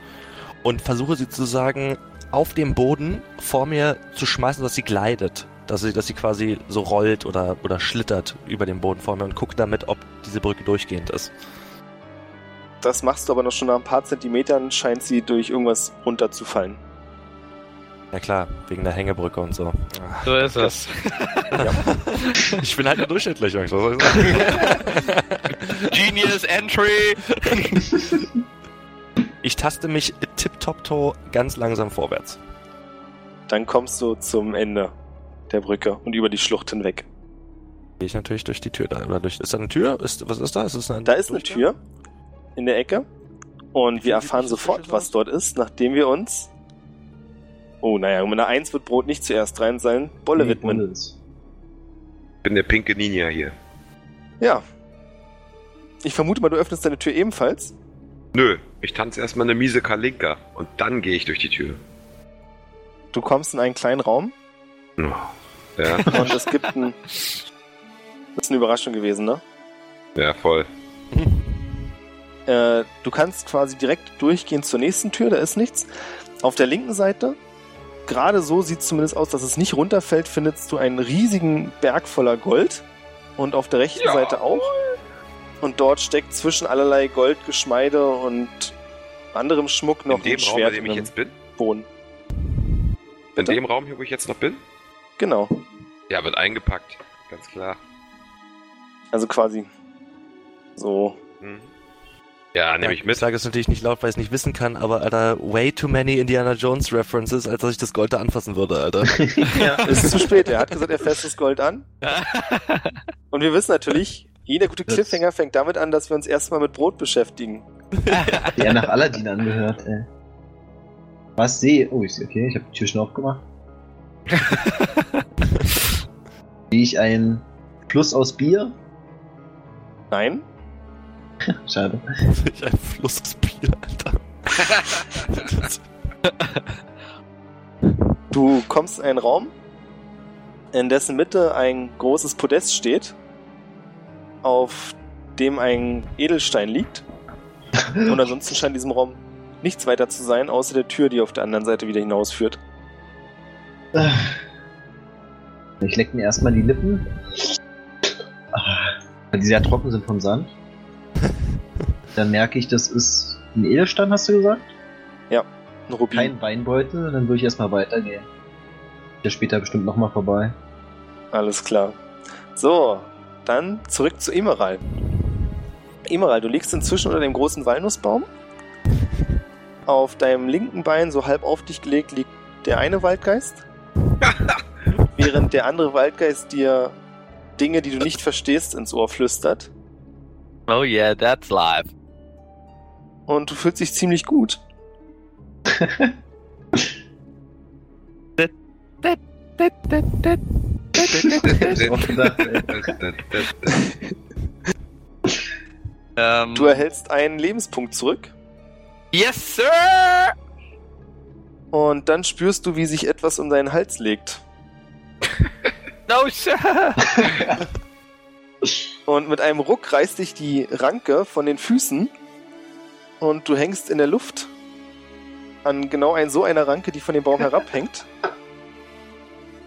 und versuche sie zu sagen auf dem Boden vor mir zu schmeißen, dass sie gleitet. Dass sie, dass sie quasi so rollt oder, oder schlittert über den Boden vor mir und gucke damit, ob diese Brücke durchgehend ist. Das machst du aber noch schon nach ein paar Zentimetern, scheint sie durch irgendwas runterzufallen. Ja klar, wegen der Hängebrücke und so. So ist es. Ich bin halt nur durchschnittlich, Jungs. Was soll ich sagen? *laughs* Genius Entry. Ich taste mich tipptopp-toe ganz langsam vorwärts. Dann kommst du zum Ende der Brücke und über die Schlucht hinweg. Gehe ich natürlich durch die Tür da. Oder durch, ist da eine Tür? Ist, was ist da? Ist es eine Da ist eine? Tür in der Ecke und Wie wir erfahren das sofort, was dort ist, nachdem wir uns. Oh, naja, mit einer Eins wird Brot nicht zuerst rein sein. Bolle Nee, widmen. Bolle Ich bin der pinke Ninja hier. Ja. Ich vermute mal, du öffnest deine Tür ebenfalls. Nö, ich tanze erstmal eine miese Kalinka und dann gehe ich durch die Tür. Du kommst in einen kleinen Raum. Ja, *laughs* und es gibt ein. Das ist eine Überraschung gewesen, ne? ja, voll. Äh, du kannst quasi direkt durchgehen zur nächsten Tür, da ist nichts. Auf der linken Seite, gerade so sieht es zumindest aus, dass es nicht runterfällt, findest du einen riesigen Berg voller Gold. Und auf der rechten Ja. Seite auch. Und dort steckt zwischen allerlei Goldgeschmeide und anderem Schmuck noch In dem ein Raum, in Schwert dem ich jetzt bin? Boden. In Bitte? dem Raum hier, wo ich jetzt noch bin? Genau. Ja, wird eingepackt. Ganz klar. Also quasi so. Mhm. Ja, nehme ich Ich mit. sage es natürlich nicht laut, weil ich es nicht wissen kann, aber Alter, way too many Indiana Jones References, als dass ich das Gold da anfassen würde, Alter. *laughs* *laughs* Ist zu spät. Er hat gesagt, er fässt das Gold an. *laughs* Und wir wissen natürlich, jeder gute Cliffhanger fängt damit an, dass wir uns erstmal mit Brot beschäftigen. Die er nach Aladdin angehört, ey. Was sehe? Oh, ich, okay, ich habe die Tür schon aufgemacht. Sehe ich einen Fluss aus Bier? Nein? *laughs* Schade. Ich ein Fluss aus Bier, Alter. *laughs* Du kommst in einen Raum, in dessen Mitte ein großes Podest steht, auf dem ein Edelstein liegt. *laughs* Und ansonsten scheint in diesem Raum nichts weiter zu sein, außer der Tür, die auf der anderen Seite wieder hinausführt. Ich leck mir erstmal die Lippen. Ah, Weil die sehr trocken sind vom Sand. Dann merke ich, das ist ein Edelstein, hast du gesagt? Ein Rubin. Kein Weinbeutel, dann würde ich erstmal weitergehen. Der später bestimmt nochmal vorbei. Alles klar. So, dann zurück zu Emerald. Emerald, du liegst inzwischen unter dem großen Walnussbaum. Auf deinem linken Bein, so halb auf dich gelegt, liegt der eine Waldgeist. *laughs* während der andere Waldgeist dir Dinge, die du nicht verstehst, ins Ohr flüstert. Oh yeah, that's live. Und du fühlst dich ziemlich gut. Ähm, Du erhältst einen Lebenspunkt zurück. yes, sir! Und dann spürst du, wie sich etwas um deinen Hals legt. No, sir! *laughs* Und mit einem Ruck reißt dich die Ranke von den Füßen und du hängst in der Luft an genau ein, so einer Ranke, die von dem Baum herabhängt.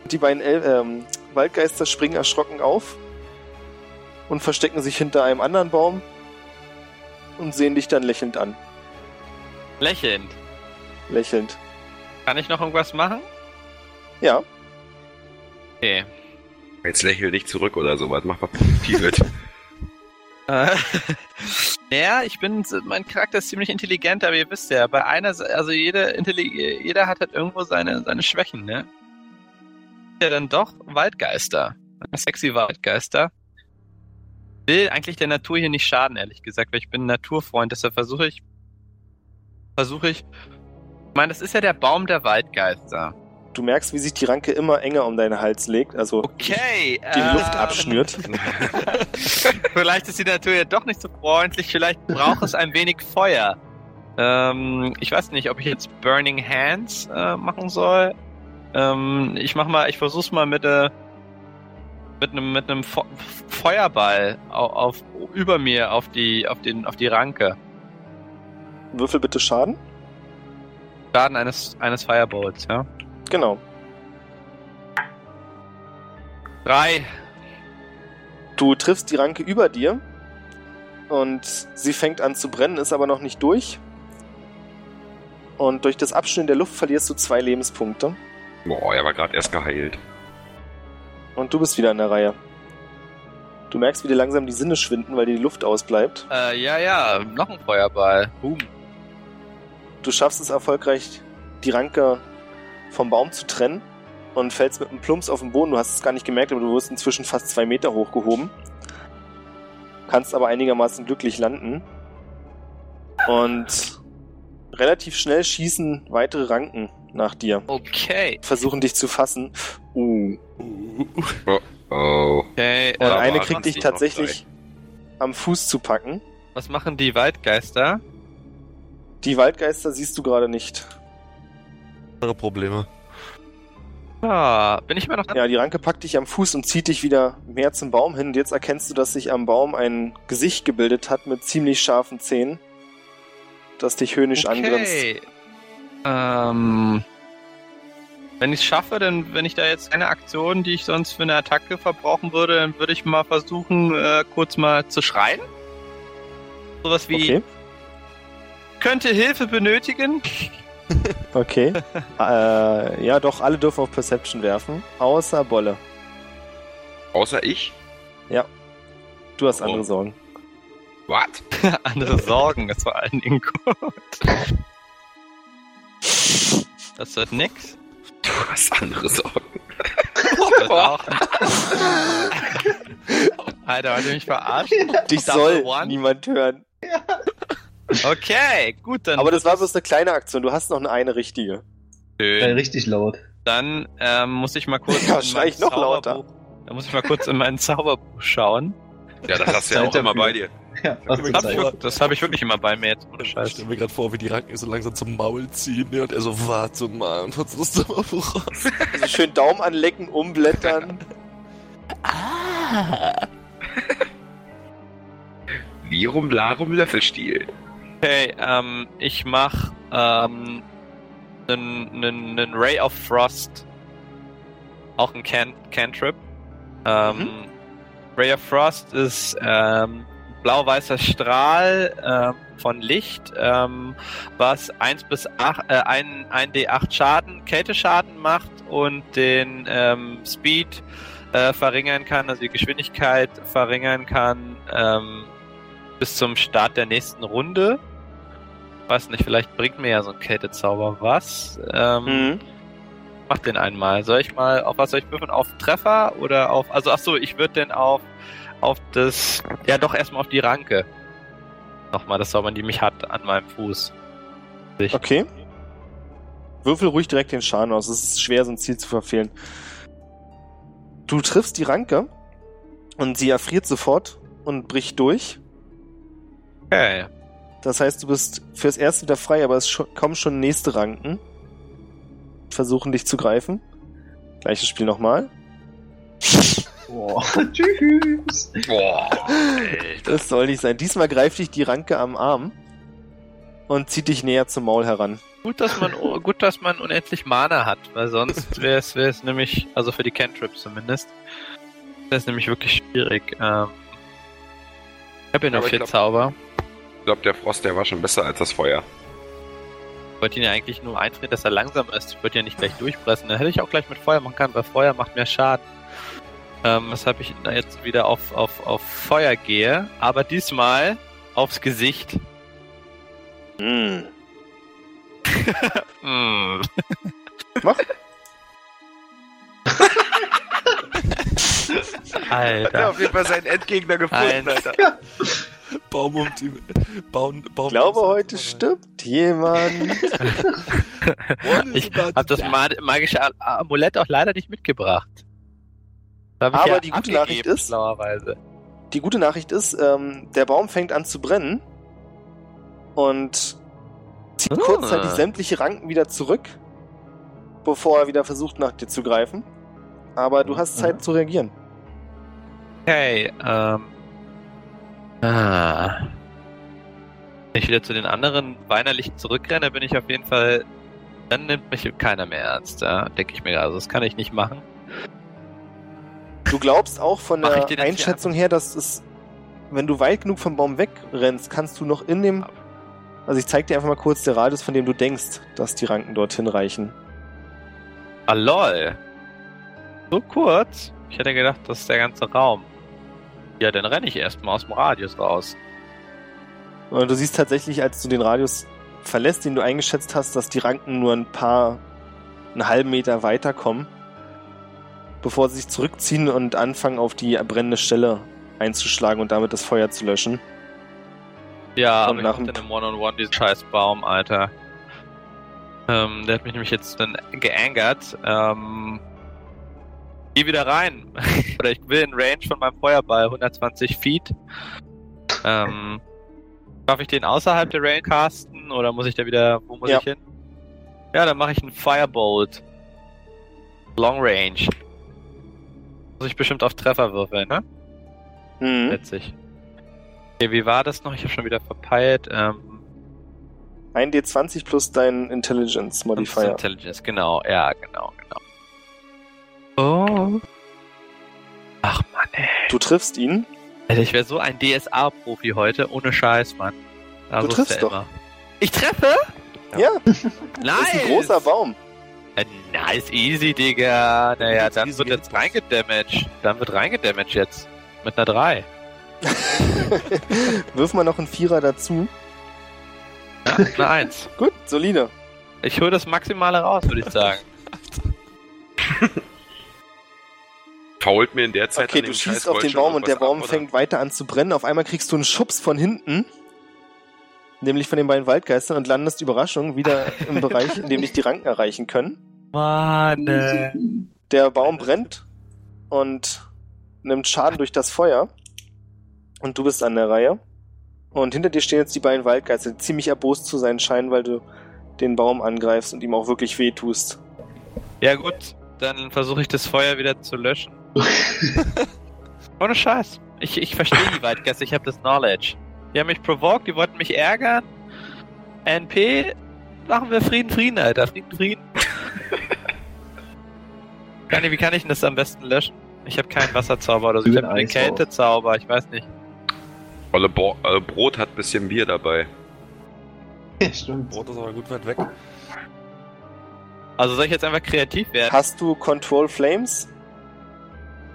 Die beiden El ähm, Waldgeister springen erschrocken auf und verstecken sich hinter einem anderen Baum und sehen dich dann lächelnd an. Lächelnd. lächelnd. Kann ich noch irgendwas machen? Ja, Okay. Jetzt lächel nicht zurück oder sowas. Mach was Positives. *laughs* *laughs* Äh, naja, ich bin, mein Charakter ist ziemlich intelligent, aber ihr wisst ja, bei einer, also jede, Intelli jeder hat halt irgendwo seine, seine Schwächen, ne? Ja, dann doch Waldgeister. Sexy Waldgeister. Will eigentlich der Natur hier nicht schaden, ehrlich gesagt, weil ich bin ein Naturfreund, deshalb versuche ich, versuche ich, ich meine, das ist ja der Baum der Waldgeister. Du merkst, wie sich die Ranke immer enger um deinen Hals legt, also Okay. die ähm, Luft abschnürt. *laughs* Vielleicht ist die Natur ja doch nicht so freundlich, vielleicht braucht es ein wenig Feuer. Ähm, ich weiß nicht, ob ich jetzt Burning Hands äh, machen soll. Ähm, ich mach mal, ich versuch's mal mit äh, mit einem mit einem Fe Feuerball auf, auf über mir auf die auf den auf die Ranke. Würfel bitte Schaden. Schaden eines eines Firebolts, ja. Genau. Drei. Du triffst die Ranke über dir und sie fängt an zu brennen, ist aber noch nicht durch. Und durch das Abschnüren der Luft verlierst du zwei Lebenspunkte. Boah, er war gerade erst geheilt. Und du bist wieder in der Reihe. Du merkst, wie dir langsam die Sinne schwinden, weil dir die Luft ausbleibt. Äh, ja, ja, noch ein Feuerball. Boom. Du schaffst es erfolgreich, die Ranke vom Baum zu trennen und fällst mit einem Plumps auf den Boden. Du hast es gar nicht gemerkt, aber du wirst inzwischen fast zwei Meter hochgehoben. Kannst aber einigermaßen glücklich landen. Und relativ schnell schießen weitere Ranken nach dir. Okay. Versuchen dich zu fassen. Uh. Oh. Okay. Und Äh, eine kriegt dich tatsächlich am Fuß zu packen. was machen die Waldgeister? Die Waldgeister siehst du gerade nicht. Andere Probleme. Ah, bin ich immer noch dran? Ja, die Ranke packt dich am Fuß und zieht dich wieder mehr zum Baum hin. Und jetzt erkennst du, dass sich am Baum ein Gesicht gebildet hat mit ziemlich scharfen Zähnen, das dich höhnisch angrinst. Okay. Ähm, wenn ich es schaffe, dann, wenn ich da jetzt eine Aktion, die ich sonst für eine Attacke verbrauchen würde, dann würde ich mal versuchen, äh, kurz mal zu schreien. Sowas wie, Okay, könnte Hilfe benötigen. Okay. *laughs* äh, ja, doch, alle dürfen auf Perception werfen, außer Bolle. Außer ich? Du hast Oh. andere Sorgen. What? *laughs* Andere Sorgen, das war allen Dingen gut. Das wird nix. Du hast andere Sorgen. Das auch. *laughs* Alter, wollt ihr mich verarschen? Dich Double soll one? niemand hören. Okay, gut, dann. Aber das war bloß eine kleine Aktion. Du hast noch eine, eine richtige. Äh, schön. richtig laut. Dann ähm, muss ich mal kurz. Ja, in schrei mein ich noch lauter. Zauberbuch- Dann muss ich mal kurz in mein Zauberbuch schauen. Ja, das hast du ja auch immer bei dir. *laughs* Ja, was Das habe ich, Zeit. wirklich- das hab ich wirklich immer bei mir jetzt. Ohne Ich Scheiß. stelle mir gerade vor, wie die Ranken so langsam zum Maul ziehen ne? und er so, warte mal, und holt so das Zimmerbuch raus. Also schön Daumen anlecken, umblättern. *laughs* Lirum Larum Löffelstiel. Okay, ähm, ich mach ähm, einen nen, nen Ray of Frost. Auch ein Can Cantrip. Ähm, Ray of Frost ist ähm, blau-weißer Strahl ähm, von Licht, ähm, was 1 bis 8, äh, 1, 1d8 Schaden, Kälteschaden macht und den ähm, Speed äh, verringern kann, also die Geschwindigkeit verringern kann ähm, bis zum Start der nächsten Runde. Weiß nicht, vielleicht bringt mir ja so ein Kältezauber was. Ähm, Mhm. Mach den einmal. Soll ich mal, auf was soll ich würfeln? Auf Treffer oder auf, also ach so, ich würde den auf, auf das, ja doch erstmal auf die Ranke. Nochmal das Zaubern, die mich hat an meinem Fuß. Sich. Okay. Würfel ruhig direkt den Schaden aus. Es ist schwer, so ein Ziel zu verfehlen. Du triffst die Ranke und sie erfriert sofort und bricht durch. Okay. Das heißt, du bist fürs Erste wieder frei, aber es kommen schon nächste Ranken. Versuchen dich zu greifen. Gleiches Spiel nochmal. *laughs* Boah. Tschüss. Boah, Alter. *laughs* Das soll nicht sein. Diesmal greift dich die Ranke am Arm und zieht dich näher zum Maul heran. Gut, dass man, gut, dass man unendlich Mana hat, weil sonst wäre es, wäre es nämlich, also für die Cantrips zumindest, wäre es nämlich wirklich schwierig. Ähm, ich habe ja nur vier glaub- Zauber. Ich glaube, der Frost, der war schon besser als das Feuer. Ich wollte ihn ja eigentlich nur eintreten, dass er langsam ist. Ich wollte ja nicht gleich durchpressen. Dann hätte ich auch gleich mit Feuer machen können, weil Feuer macht mehr Schaden. Ähm, weshalb ich da jetzt wieder auf, auf, auf Feuer gehe. Aber diesmal aufs Gesicht. Hm. *laughs* Hm. *laughs* Mach. Hat er Alter. auf jeden Fall seinen Endgegner gefunden, Eins. Alter. *laughs* Baum um die. Baum, Baum Ich glaube, heute stirbt jemand. Ich habe das ma magische Amulett auch leider nicht mitgebracht. Aber ja die gute Nachricht ist-. Die gute Nachricht ist, ähm, der Baum fängt an zu brennen und zieht Ah. kurzzeitig sämtliche Ranken wieder zurück, bevor er wieder versucht, nach dir zu greifen. Aber du hast Zeit zu reagieren. Okay, ähm. Ah. Wenn ich wieder zu den anderen weinerlichen zurückrenne, bin ich auf jeden Fall. Dann nimmt mich keiner mehr ernst, ja, denke ich mir gerade. Also, das kann ich nicht machen. Du glaubst auch von Mach der Einschätzung her, dass es, wenn du weit genug vom Baum wegrennst, kannst du noch in dem. Also ich zeig dir einfach mal kurz den Radius, von dem du denkst, dass die Ranken dorthin reichen. Ah, lol. So kurz? Ich hätte gedacht, das ist der ganze Raum. Ja, dann renne ich erstmal aus dem Radius raus. Und du siehst tatsächlich, als du den Radius verlässt, den du eingeschätzt hast, dass die Ranken nur ein paar, einen halben Meter weiterkommen, bevor sie sich zurückziehen und anfangen, auf die brennende Stelle einzuschlagen und damit das Feuer zu löschen. Ja, Und aber ich dann im One-on-One diesen scheiß Baum, Alter. Ähm, der hat mich nämlich jetzt dann geangert. Ähm, geh wieder rein. Oder ich will in Range von meinem Feuerball, 120 Feet. Ähm, darf ich den außerhalb der Range casten oder muss ich da wieder, wo muss Ja. ich hin? Ja, dann mache ich einen Firebolt. Long Range. Muss ich bestimmt auf Treffer würfeln, ne? Mhm. Letztlich. Okay, wie war das noch? Ich habe schon wieder verpeilt. Ähm, Ein D20 plus dein Intelligence Modifier. Intelligence, genau, ja, genau, genau. Oh. Ach Mann, ey. Du triffst ihn. Alter, ich wäre so ein DSA-Profi heute, ohne Scheiß, Mann. Also triffst ist ja doch. immer. Ich treffe? Ja, Nice! *laughs* das ist ein großer Baum. Äh, nice, easy, Digga. Naja, dann easy wird jetzt reingedamaged. Dann wird reingedamaged jetzt. Mit einer 3. *laughs* Wirf mal noch einen Vierer dazu. Ja, eine 1. *laughs* Gut, solide. Ich hole das Maximale raus, würde ich sagen. Fault mir in der Zeit Okay, an du dem schießt auf den Baum und der ab, Baum oder? fängt weiter an zu brennen. Auf einmal kriegst du einen Schubs von hinten, nämlich von den beiden Waldgeistern und landest Überraschung wieder im *laughs* Bereich, in dem dich die Ranken erreichen können. Mann, äh. Der Baum brennt und nimmt Schaden durch das Feuer. Und du bist an der Reihe. Und hinter dir stehen jetzt die beiden Waldgeister, die ziemlich erbost zu sein scheinen, weil du den Baum angreifst und ihm auch wirklich weh tust. Ja gut, dann versuche ich das Feuer wieder zu löschen. *laughs* Ohne Scheiß. Ich, ich verstehe die Waldgäste, ich habe das Knowledge. Die haben mich provoked, die wollten mich ärgern. NP, machen wir Frieden, Frieden, Alter. Frieden, Frieden. *laughs* kann ich, wie kann ich denn das am besten löschen? Ich habe keinen Wasserzauber oder so. Ich habe einen. Kältezauber, ich weiß nicht. Olle Bo äh, Brot hat ein bisschen Bier dabei. Stimmt. Brot ist aber gut weit weg. Also soll ich jetzt einfach kreativ werden? Hast du Control Flames?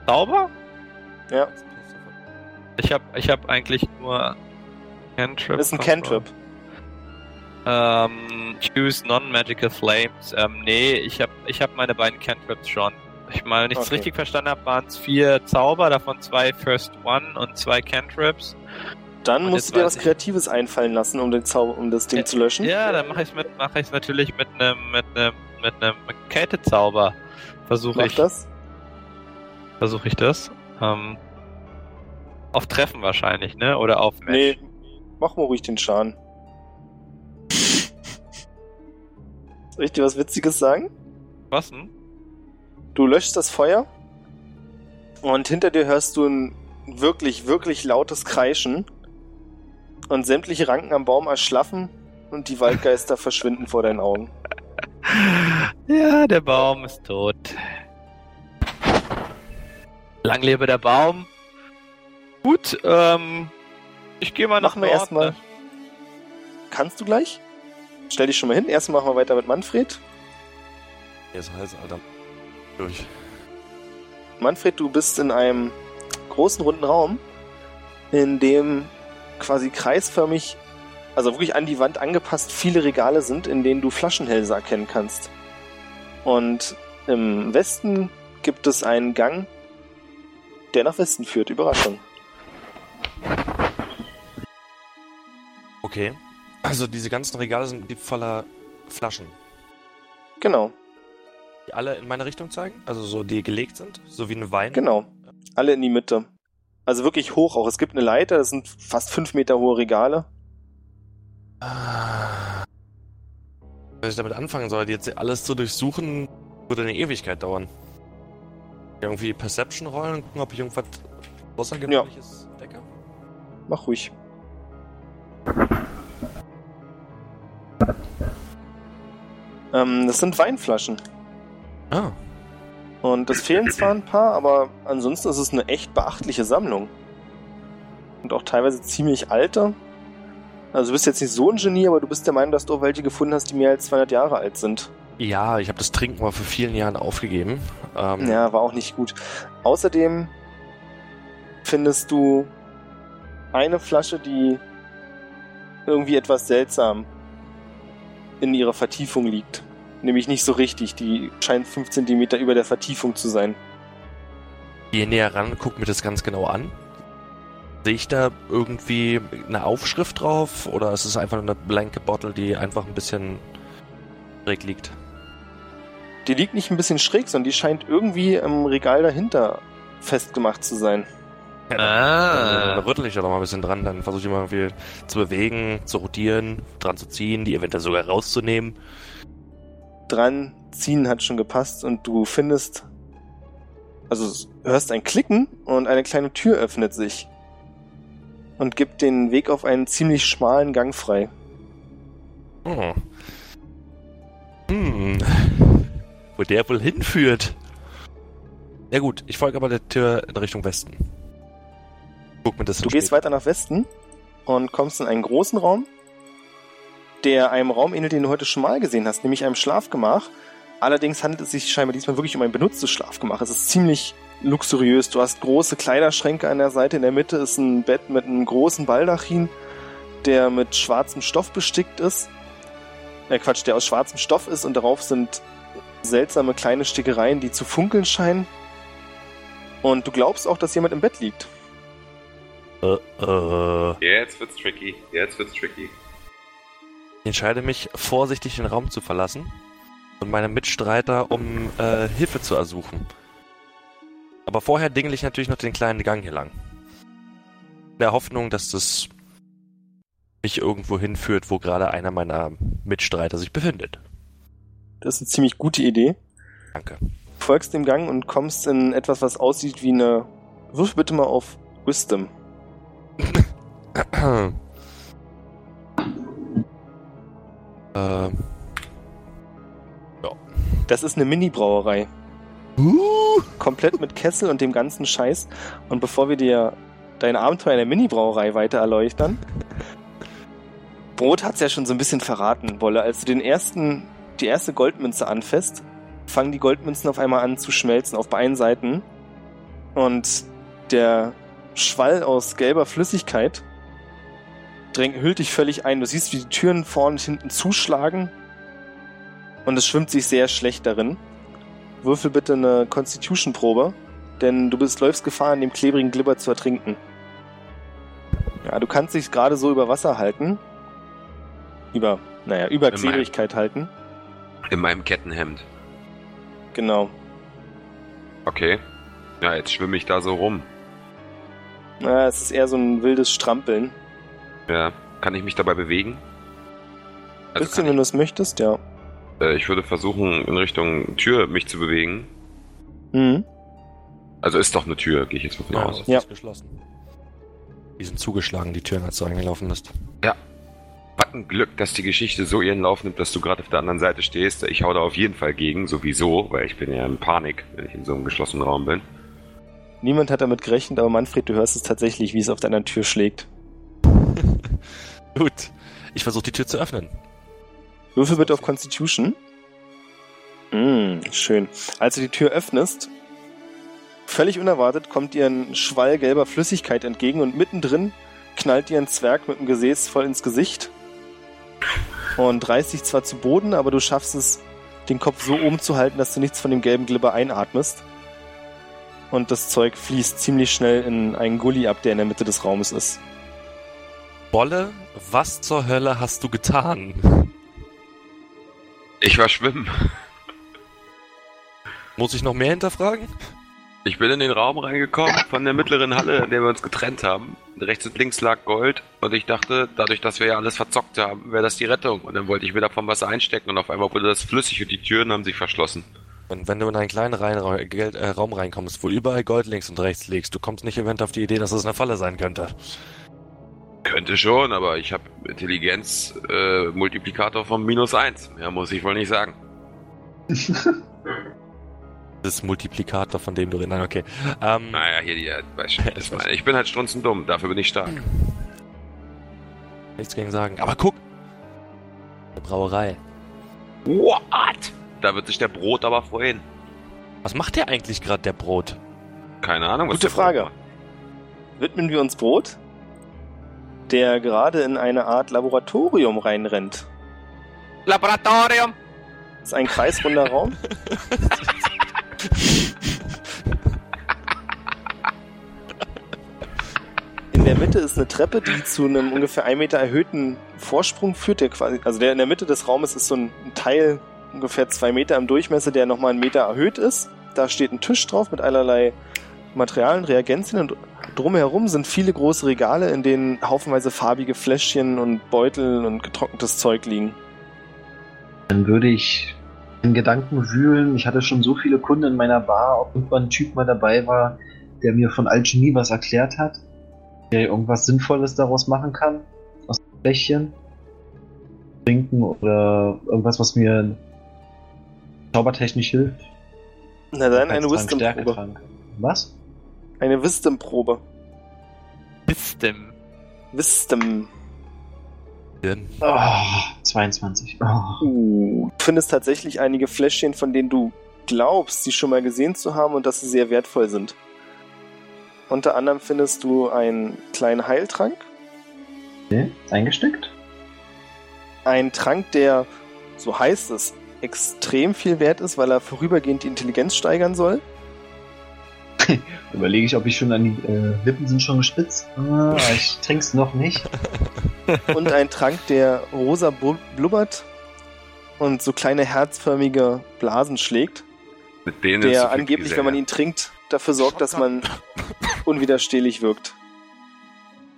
Zauber? Ja, Ich habe ich hab eigentlich nur Cantrip. ist ein. Cantrip. Ähm, choose non-magical flames. Ähm, nee, ich hab, ich hab meine beiden Cantrips schon. Ich meine, wenn ich es Okay. richtig verstanden habe, waren es vier Zauber, davon zwei First One und zwei Cantrips. Dann Und musst du dir was Kreatives einfallen lassen, um, den Zauber, um das Ding Ja, zu löschen. Ja, dann mache ich mit, mache ich natürlich mit einem, mit einem, mit einem Kältezauber. Versuche Mach ich, das. Versuche ich das. Ähm, auf Treffen wahrscheinlich, ne? Oder auf Match. Nee, mach mal ruhig den Schaden. *laughs* Soll ich dir was Witziges sagen? Was denn? Du löschst das Feuer und hinter dir hörst du ein wirklich, wirklich lautes Kreischen und sämtliche Ranken am Baum erschlaffen und die Waldgeister *laughs* verschwinden vor deinen Augen. Ja, der Baum ist tot. Lang lebe der Baum. Gut, ähm, ich gehe mal nach Machen wir erstmal. Kannst du gleich? stell dich schon mal hin. Erstmal machen wir weiter mit Manfred. Hier ist heiß, Alter. Durch. Manfred, du bist in einem großen runden Raum, in dem quasi kreisförmig, also wirklich an die Wand angepasst, viele Regale sind, in denen du Flaschenhälse erkennen kannst. Und im Westen gibt es einen Gang, der nach Westen führt. Überraschung. Okay. Also diese ganzen Regale sind voller Flaschen. Genau, Die alle in meine Richtung zeigen? Also so, die gelegt sind? So wie ein Wein? genau. Alle in die Mitte. Also wirklich hoch auch. Es gibt eine Leiter, das sind fast fünf Meter hohe Regale. Ah. Wenn ich damit anfangen soll, jetzt alles zu durchsuchen, würde eine Ewigkeit dauern. Irgendwie Perception rollen und gucken, ob ich irgendwas Außergewöhnliches entdecke. Mach ruhig. Ähm, das sind Weinflaschen. Ah. Und es fehlen zwar ein paar, aber ansonsten ist es eine echt beachtliche Sammlung. Und auch teilweise ziemlich alte. Also du bist jetzt nicht so ein Genie, aber du bist der Meinung, dass du auch welche gefunden hast, die mehr als 200 Jahre alt sind. Ja, ich habe das Trinken mal vor vielen Jahren aufgegeben. Ähm, Ja, war auch nicht gut. Außerdem findest du eine Flasche, die irgendwie etwas seltsam in ihrer Vertiefung liegt. Nämlich nicht so richtig. Die scheint 5 cm über der Vertiefung zu sein. Gehe näher ran, guck mir das ganz genau an. Sehe ich da irgendwie eine Aufschrift drauf oder ist es einfach eine blanke Bottle, die einfach ein bisschen schräg liegt? Die liegt nicht ein bisschen schräg, sondern die scheint irgendwie im Regal dahinter festgemacht zu sein. Dann Ah. rüttel ich da noch mal ein bisschen dran, dann versuche ich mal irgendwie zu bewegen, zu rotieren, dran zu ziehen, die eventuell sogar rauszunehmen. Dran ziehen hat schon gepasst und du findest, also hörst ein Klicken und eine kleine Tür öffnet sich und gibt den Weg auf einen ziemlich schmalen Gang frei. Oh. Hm. Wo der wohl hinführt. Ja gut, ich folge aber der Tür in Richtung Westen. Guck mir das Du an gehst weiter nach Westen und kommst in einen großen Raum, der einem Raum ähnelt, den du heute schon mal gesehen hast, nämlich einem Schlafgemach. Allerdings handelt es sich scheinbar diesmal wirklich um ein benutztes Schlafgemach. Es ist ziemlich luxuriös. Du hast große Kleiderschränke an der Seite. In der Mitte ist ein Bett mit einem großen Baldachin, der mit schwarzem Stoff bestickt ist. Äh, Quatsch, der aus schwarzem Stoff ist und darauf sind seltsame kleine Stickereien, die zu funkeln scheinen. Und du glaubst auch, dass jemand im Bett liegt. Äh, äh. Jetzt wird's tricky. Jetzt wird's tricky. Ich entscheide mich, vorsichtig den Raum zu verlassen und meine Mitstreiter um äh, Hilfe zu ersuchen. Aber vorher dingle ich natürlich noch den kleinen Gang hier lang. In der Hoffnung, dass das mich irgendwo hinführt, wo gerade einer meiner Mitstreiter sich befindet. Das ist eine ziemlich gute Idee. Danke. folgst dem Gang und kommst in etwas, was aussieht wie eine. Wirf bitte mal auf Wisdom. *clears throat* ähm. Das ist eine Mini-Brauerei. Uh, Komplett mit Kessel und dem ganzen Scheiß. Und bevor wir dir dein Abenteuer in der Mini-Brauerei weiter erleuchtern, Brot hat's ja schon so ein bisschen verraten, Wolle. Als du den ersten, die erste Goldmünze anfasst, fangen die Goldmünzen auf einmal an zu schmelzen auf beiden Seiten. Und der Schwall aus gelber Flüssigkeit drängt, hüllt dich völlig ein. Du siehst, wie die Türen vorne und hinten zuschlagen. Und es schwimmt sich sehr schlecht darin. Würfel bitte eine Constitution-Probe, denn du bist, läufst Gefahr, in dem klebrigen Glibber zu ertrinken. Ja, du kannst dich gerade so über Wasser halten. Über, naja, über Klebrigkeit halten. In meinem Kettenhemd. Genau. Okay. Ja, jetzt schwimme ich da so rum. Na, es ist eher so ein wildes Strampeln. Ja. Kann ich mich dabei bewegen? Also Bisschen, wenn du es möchtest, ja. ich, äh, ich würde versuchen, in Richtung Tür mich zu bewegen. Mhm. Also ist doch eine Tür, gehe ich jetzt mal von ja, aus. Ja. ist geschlossen. Die sind zugeschlagen, die Türen, als du reingelaufen bist. Ein Glück, dass die Geschichte so ihren Lauf nimmt, dass du gerade auf der anderen Seite stehst. Ich hau da auf jeden Fall gegen, sowieso, weil ich bin ja in Panik, wenn ich in so einem geschlossenen Raum bin. Niemand hat damit gerechnet, aber Manfred, du hörst es tatsächlich, wie es auf deiner Tür schlägt. *laughs* Gut. Ich versuche die Tür zu öffnen. Würfel bitte auf Constitution. Mm, schön. Als du die Tür öffnest, völlig unerwartet kommt dir ein Schwall gelber Flüssigkeit entgegen und mittendrin knallt dir ein Zwerg mit dem Gesäß voll ins Gesicht und reißt dich zwar zu Boden, aber du schaffst es, den Kopf so oben zu halten, dass du nichts von dem gelben Glibber einatmest. Und das Zeug fließt ziemlich schnell in einen Gully ab, der in der Mitte des Raumes ist. Bolle, was zur Hölle hast du getan? Ich war schwimmen. Muss ich noch mehr hinterfragen? Ich bin in den Raum reingekommen von der mittleren Halle, in der wir uns getrennt haben. Rechts und links lag Gold und ich dachte, dadurch, dass wir ja alles verzockt haben, wäre das die Rettung. Und dann wollte ich wieder vom Wasser einstecken und auf einmal wurde das flüssig und die Türen haben sich verschlossen. Und wenn du in einen kleinen Rein Geld, äh, Raum reinkommst, wo überall Gold links und rechts liegst, du kommst nicht eventuell auf die Idee, dass das eine Falle sein könnte. Könnte schon, aber ich habe Intelligenz äh, Multiplikator von minus eins. Ja, muss ich wohl nicht sagen. *laughs* Das ist Multiplikator, von dem du redest. Nein, okay. Ähm, Naja, hier die, weißt *laughs* du, das meine, ich bin halt strunzendumm, dafür bin ich stark. nichts gegen sagen. Aber guck! Eine Brauerei. What? Da wird sich der Brot aber freuen. Was macht der eigentlich gerade, der Brot? Keine Ahnung, was Gute Frage. Widmen wir uns Brot, der gerade in eine Art Laboratorium reinrennt. Laboratorium! Das ist ein kreisrunder *laughs* Raum. *laughs* *laughs* In der Mitte ist eine Treppe, die zu einem ungefähr ein Meter erhöhten Vorsprung führt. Der quasi, also der in der Mitte des Raumes ist so ein Teil ungefähr zwei Meter im Durchmesser, der nochmal einen Meter erhöht ist. Da steht ein Tisch drauf mit allerlei Materialien, Reagenzien und drumherum sind viele große Regale, in denen haufenweise farbige Fläschchen und Beutel und getrocknetes Zeug liegen. Dann würde ich in Gedanken wühlen. Ich hatte schon so viele Kunden in meiner Bar, ob irgendwann ein Typ mal dabei war, der mir von Alchemie was erklärt hat, der irgendwas Sinnvolles daraus machen kann, aus Fläschchen. Trinken oder irgendwas, was mir zaubertechnisch hilft. Na dann eine Wisdom-Probe. Was? Eine Wisdom-Probe. Wisdom. Wisdom. Denn Oh, 22. Oh. Uh, du findest tatsächlich einige Fläschchen, von denen du glaubst, sie schon mal gesehen zu haben und dass sie sehr wertvoll sind. Unter anderem findest du einen kleinen Heiltrank, Okay. Eingesteckt? einen Trank, der, so heißt es, extrem viel wert ist, weil er vorübergehend die Intelligenz steigern soll. *laughs* Überlege ich, ob ich schon an die äh, Lippen sind schon gespitzt. Ah, ich trink's noch nicht. *laughs* Und ein Trank, der rosa blubbert und so kleine herzförmige Blasen schlägt, Mit denen der viel angeblich, wenn man ihn trinkt, dafür sorgt, dass man *laughs* unwiderstehlich wirkt.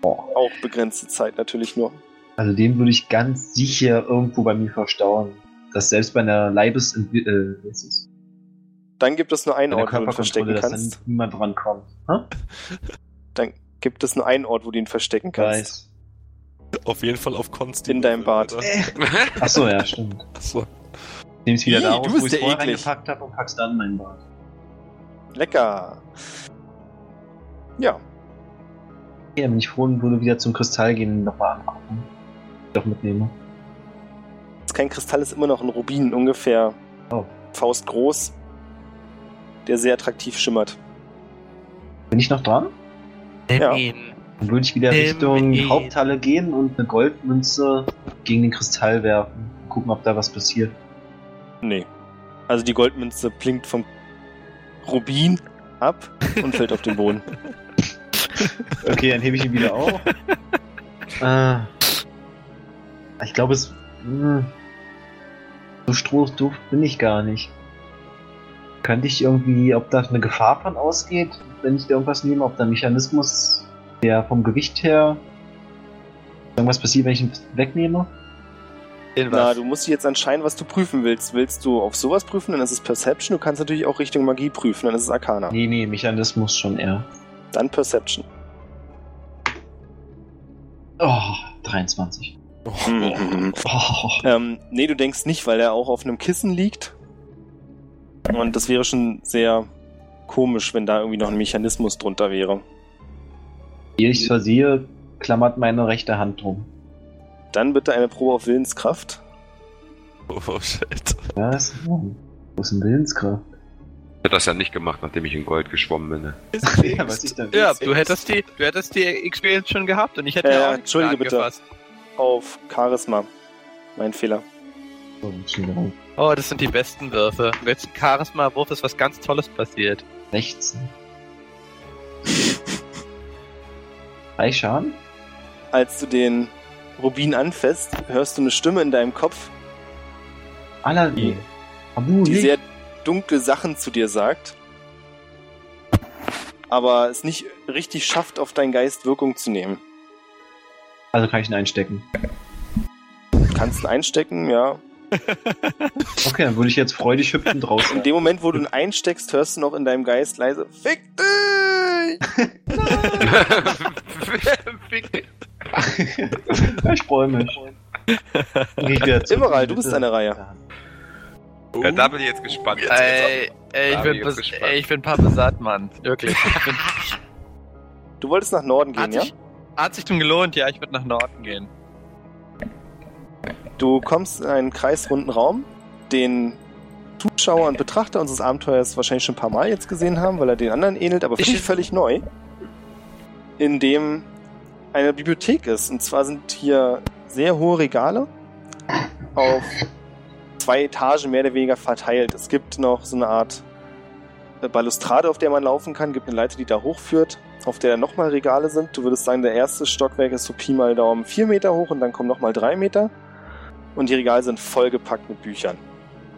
Auch begrenzte Zeit natürlich nur. Also den würde ich ganz sicher irgendwo bei mir verstauen. Dass selbst bei einer Leibes... Äh? Dann gibt es nur einen Ort, wo du ihn verstecken kannst. dann niemand drankommt. Hä? Dann gibt es nur einen Ort, wo du ihn verstecken kannst. Weiß. auf jeden Fall auf Konsti. In deinem Bart. Achso, ja, stimmt. Achso. Nehm's wieder Ih, da du raus, wo ich ja vorher eklig. reingepackt habe und pack's dann in meinen Bart. Lecker. Ja, dann bin ich froh und würde wieder zum Kristall gehen und nochmal angucken. Doch mitnehme. das ist kein Kristall, ist immer noch ein Rubin, ungefähr Oh. faustgroß, der sehr attraktiv schimmert. Bin ich noch dran? Nimm Ja. ihn. Dann würde ich wieder Nimm Richtung ihn. Haupthalle gehen und eine Goldmünze gegen den Kristall werfen. Gucken, ob da was passiert. Nee. Also die Goldmünze blinkt vom Rubin ab und fällt auf den Boden. *laughs* Okay, dann hebe ich ihn wieder auf. äh, ich glaube, es. Mh, so strohdoof bin ich gar nicht. Könnte ich irgendwie, ob da eine Gefahr von ausgeht, wenn ich da irgendwas nehme, ob da ein Mechanismus, der vom Gewicht her irgendwas passiert, wenn ich ihn wegnehme? Na, du musst dich jetzt entscheiden, was du prüfen willst. Willst du auf sowas prüfen, dann ist es Perception. Du kannst natürlich auch Richtung Magie prüfen, dann ist es Arcana. Nee, nee, Mechanismus schon eher. Dann Perception. Oh, 23. Mhm. Oh, Ähm, nee, du denkst nicht, weil er auch auf einem Kissen liegt. Und das wäre schon sehr komisch, wenn da irgendwie noch ein Mechanismus drunter wäre. ehe ich versehe, klammert meine rechte Hand drum. Dann bitte eine Probe auf Willenskraft. Oh shit. Was? Wo ist denn Willenskraft? Ich hätte das ja nicht gemacht, nachdem ich in Gold geschwommen bin. ne? *laughs* ja, was ich da Ja, du hättest die, du hättest die Experience schon gehabt und ich hätte Ja, ja, ja, auch entschuldige bitte. Auf Charisma. Mein Fehler. Oh. Oh, das sind die besten Würfe. Wenn jetzt ein Charisma-Wurf ist was ganz Tolles passiert. 16. Drei Schaden? Als du den Rubin anfasst, hörst du eine Stimme in deinem Kopf, Aladdin. Die sehr dunkle Sachen zu dir sagt, aber es nicht richtig schafft, auf deinen Geist Wirkung zu nehmen. Also kann ich ihn einstecken. Du kannst ihn einstecken, ja. *laughs* Okay, dann würde ich jetzt freudig hüpfen *laughs* In draußen. dem Moment, wo du ihn einsteckst, hörst du noch in deinem Geist leise, Fick dich! Fick. *laughs* ich freue mich. Immeral, in du bist an der Reihe. ja, da bin ich jetzt gespannt. Ey, ey, ich bin, jetzt gespannt. ey, ich bin pappesat, Mann. Wirklich. Du wolltest nach Norden gehen, hat, ja? sich, hat sich schon gelohnt, ja, ich würde nach Norden gehen. Du kommst in einen kreisrunden Raum, den Zuschauer und Betrachter unseres Abenteuers wahrscheinlich schon ein paar Mal jetzt gesehen haben, weil er den anderen ähnelt, aber dich völlig neu. In dem eine Bibliothek ist. Und zwar sind hier sehr hohe Regale auf zwei Etagen mehr oder weniger verteilt. Es gibt noch so eine Art äh, Balustrade, auf der man laufen kann, gibt eine Leiter, die da hochführt, auf der nochmal Regale sind. Du würdest sagen, der erste Stockwerk ist so Pi mal Daumen vier Meter hoch und dann kommen nochmal drei Meter. Und die Regale sind vollgepackt mit Büchern.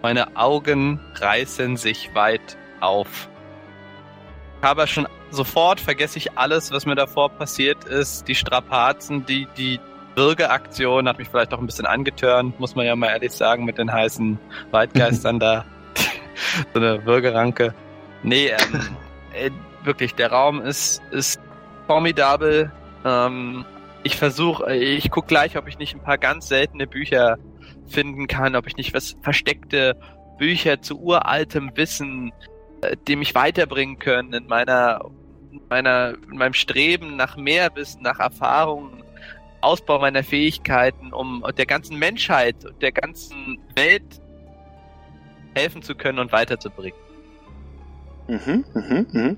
Meine Augen reißen sich weit auf. Ich habe schon sofort vergesse ich alles, was mir davor passiert ist. Die Strapazen, die, die Bürgeraktion hat mich vielleicht auch ein bisschen angetörnt, muss man ja mal ehrlich sagen, mit den heißen Waldgeistern *laughs* da. *laughs* so eine Bürgerranke. Nee, ähm, *laughs* äh, wirklich, der Raum ist, ist formidabel. Ähm, ich versuche, ich guck gleich, ob ich nicht ein paar ganz seltene Bücher finden kann, ob ich nicht was versteckte Bücher zu uraltem Wissen, äh, die mich weiterbringen können in meiner, in meiner, in meinem Streben nach mehr Wissen, nach Erfahrungen, Ausbau meiner Fähigkeiten, um der ganzen Menschheit, der ganzen Welt helfen zu können und weiterzubringen. Mhm, mhm, mhm.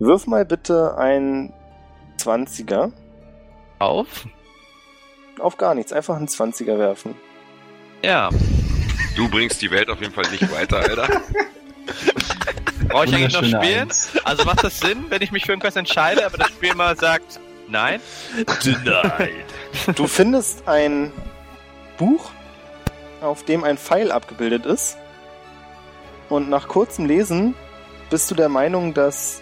Wirf mal bitte ein 20er. Auf? Auf gar nichts, einfach einen 20er werfen. Ja. Du bringst die Welt auf jeden Fall nicht weiter, Alter. *laughs* Brauche ich eigentlich noch spielen? Eins. Also macht das Sinn, wenn ich mich für irgendwas entscheide, aber das Spiel mal sagt, nein? Denied. Du findest ein Buch, auf dem ein Pfeil abgebildet ist. Und nach kurzem Lesen bist du der Meinung, dass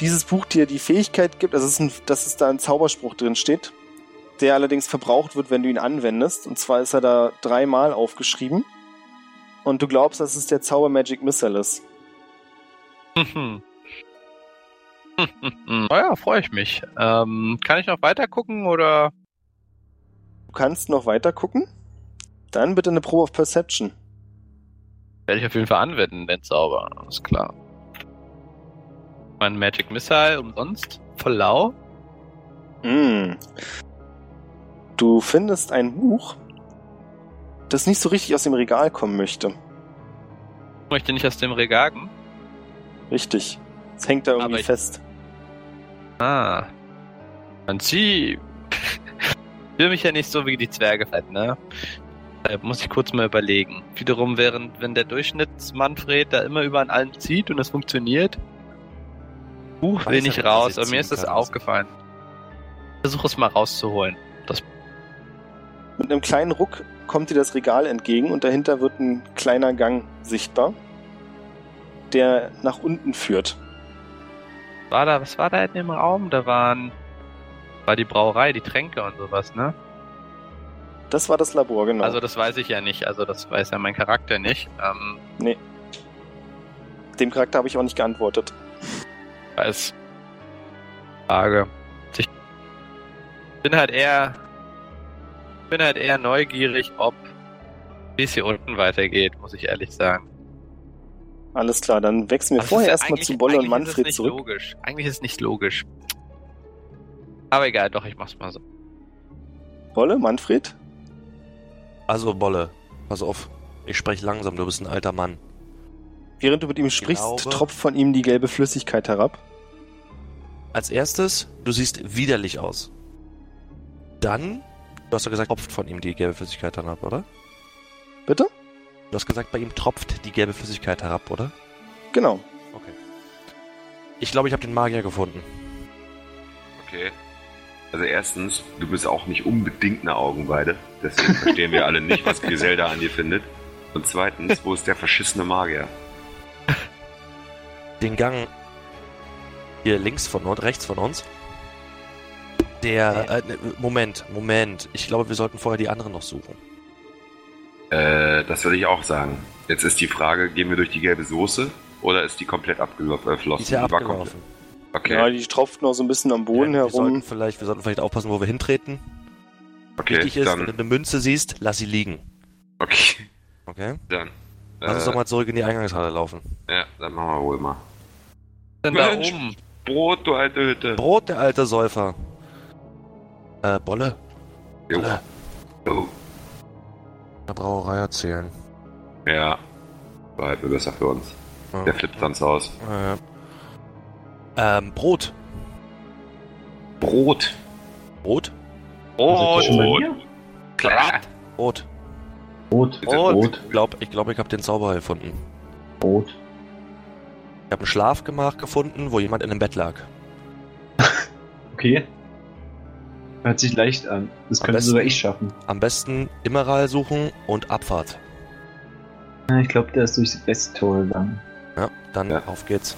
dieses Buch dir die Fähigkeit gibt, also es ist ein, dass es da ein Zauberspruch drin steht, der allerdings verbraucht wird, wenn du ihn anwendest. Und zwar ist er da dreimal aufgeschrieben. Und du glaubst, dass es der Zauber Magic Missile ist. Mhm. Mhm. Oh ja, freue ich mich. Ähm, kann ich noch weiter gucken oder? Du kannst noch weiter gucken. Dann bitte eine Probe of Perception. Werde ich auf jeden Fall anwenden, den Zauber. Alles klar. Mein Magic Missile umsonst? Voll lau? Mm. Du findest ein Buch, das nicht so richtig aus dem Regal kommen möchte. Ich möchte nicht aus dem Regal. gehen. Richtig. Es hängt da irgendwie ich- fest. Ah. Man sie. Ich *laughs* will mich ja nicht so wie die Zwerge fett, ne? Da muss ich kurz mal überlegen. Wiederum, während, wenn der Durchschnittsmanfred da immer über an allem zieht und es funktioniert, Buch will nicht raus, aber mir ist das kann. aufgefallen. Versuche es mal rauszuholen. Mit einem kleinen Ruck kommt dir das Regal entgegen und dahinter wird ein kleiner Gang sichtbar, der nach unten führt. War da, was war da in dem Raum? Da waren, war die Brauerei, die Tränke und sowas, ne? Das war das Labor, genau. Also das weiß ich ja nicht, also das weiß ja mein Charakter nicht. Ähm, Dem Charakter habe ich auch nicht geantwortet. Als Frage. Ich bin halt eher bin halt eher neugierig, ob wie es hier unten weitergeht, muss ich ehrlich sagen. Alles klar, dann wechseln wir Aber es vorher erstmal zu Bolle und eigentlich ist es Manfred nicht zurück. Logisch. Eigentlich ist es nicht logisch. Aber egal, doch, ich mach's mal so. Bolle, Manfred? Also, Bolle, pass auf. Ich spreche langsam, du bist ein alter Mann. Während du mit ihm sprichst, glaube- tropft von ihm die gelbe Flüssigkeit herab. Als erstes, du siehst widerlich aus. Dann, du hast ja gesagt, tropft von ihm die gelbe Flüssigkeit herab, oder? Bitte? Du hast gesagt, bei ihm tropft die gelbe Flüssigkeit herab, oder? Genau. Okay. Ich glaube, ich habe den Magier gefunden. Okay. Also erstens, du bist auch nicht unbedingt eine Augenweide. Deswegen verstehen wir alle nicht, was Griselda an dir findet. Und zweitens, wo ist der verschissene Magier? Den Gang hier links von uns, rechts von uns. Der, äh, ne, Moment, Moment. Ich glaube, wir sollten vorher die anderen noch suchen. Äh, das würde ich auch sagen. Jetzt ist die Frage, gehen wir durch die gelbe Soße oder ist die komplett abgeflossen? Die ist ja abgelaufen. Okay, Ja, die tropft noch so ein bisschen am Boden Ja, wir, sollten herum. vielleicht, wir sollten vielleicht aufpassen, wo wir hintreten. okay, Wichtig ist, wenn du dann, eine Münze siehst, lass sie liegen. okay, Okay? dann. Lass uns äh, doch mal zurück in die Eingangshalle laufen. Ja, dann machen wir wohl mal. Denn da Mensch. oben. Brot, du alte Hütte. Brot, der alte Säufer. Äh, Bolle. Jo. Bolle. Oh. Der Brauerei erzählen. Ja, war halt besser für uns. Ja. Der flippt sonst aus. Äh, ähm, Brot. Brot. Brot? Bei mir? Klar. Brot. Rot. Bitte. Rot. Ich glaube, ich, glaub, ich habe den Zauberer gefunden. Rot. Ich habe ein Schlafgemach gefunden, wo jemand in einem Bett lag. Okay. Hört sich leicht an. Das Am könnte besten- sogar ich schaffen. Am besten Immeral suchen und Abfahrt. Ja, Ich glaube, der ist durchs Westtor gegangen. Ja, dann Ja. auf geht's.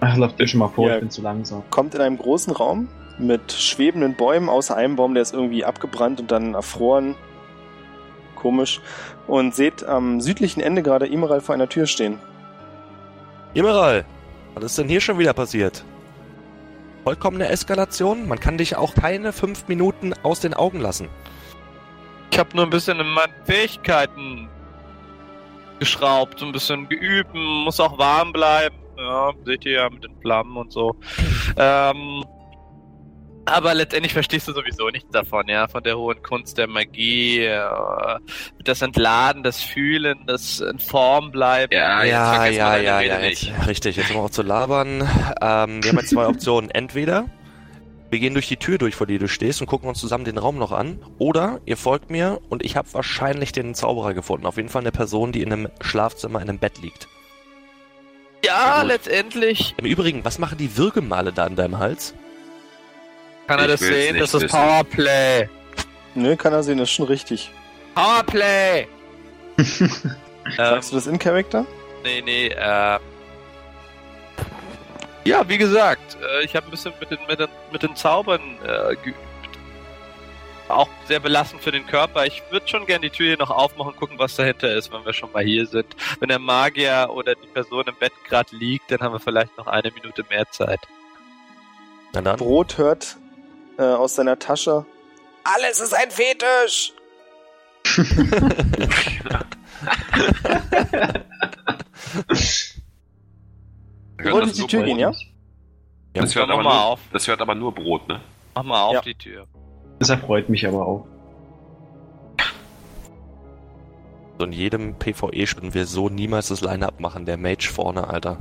Ach, lauft ihr schon mal vor, Ja. ich bin zu langsam. Kommt in einem großen Raum mit schwebenden Bäumen, außer einem Baum, der ist irgendwie abgebrannt und dann erfroren. Komisch. Und seht am südlichen Ende gerade Imeral vor einer Tür stehen. Immeral, was ist denn hier schon wieder passiert? Vollkommene Eskalation? Man kann dich auch keine fünf Minuten aus den Augen lassen. Ich habe nur ein bisschen in meinen Fähigkeiten geschraubt, so ein bisschen geübt, muss auch warm bleiben. Ja, seht ihr ja mit den Flammen und so. Ähm, aber letztendlich verstehst du sowieso nichts davon, ja, von der hohen Kunst der Magie, äh, das Entladen, das Fühlen, das in Form bleiben. Ja, ja, ja, ja, ja, jetzt, richtig. Jetzt haben wir auch zu labern. Ähm, wir haben jetzt zwei *laughs* Optionen. Entweder wir gehen durch die Tür durch, vor der du stehst und gucken uns zusammen den Raum noch an. Oder ihr folgt mir und ich habe wahrscheinlich den Zauberer gefunden. Auf jeden Fall eine Person, die in einem Schlafzimmer in einem Bett liegt. Ja, gut. letztendlich Im Übrigen, was machen die Würgemale da an deinem Hals? Kann er Ich das sehen, das ist wissen. Powerplay. Ne, kann er sehen, das ist schon richtig. Powerplay! *laughs* ähm, Sagst du das in Character? Nee, nee, äh. Ja, wie gesagt, äh, ich habe ein bisschen mit den, mit den, mit den Zaubern äh, geübt. Auch sehr belastend für den Körper. Ich würde schon gerne die Tür hier noch aufmachen und gucken, was dahinter ist, wenn wir schon mal hier sind. Wenn der Magier oder die Person im Bett gerade liegt, dann haben wir vielleicht noch eine Minute mehr Zeit. Na dann. Brot hört äh, aus seiner Tasche. Alles ist ein Fetisch! Wir wollt hören jetzt die Tür gehen, ja? Das Ja, hört, mach aber mal nur, auf. das hört aber nur Brot, ne? Mach mal auf Ja. die Tür. Das erfreut mich aber auch. So in jedem PvE würden wir so niemals das Line-Up machen. Der Mage vorne, Alter.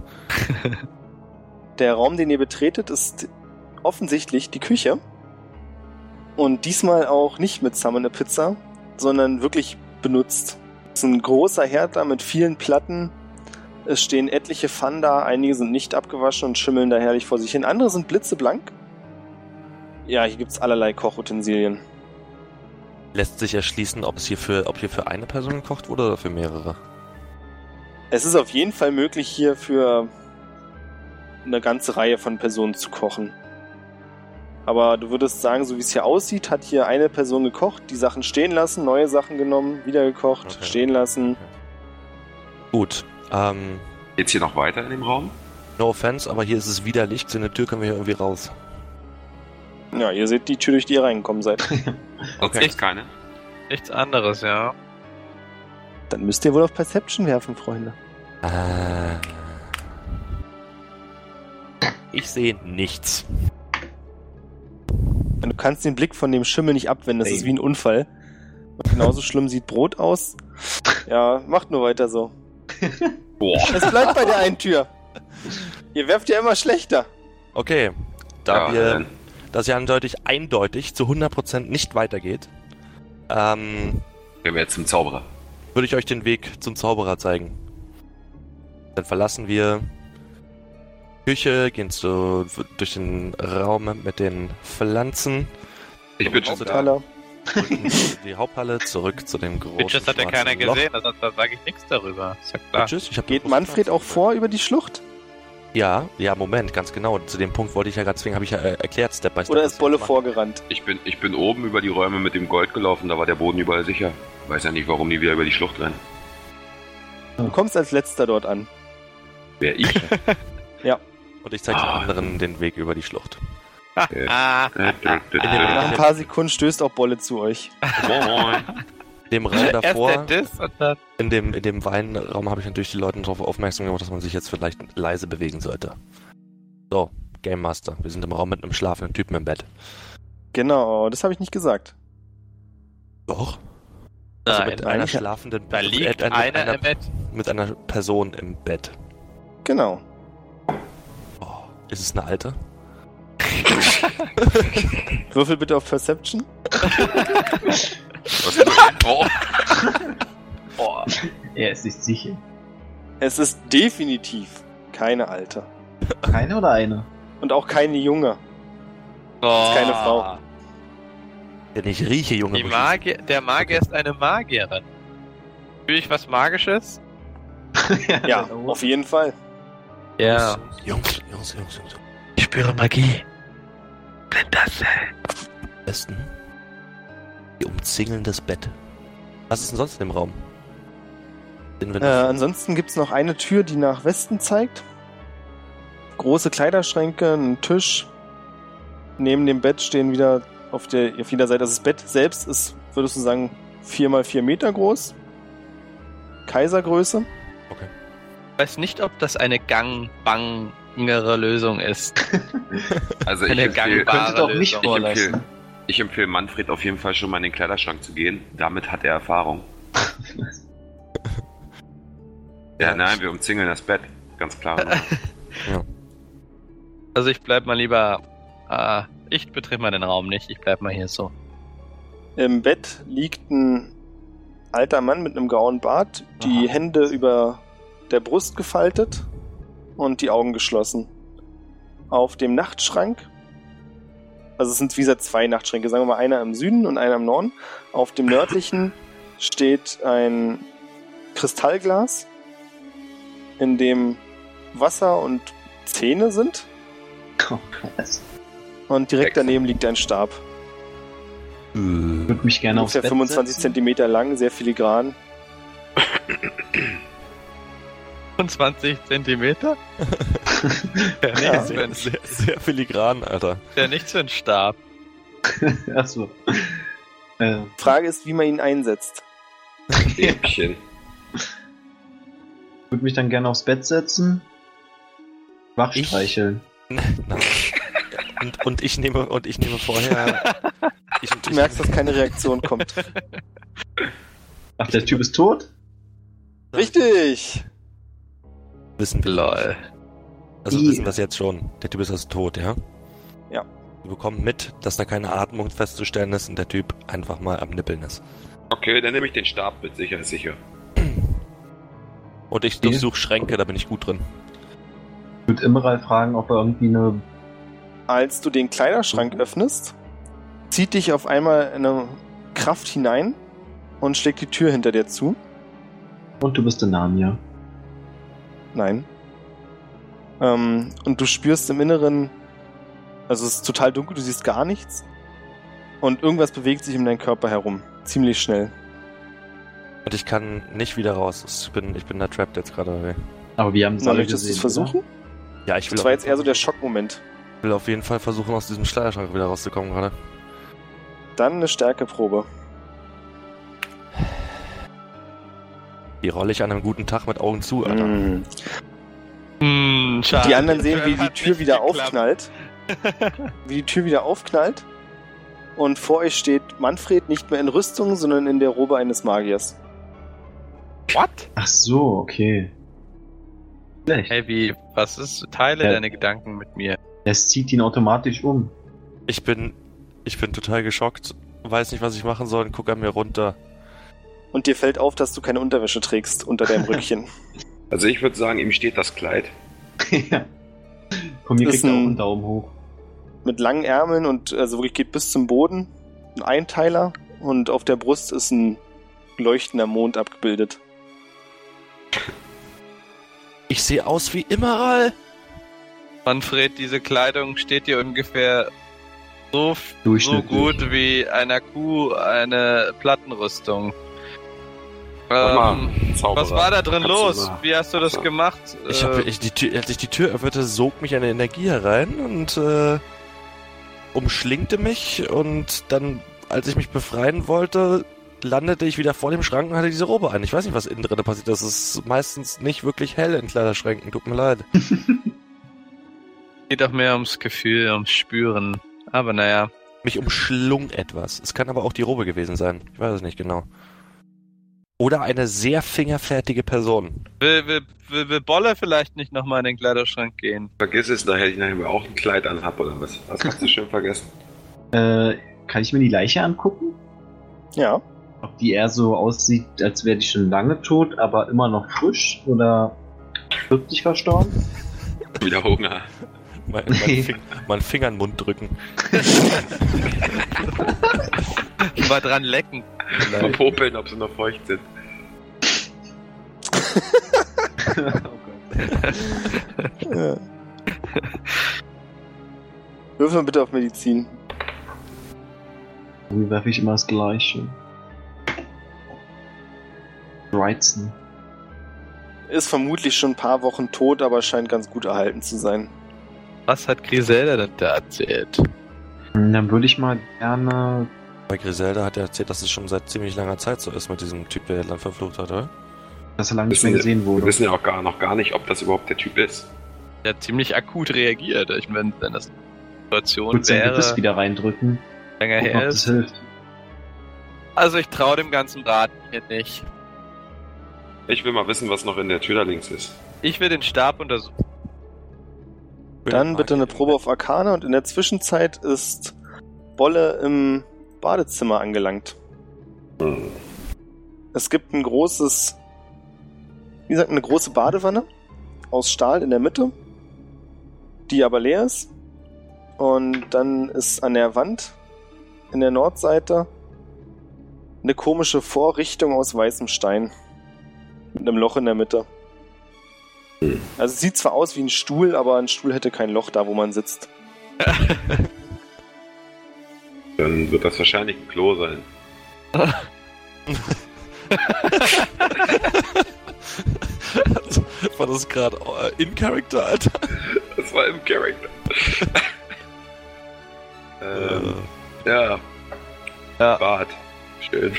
Der Raum, den ihr betretet, ist offensichtlich die Küche. Und diesmal auch nicht mit Summon a Pizza, sondern wirklich benutzt. Es ist ein großer Herd da mit vielen Platten. Es stehen etliche Pfannen da, einige sind nicht abgewaschen und schimmeln da herrlich vor sich hin. Andere sind blitzeblank. Ja, hier gibt's allerlei Kochutensilien. Lässt sich erschließen, ob es hier für, ob hier für eine Person gekocht wurde oder für mehrere. Es ist auf jeden Fall möglich, hier für eine ganze Reihe von Personen zu kochen. Aber du würdest sagen, so wie es hier aussieht, hat hier eine Person gekocht, die Sachen stehen lassen, neue Sachen genommen, wieder gekocht, Okay. stehen lassen. Gut. Ähm, Geht's hier noch weiter in dem Raum? no offense, aber hier ist es widerlich. Zu einer Tür können wir hier irgendwie raus. Ja, ihr seht die Tür, durch die ihr reingekommen seid. *laughs* Okay. gibt's keine? Nichts anderes, ja. Dann müsst ihr wohl auf Perception werfen, Freunde. Äh, ich sehe nichts. Und du kannst den Blick von dem Schimmel nicht abwenden, das Ey. ist wie ein Unfall. genauso schlimm sieht Brot aus. Ja, macht nur weiter so. *laughs* Boah. Es bleibt bei der einen Tür. Ihr werft ja immer schlechter. Okay, da Ja, wir, dann. das ja eindeutig, eindeutig zu 100% nicht weitergeht, ähm, Gehen wir jetzt zum Zauberer. würde ich euch den Weg zum Zauberer zeigen. Dann verlassen wir Küche, gehen so durch den Raum mit den Pflanzen, Ich bin schon da. Die Haupthalle, zurück zu dem großen Bitches hat ja keiner Loch. gesehen, also da sage ich nichts darüber. Ist ja klar. Bitches? Geht Manfred auch vor über die Schlucht? Ja, ja, Moment, ganz genau. Zu dem Punkt wollte ich ja gerade, deswegen habe ich ja äh, erklärt, Step by Step. Oder was ist Bolle vorgerannt? Ich bin, ich bin oben über die Räume mit dem Gold gelaufen, da war der Boden überall sicher. Weiß ja nicht, warum die wieder über die Schlucht rennen. Du kommst als letzter dort an. Wer ich? *laughs* Und ich zeige den Ah. anderen den Weg über die Schlucht. Ah, Äh, In dem- Nach ein paar Sekunden stößt auch Bolle zu euch. Moin. In dem Raum davor, in dem, in dem Weinraum habe ich natürlich die Leute darauf aufmerksam gemacht, dass man sich jetzt vielleicht leise bewegen sollte. So, Game Master. Wir sind im Raum mit einem schlafenden Typen im Bett. Genau, das habe ich nicht gesagt. Doch. Also Nein, mit einer schlafenden da liegt äh, einer einer, im Bett. mit einer Person im Bett. Genau. Oh, ist es eine alte? *laughs* Würfel bitte auf Perception. Was ist *laughs* oh. Boah. Er ist sich sicher. Es ist definitiv keine alte. Keine oder eine? Und auch keine junge. Boah. keine Frau. Denn ich rieche junge. Magier, der Magier ist eine Magierin. Fühle ich was Magisches? Ja, auf jeden Fall. Ja. Jungs, Jungs, Jungs, Jungs. Ich spüre Magie. Das Besten. Die umzingeln das Bett. Was ist denn sonst in dem Raum? Äh, ansonsten gibt's noch eine Tür, die nach Westen zeigt. Große Kleiderschränke, ein Tisch. Neben dem Bett stehen wieder auf, der, auf jeder Seite. Also das Bett selbst ist, würdest du sagen, 4 mal 4 Meter groß. Kaisergröße. Ich weiß nicht, ob das eine gangbangere Lösung ist. *laughs* Also ich Eine empfehle, gangbare Könnte doch nicht Lösung. ich empfehle, ich empfehle Manfred auf jeden Fall schon mal in den Kleiderschrank zu gehen. Damit hat er Erfahrung. *laughs* Ja, nein, wir umzingeln das Bett. Ganz klar. *laughs* Also ich bleib mal lieber. Ah, ich betrete mal den Raum nicht. Ich bleib mal hier so. Im Bett liegt ein alter Mann mit einem grauen Bart, die Aha. Hände über der Brust gefaltet und die Augen geschlossen. Auf dem Nachtschrank, also es sind wie gesagt zwei Nachtschränke, sagen wir mal einer im Süden und einer im Norden. Auf dem nördlichen *laughs* steht ein Kristallglas, in dem Wasser und Zähne sind. Oh, krass. Und direkt Excellent. daneben liegt ein Stab. Ich würde mich gerne aufs Ungefähr Bett 25 setzen. Zentimeter lang, sehr filigran. *laughs* 25 Zentimeter? *laughs* ja, Ja. nichts für sehr, ein, sehr, sehr filigran, Alter. ja nichts für einen Stab. *laughs* Achso. Äh, Frage ist, wie man ihn einsetzt. Stäbchen. würde mich dann gerne aufs Bett setzen. Wach Ich? streicheln. *laughs* Nein. Und, und ich nehme und ich nehme vorher. Ich, Du merkst, dass keine Reaktion kommt. Ach, der Typ ist tot? Richtig! Wissen wir. Lol. Also wissen wir es jetzt schon. Der Typ ist also tot, ja? Ja. Wir bekommen mit, dass da keine Atmung festzustellen ist und der Typ einfach mal am Nippeln ist. Okay, dann nehme ich den Stab mit. Sicher ist sicher. Und ich durchsuche Schränke, da bin ich gut drin. Ich würde Imral fragen, ob er irgendwie eine. Als du den Kleiderschrank öffnest, zieht dich auf einmal eine Kraft hinein und schlägt die Tür hinter dir zu. Und du bist der Namia. Nein. Ähm, und du spürst im Inneren, also es ist total dunkel, du siehst gar nichts. Und irgendwas bewegt sich um deinen Körper herum. Ziemlich schnell. Und ich kann nicht wieder raus. Ich bin, ich bin da trapped jetzt gerade. Aber wir haben es alle möchtest du gesehen. es versuchen? Ja, ich will, Das war jetzt eher so der Schockmoment. will auf jeden Fall versuchen, aus diesem Schleierschrank wieder rauszukommen gerade. Dann eine Stärkeprobe. Die rolle ich an einem guten Tag mit Augen zu, Alter. Mm. Hm, schade. Die anderen sehen, wie die Tür wieder geklappt. aufknallt. Wie die Tür wieder aufknallt. und vor euch steht Manfred nicht mehr in Rüstung, sondern in der Robe eines Magiers. What? Ach so, okay. Schlecht. Hey, wie, was ist, teile Ja. deine Gedanken mit mir. Es zieht ihn automatisch um. Ich bin, ich bin total geschockt, weiß nicht, was ich machen soll und guck an mir runter. Und dir fällt auf, dass du keine Unterwäsche trägst unter deinem *laughs* Rückchen. Also ich würde sagen, ihm steht das Kleid. *laughs* ja. Komm, hier Ist kriegt er auch ein- einen Daumen hoch. Mit langen Ärmeln und also wirklich geht bis zum Boden. Ein Einteiler und auf der Brust ist ein leuchtender Mond abgebildet. Ich sehe aus wie Immeral. Manfred, diese Kleidung steht dir ungefähr so, so gut wie einer Kuh eine Plattenrüstung. Ähm, Zauberer. was war da drin los? mal- Wie hast du das gemacht? Ich Äh, habe, ich, die Tür, als ich die Tür öffnete, sog mich eine Energie herein und äh, umschlingte mich und dann, als ich mich befreien wollte, landete ich wieder vor dem Schrank und hatte diese Robe an. Ich weiß nicht, was innen drin passiert. Das ist meistens nicht wirklich hell in Kleiderschränken. Tut mir leid. *laughs* geht doch mehr ums Gefühl, ums Spüren. Aber naja. Mich umschlung etwas. Es kann aber auch die Robe gewesen sein. Ich weiß es nicht genau. Oder eine sehr fingerfertige Person. Will, will, will, will Bolle vielleicht nicht nochmal in den Kleiderschrank gehen? Vergiss es, nachher ich nachher auch ein Kleid anhab oder was. Das hast du schon vergessen. *laughs* Äh, kann ich mir die Leiche angucken? Ja. Ob die eher so aussieht, als wäre die schon lange tot, aber immer noch frisch oder wirklich verstorben? Wieder Hunger. Mein, mein, Fing, mein Finger in den Mund drücken. *laughs* Mal dran lecken. Mal popeln, ob sie noch feucht sind. *laughs* Ja. Würfel mal bitte auf Medizin. Wie werfe ich immer das Gleiche? 13. Ist vermutlich schon ein paar Wochen tot, aber scheint ganz gut erhalten zu sein. Was hat Griselda denn da erzählt? Dann würde ich mal gerne. Bei Griselda hat er erzählt, dass es schon seit ziemlich langer Zeit so ist mit diesem Typ, der Land verflucht hat, oder? dass er lange nicht mehr gesehen Wir wurde. wissen ja auch gar, noch gar nicht, ob das überhaupt der Typ ist. Der hat ziemlich akut reagiert. Ich meine, wenn das eine Situation Gebiss wäre, wieder reindrücken. länger Gucken, ob her das ist. hilft. Also ich traue dem ganzen Braten hier nicht. Ich will mal wissen, was noch in der Tür da links ist. Ich will den Stab untersuchen. Dann bitte eine Probe auf Arkane und in der Zwischenzeit ist Bolle im Badezimmer angelangt. Hm. Es gibt ein großes, wie gesagt, eine große Badewanne aus Stahl in der Mitte, die aber leer ist. Und dann ist an der Wand in der Nordseite eine komische Vorrichtung aus weißem Stein mit einem Loch in der Mitte. Hm. Also es sieht zwar aus wie ein Stuhl, aber ein Stuhl hätte kein Loch da, wo man sitzt. *laughs* Dann wird das wahrscheinlich ein Klo sein. *laughs* War das gerade äh, in Character, Alter? *laughs* Das war im Charakter. ähm, Äh, ja. Ja. Bad. Schön.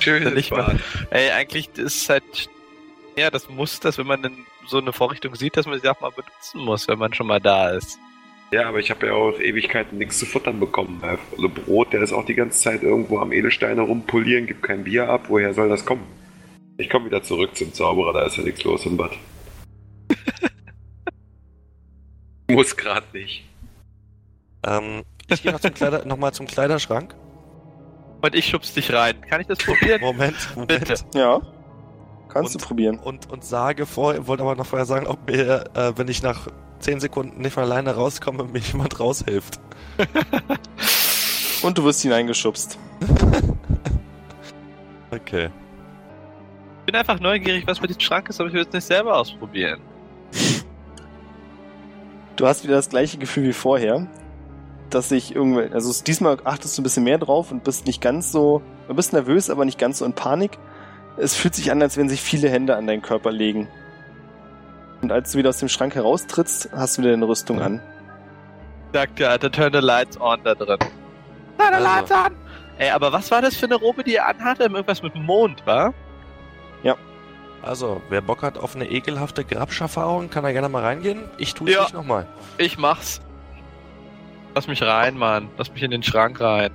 Schönes Nicht mal- Bad. Ey, eigentlich ist halt ja das muss das, wenn man denn so eine Vorrichtung sieht, dass man sie auch mal benutzen muss, wenn man schon mal da ist. Ja, aber ich habe ja auch Ewigkeiten nichts zu futtern bekommen. Also Brot, der ist auch die ganze Zeit irgendwo am Edelstein rumpolieren, gibt kein Bier ab. Woher soll das kommen? Ich komme wieder zurück zum Zauberer, da ist ja nichts los im Bad. *laughs* Muss grad nicht. ähm, ich gehe noch, noch mal zum Kleiderschrank. Und ich schubs dich rein. Kann ich das probieren? Moment, Moment. Bitte. Ja. Kannst Und- du probieren. Und, und sage vor, wollte aber noch vorher sagen, ob mir, äh, wenn ich nach 10 Sekunden nicht von alleine rauskomme, mir jemand raushilft. Und du wirst hineingeschubst. *laughs* Okay. Ich bin einfach neugierig, was mit diesem Schrank ist, aber ich will es nicht selber ausprobieren. Du hast wieder das gleiche Gefühl wie vorher. Dass sich irgendwie, also es- diesmal achtest du ein bisschen mehr drauf und bist nicht ganz so, du bist nervös, aber nicht ganz so in Panik. Es fühlt sich an, als wenn sich viele Hände an deinen Körper legen. Und als du wieder aus dem Schrank heraustrittst, hast du wieder deine Rüstung an. Sagt ja, Alter, turn the lights on da drin. Turn the Also. lights on! Ey, aber was war das für eine Robe, die er anhatte? Irgendwas mit dem Mond, wa? Also, wer Bock hat auf eine ekelhafte Grabscherfahrung, kann da gerne mal reingehen. Ich tue es Ja. nicht nochmal. Ich mach's. Lass mich rein, Mann. Lass mich in den Schrank rein.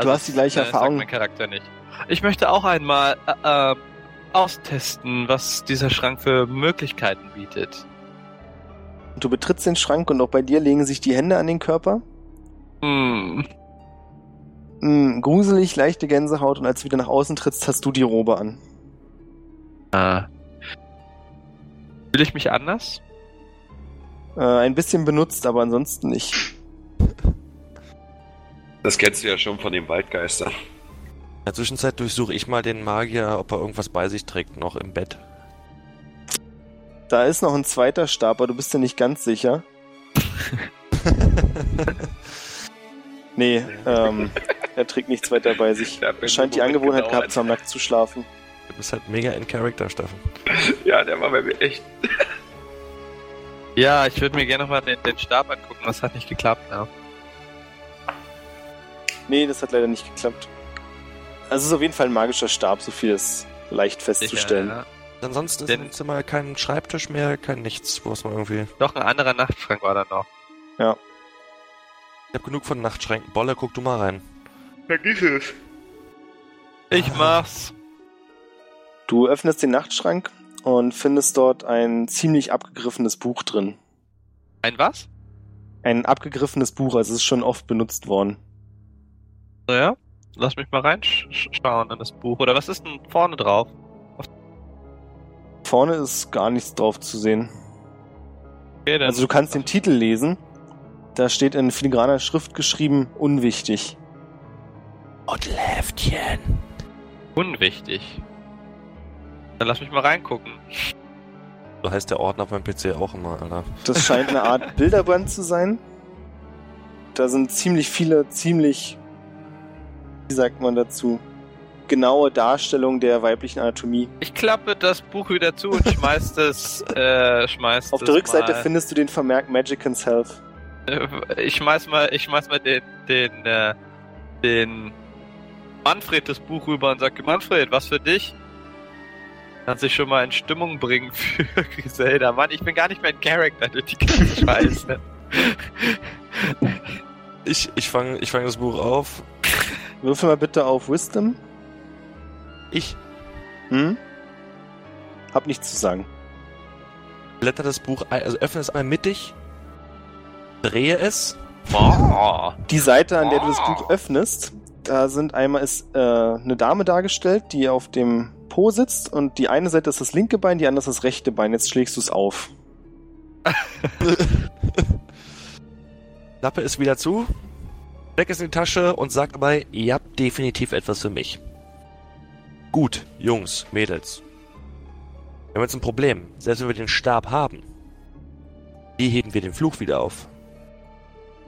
Du hast die gleiche äh, sagt Erfahrung. mein Charakter nicht. Ich möchte auch einmal äh, äh, austesten, was dieser Schrank für Möglichkeiten bietet. Du betrittst den Schrank und auch bei dir legen sich die Hände an den Körper. Hm. Mm, gruselig, leichte Gänsehaut und als du wieder nach außen trittst, hast du die Robe an. Ah. Fühle ich mich anders? Äh, ein bisschen benutzt, aber ansonsten nicht. Das kennst du ja schon von den Waldgeistern. In der Zwischenzeit durchsuche ich mal den Magier, ob er irgendwas bei sich trägt, noch im Bett. Da ist noch ein zweiter Stab, aber du bist dir nicht ganz sicher. *laughs* Nee, ähm, er trägt nichts weiter bei sich. Er scheint die Angewohnheit gehabt zu haben, nackt zu schlafen. Du bist halt mega in Character, Steffen. Ja, der war bei mir echt. Ja, ich würde mir gerne nochmal den, den Stab angucken. Das hat nicht geklappt, ja. Nee, das hat leider nicht geklappt. Also es ist auf jeden Fall ein magischer Stab, so viel ist leicht festzustellen. Ja, ja. Ansonsten ist Denn- im Zimmer kein Schreibtisch mehr, kein nichts, wo es mal irgendwie. Doch, ein anderer Nachtschrank war da noch. Ich hab genug von Nachtschränken. Bolle, guck du mal rein. Vergiss es. Ich mach's. Du öffnest den Nachtschrank und findest dort ein ziemlich abgegriffenes Buch drin. Ein was? Ein abgegriffenes Buch, also es ist schon oft benutzt worden. Ja? Lass mich mal reinschauen in das Buch. Oder was ist denn vorne drauf? Vorne ist gar nichts drauf zu sehen. Okay, Also du kannst den Titel lesen. Da steht in filigraner Schrift geschrieben, unwichtig. Ottelheftchen. unwichtig. Dann lass mich mal reingucken. So heißt der Ordner auf meinem PC auch immer, Alter. Das scheint eine Art *laughs* Bilderband zu sein. Da sind ziemlich viele, ziemlich, wie sagt man dazu, genaue Darstellungen der weiblichen Anatomie. Ich klappe das Buch wieder zu und schmeiß *laughs* das, äh, schmeiß Auf das der Rückseite mal, findest du den Vermerk Magic and Self. äh, Ich schmeiß mal, ich schmeiß mal den, den, äh, den Manfred das Buch rüber und sag, Manfred, was für dich? Kann sich schon mal in Stimmung bringen *laughs* für Griselda. Mann, ich bin gar nicht mehr in Charakter durch die ganze *laughs* Scheiße. Ich, ich fange ich fang das Buch auf. Würfel mal bitte auf Wisdom. Ich Hm? Hab nichts zu sagen. blätter das Buch, ein, also öffne es einmal mittig, drehe es. Oh. Die Seite, an der du das Buch öffnest, da sind einmal ist äh, eine Dame dargestellt, die auf dem Po sitzt und die eine Seite ist das linke Bein, die andere ist das rechte Bein. Jetzt schlägst du es auf. *laughs* Klappe es wieder zu, steck es in die Tasche und sag dabei, ihr habt definitiv etwas für mich. Gut, Jungs, Mädels. Wir haben jetzt ein Problem. Selbst wenn wir den Stab haben, wie heben wir den Fluch wieder auf?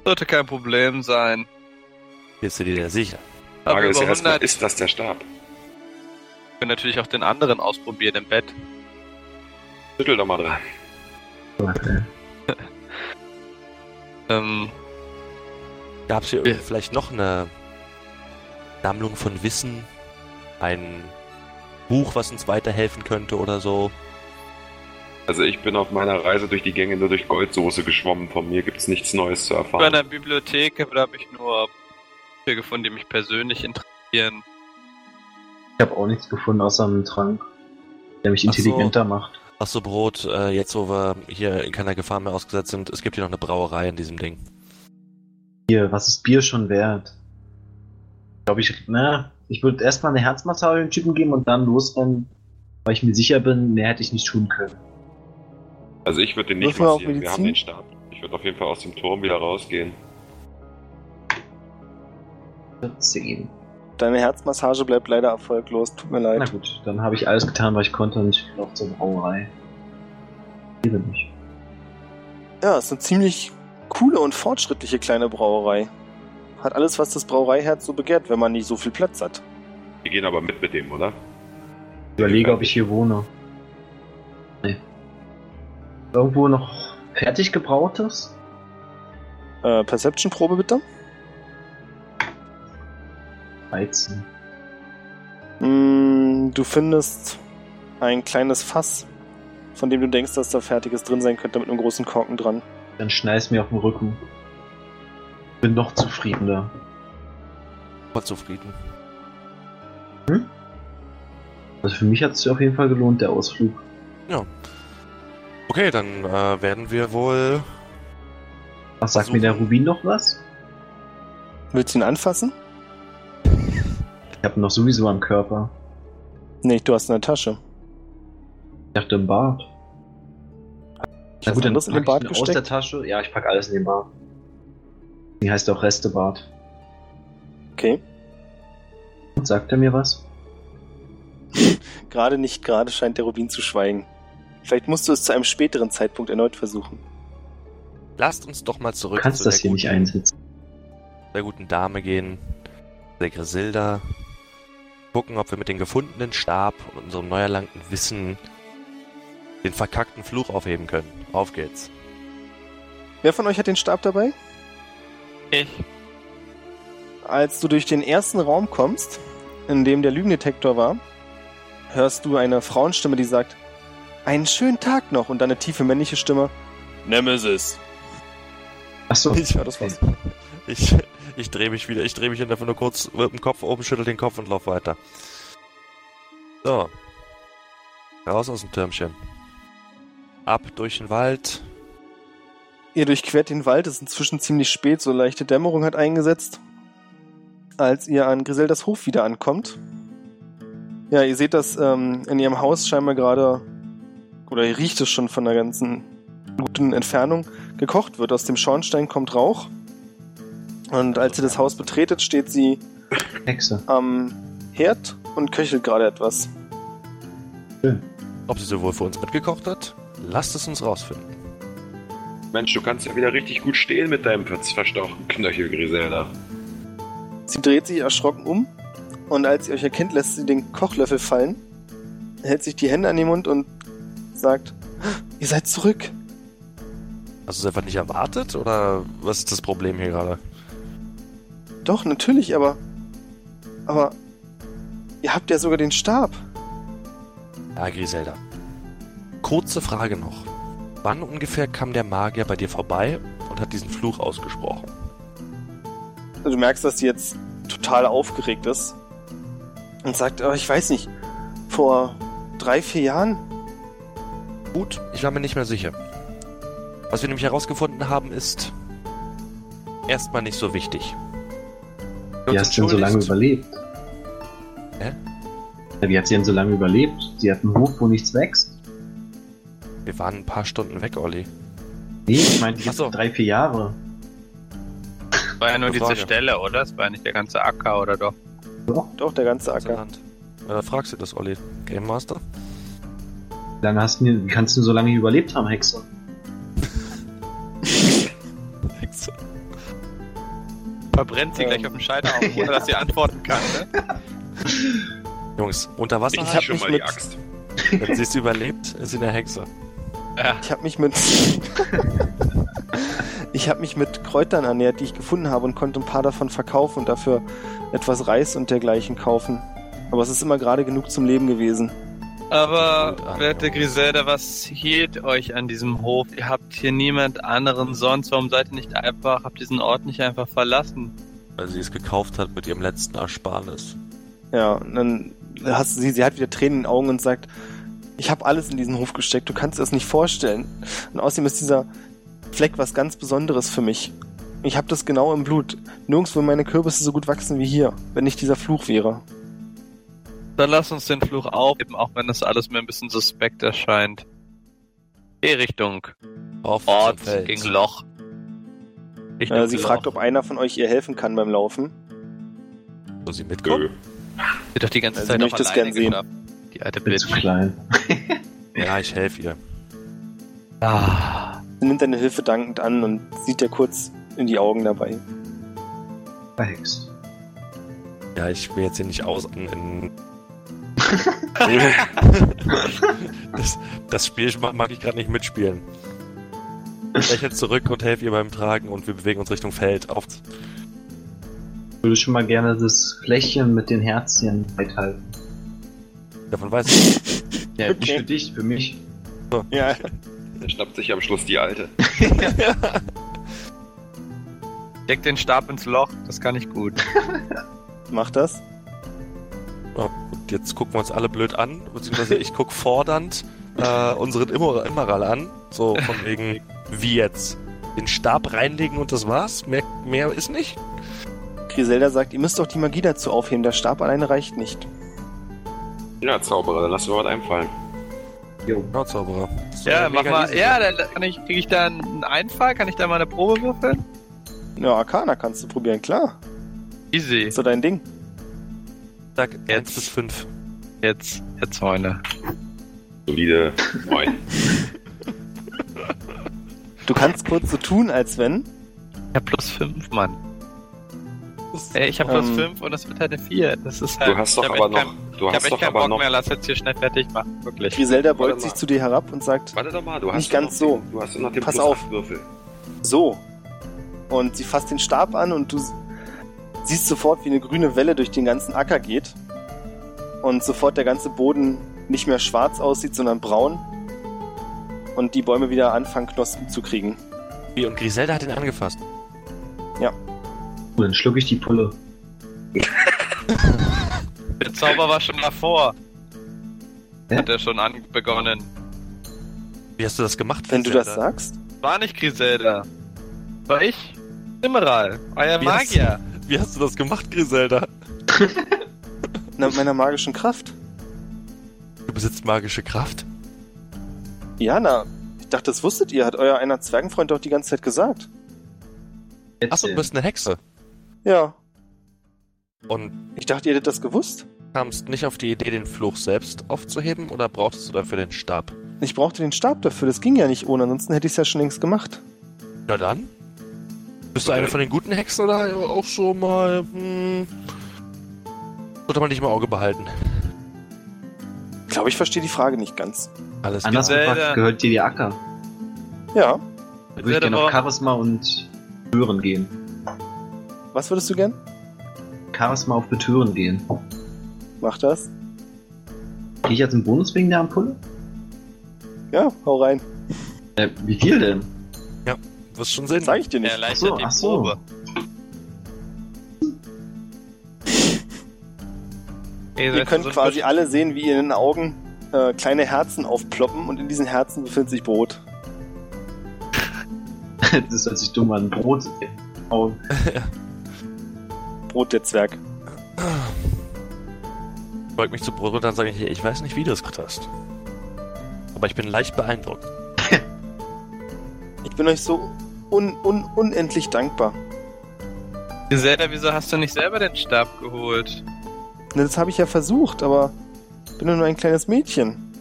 Sollte kein Problem sein. Bist du dir da sicher? Aber Frage ist ja erstmal, 100 ist das der Stab? können natürlich auch den anderen ausprobieren im Bett. Schüttel doch mal dran. Warte. *laughs* Ähm, Gab es hier Ja. irgendwie vielleicht noch eine Sammlung von Wissen? Ein Buch, was uns weiterhelfen könnte oder so? Also ich bin auf meiner Reise durch die Gänge nur durch Goldsoße geschwommen. Von mir gibt's nichts Neues zu bei erfahren. einer Bibliothek habe ich nur Bücher gefunden, die mich persönlich interessieren. Ich habe auch nichts gefunden außer einem Trank, der mich Ach so. intelligenter macht. Ach so, Brot, äh, jetzt wo wir hier in keiner Gefahr mehr ausgesetzt sind, es gibt hier noch eine Brauerei in diesem Ding. Bier, was ist Bier schon wert? Glaube ich, na, ich würde erstmal eine Herzmassage den Typen geben und dann losrennen, weil ich mir sicher bin, mehr hätte ich nicht tun können. Also ich würde den nicht Würfel auf massieren. Wir haben den Stab. Ich würde auf jeden Fall aus dem Turm wieder rausgehen. 10. Deine Herzmassage bleibt leider erfolglos. Tut mir Na leid. gut, dann habe ich alles getan, was ich konnte und ich laufe zur Brauerei. Ich liebe mich. Ja, es ist eine ziemlich coole und fortschrittliche kleine Brauerei. Hat alles, was das Brauereiherz so begehrt, wenn man nicht so viel Platz hat. Wir gehen aber mit mit dem, oder? Ich überlege, ob ich hier wohne. Nee. Irgendwo noch fertig gebrautes? Äh, Perception-Probe bitte. 13. Mm, du findest ein kleines Fass, von dem du denkst, dass da Fertiges drin sein könnte mit einem großen Korken dran. Dann schneid's mir auf den Rücken. Bin noch zufriedener. Voll zufrieden. Also für mich hat es sich auf jeden Fall gelohnt, der Ausflug. Okay, dann äh, werden wir wohl. Was sagt mir der Rubin noch was? Willst du ihn anfassen? Ich habe ihn noch sowieso am Körper. Nee, du hast eine Tasche. Ich dachte im Bart. Ich hab anderes in den pack Bart ich ihn aus der gesteckt. Tasche. Ja, ich pack alles in den Bart. Die heißt auch Restebart. Okay. Und sagt er mir was? *laughs* Gerade nicht, gerade scheint der Rubin zu schweigen. Vielleicht musst du es zu einem späteren Zeitpunkt erneut versuchen. Lasst uns doch mal Du zurück kannst zu das hier guten, nicht einsetzen. der guten Dame gehen, der Grisilda. Gucken, ob wir mit dem gefundenen Stab und unserem neu erlangten Wissen den verkackten Fluch aufheben können. Auf geht's. Wer von euch hat den Stab dabei? Ich. Als du durch den ersten Raum kommst, in dem der Lügendetektor war, hörst du eine Frauenstimme, die sagt, einen schönen Tag noch und dann eine tiefe männliche Stimme, Nemesis. Achso. Ich- Ja, das war's. Ich, ich drehe mich wieder, ich drehe mich einfach nur kurz mit dem Kopf oben, schüttel den Kopf und lauf weiter. So. Raus aus dem Türmchen. Ab durch den Wald. Ihr durchquert den Wald, es ist inzwischen ziemlich spät, so leichte Dämmerung hat eingesetzt. Als ihr an Griseldas Hof wieder ankommt. Ja, ihr seht, dass ähm, in ihrem Haus scheinbar gerade, oder ihr riecht es schon von der ganzen guten Entfernung, gekocht wird. Aus dem Schornstein kommt Rauch. Und als ihr das Haus betretet, steht sie Hexe. am Herd und köchelt gerade etwas. Ob sie sowohl für uns mitgekocht hat? Lasst es uns rausfinden. Mensch, du kannst ja wieder richtig gut stehen mit deinem ver- verstauchten Knöchel, Griselda. Sie dreht sich erschrocken um und als sie euch erkennt, lässt sie den Kochlöffel fallen, hält sich die Hände an den Mund und sagt, ihr seid zurück. Hast du es einfach nicht erwartet oder was ist das Problem hier gerade? Doch, natürlich, aber, aber, ihr habt ja sogar den Stab. Ja, Griselda. Kurze Frage noch. Wann ungefähr kam der Magier bei dir vorbei und hat diesen Fluch ausgesprochen? Also Du merkst, dass sie jetzt total aufgeregt ist und sagt, aber ich weiß nicht, vor drei, vier Jahren? Gut, ich war mir nicht mehr sicher. Was wir nämlich herausgefunden haben, ist erstmal nicht so wichtig. Wie hast du denn so lange überlebt? Hä? Wie hat sie denn so lange überlebt? Sie hat einen Hof, wo nichts wächst. Wir waren ein paar Stunden weg, Olli. Nee, ich meinte jetzt so. drei, vier Jahre. War ja nur diese. Stelle, oder? Es war ja nicht der ganze Acker, oder doch? Doch, der ganze Acker. Land. Äh, fragst du das, Olli? Game Master? Wie lange hast du, kannst du so lange überlebt haben, Hexe? *laughs* Verbrennt sie Ähm. gleich auf dem Scheiterhaufen, ohne *laughs* dass sie antworten kann, ne? *laughs* Jungs, unter Wasser, Ich hab schon mal die mit- Axt. wenn sie es überlebt, ist sie eine Hexe. Ja. Ich habe mich mit *laughs* ich habe mich mit Kräutern ernährt, die ich gefunden habe und konnte ein paar davon verkaufen und dafür etwas Reis und dergleichen kaufen. Aber es ist immer gerade genug zum Leben gewesen. Aber, werte ja. Griselda, was hielt euch an diesem Hof? Ihr habt hier niemand anderen sonst. Warum seid ihr nicht einfach, habt diesen Ort nicht einfach verlassen? Weil sie es gekauft hat mit ihrem letzten Ersparnis. Ja, und dann hast sie, sie hat wieder Tränen in den Augen und sagt, ich habe alles in diesen Hof gesteckt, du kannst dir das nicht vorstellen. Und außerdem ist dieser Fleck was ganz Besonderes für mich. Ich habe das genau im Blut. Nirgendwo meine Kürbisse so gut wachsen wie hier, wenn nicht dieser Fluch wäre. Dann lass uns den Fluch aufheben, auch wenn das alles mir ein bisschen suspekt erscheint. Geh Richtung Auf Ort gegen Loch. Äh, sie Loch. fragt, ob einer von euch ihr helfen kann beim Laufen. Soll sie mitkommen? Sie hat doch die ganze Also Zeit ich noch möchte es alleine gern sehen. geschafft. Die alte Ich bin zu Bitch. klein. *laughs* Ja, ich helfe ihr. Ah. Sie nimmt deine Hilfe dankend an und sieht dir kurz in die Augen dabei. Verhext. Ja, ich will jetzt hier nicht aus in. *laughs* das, das Spiel mag, mag ich gerade nicht mitspielen. Ich lächle zurück und helfe ihr beim Tragen und wir bewegen uns Richtung Feld. Auf. Ich würde schon mal gerne das Fläschchen mit den Herzchen beithalten. Davon weiß ich. *laughs* Ja, nicht Okay. für dich, für mich. Ja, Der schnappt sich am Schluss die Alte. *laughs* Deck den Stab ins Loch, das kann ich gut. *laughs* Macht das? Und jetzt gucken wir uns alle blöd an, beziehungsweise ich guck fordernd äh, unseren Immer Immeral an. So von wegen, wie jetzt? Den Stab reinlegen und das war's? Mehr, mehr ist nicht? Griselda sagt, ihr müsst doch die Magie dazu aufheben. Der Stab alleine reicht nicht. Ja, Zauberer, dann lass mir was einfallen. Jo. Ja, Zauberer. Ja, mach mal. easy Ja, dann kann ich, krieg ich da einen Einfall? Kann ich da mal eine Probe würfeln? Ja, Arcana kannst du probieren, klar. Easy. Ist so dein Ding. Sag Jetzt. 1 bis 5. Jetzt, jetzt Freunde. Solide 9. Du kannst kurz so tun, als wenn. Ich hab plus 5, Mann. Ey, ich hab plus Ähm. 5 und das wird halt eine 4. Das ist halt. Du hast doch aber noch, kein- du Ich hab hast echt doch keinen aber Bock noch, mehr, lass jetzt hier schnell fertig machen. Wirklich. Griselda beugt sich zu dir herab und sagt, warte doch mal, du hast Nicht ganz noch so. Den, du hast noch den Pass Plus auf. 8 Würfel. so. Und sie fasst den Stab an und du siehst sofort, wie eine grüne Welle durch den ganzen Acker geht. Und sofort der ganze Boden nicht mehr schwarz aussieht, sondern braun. Und die Bäume wieder anfangen, Knospen zu kriegen. Wie, und Griselda hat ihn angefasst. Und dann schluck ich die Pulle. *laughs* Der Zauber war schon davor. Hä? Hat er schon an begonnen. Wie hast du das gemacht? Wenn du das Griselda? sagst. War nicht Griselda. War ich? Immeral. Euer Wie hast- Magier. Wie hast du das gemacht, Griselda? *laughs* Na, mit meiner magischen Kraft. Du besitzt magische Kraft. Ja, na. Ich dachte, das wusstet ihr. Hat euer einer Zwergenfreund doch die ganze Zeit gesagt. Achso, du bist eine Hexe. Ja. Und Ich dachte, ihr hättet das gewusst. kamst nicht auf die Idee, den Fluch selbst aufzuheben oder brauchtest du dafür den Stab? Ich brauchte den Stab dafür. Das ging ja nicht ohne. Ansonsten hätte ich es ja schon längst gemacht. Na dann. Bist du eine von den guten Hexen oder auch so mal. Hm, sollte man dich im Auge behalten. Ich glaube, ich verstehe die Frage nicht ganz. Alles Anders gefragt, gehört dir die Acker? Ja. Da würde ich gerne auf Charisma und Betören gehen. Was würdest du gern? Charisma auf Betören gehen. Mach das. Krieg ich jetzt einen Bonus wegen der Ampulle? Ja, hau rein. Äh, wie viel denn? Wirst schon sehen. Sag ich dir Er nicht. erleichtert Ach so, die ach so. Probe. Ey, *laughs* Ihr könnt so ein quasi alle sehen, wie in den Augen äh, kleine Herzen aufploppen und in diesen Herzen befindet sich Brot. *laughs* das hört sich dumm an. Brot. *laughs* Oh, Brot der Zwerg. Ich beug mich zu Brot und dann sage ich, ich weiß nicht, wie du es gemacht hast. Aber ich bin leicht beeindruckt. Ich bin euch so un un unendlich dankbar. Griselda, wieso hast du nicht selber den Stab geholt? Ne, Das habe ich ja versucht, aber bin ja nur ein kleines Mädchen.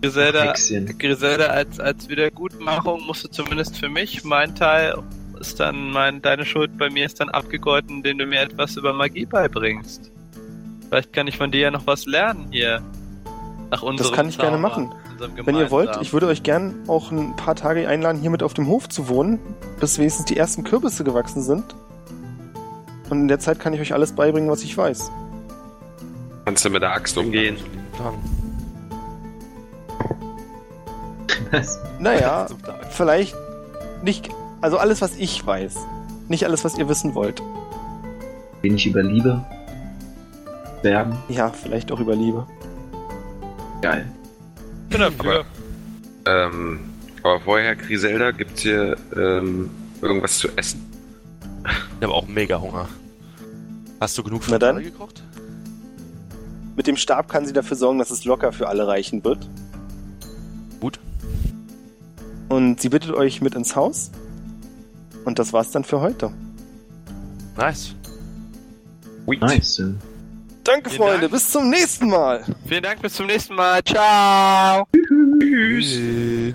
Griselda. Griselda als, als Wiedergutmachung musst du zumindest für mich, mein Teil ist dann, mein, deine Schuld bei mir ist dann abgegolten, indem du mir etwas über Magie beibringst. Vielleicht kann ich von dir ja noch was lernen hier. Nach unserem kann ich gerne Zauber, machen. unserem Wenn ihr wollt, ich würde euch gern auch ein paar Tage einladen, hier mit auf dem Hof zu wohnen, bis wenigstens die ersten Kürbisse gewachsen sind. Und in der Zeit kann ich euch alles beibringen, was ich weiß. Kannst du mit der Axt umgehen? Naja, *laughs* vielleicht nicht, also alles, was ich weiß. Nicht alles, was ihr wissen wollt. Wenig über Liebe. Bergen. Ja, vielleicht auch über Liebe. Geil. Ich bin dafür. Ähm, aber vorher, Griselda, gibt's hier ähm, irgendwas zu essen? Ich habe auch mega Hunger. Hast du genug dann. alle gekocht? Mit dem Stab kann sie dafür sorgen, dass es locker für alle reichen wird. Gut. Und sie bittet euch mit ins Haus. Und das war's dann für heute. Nice. Nice. Danke, Vielen Freunde. Dank. Bis zum nächsten Mal. Vielen Dank, bis zum nächsten Mal. Ciao. Tschüss.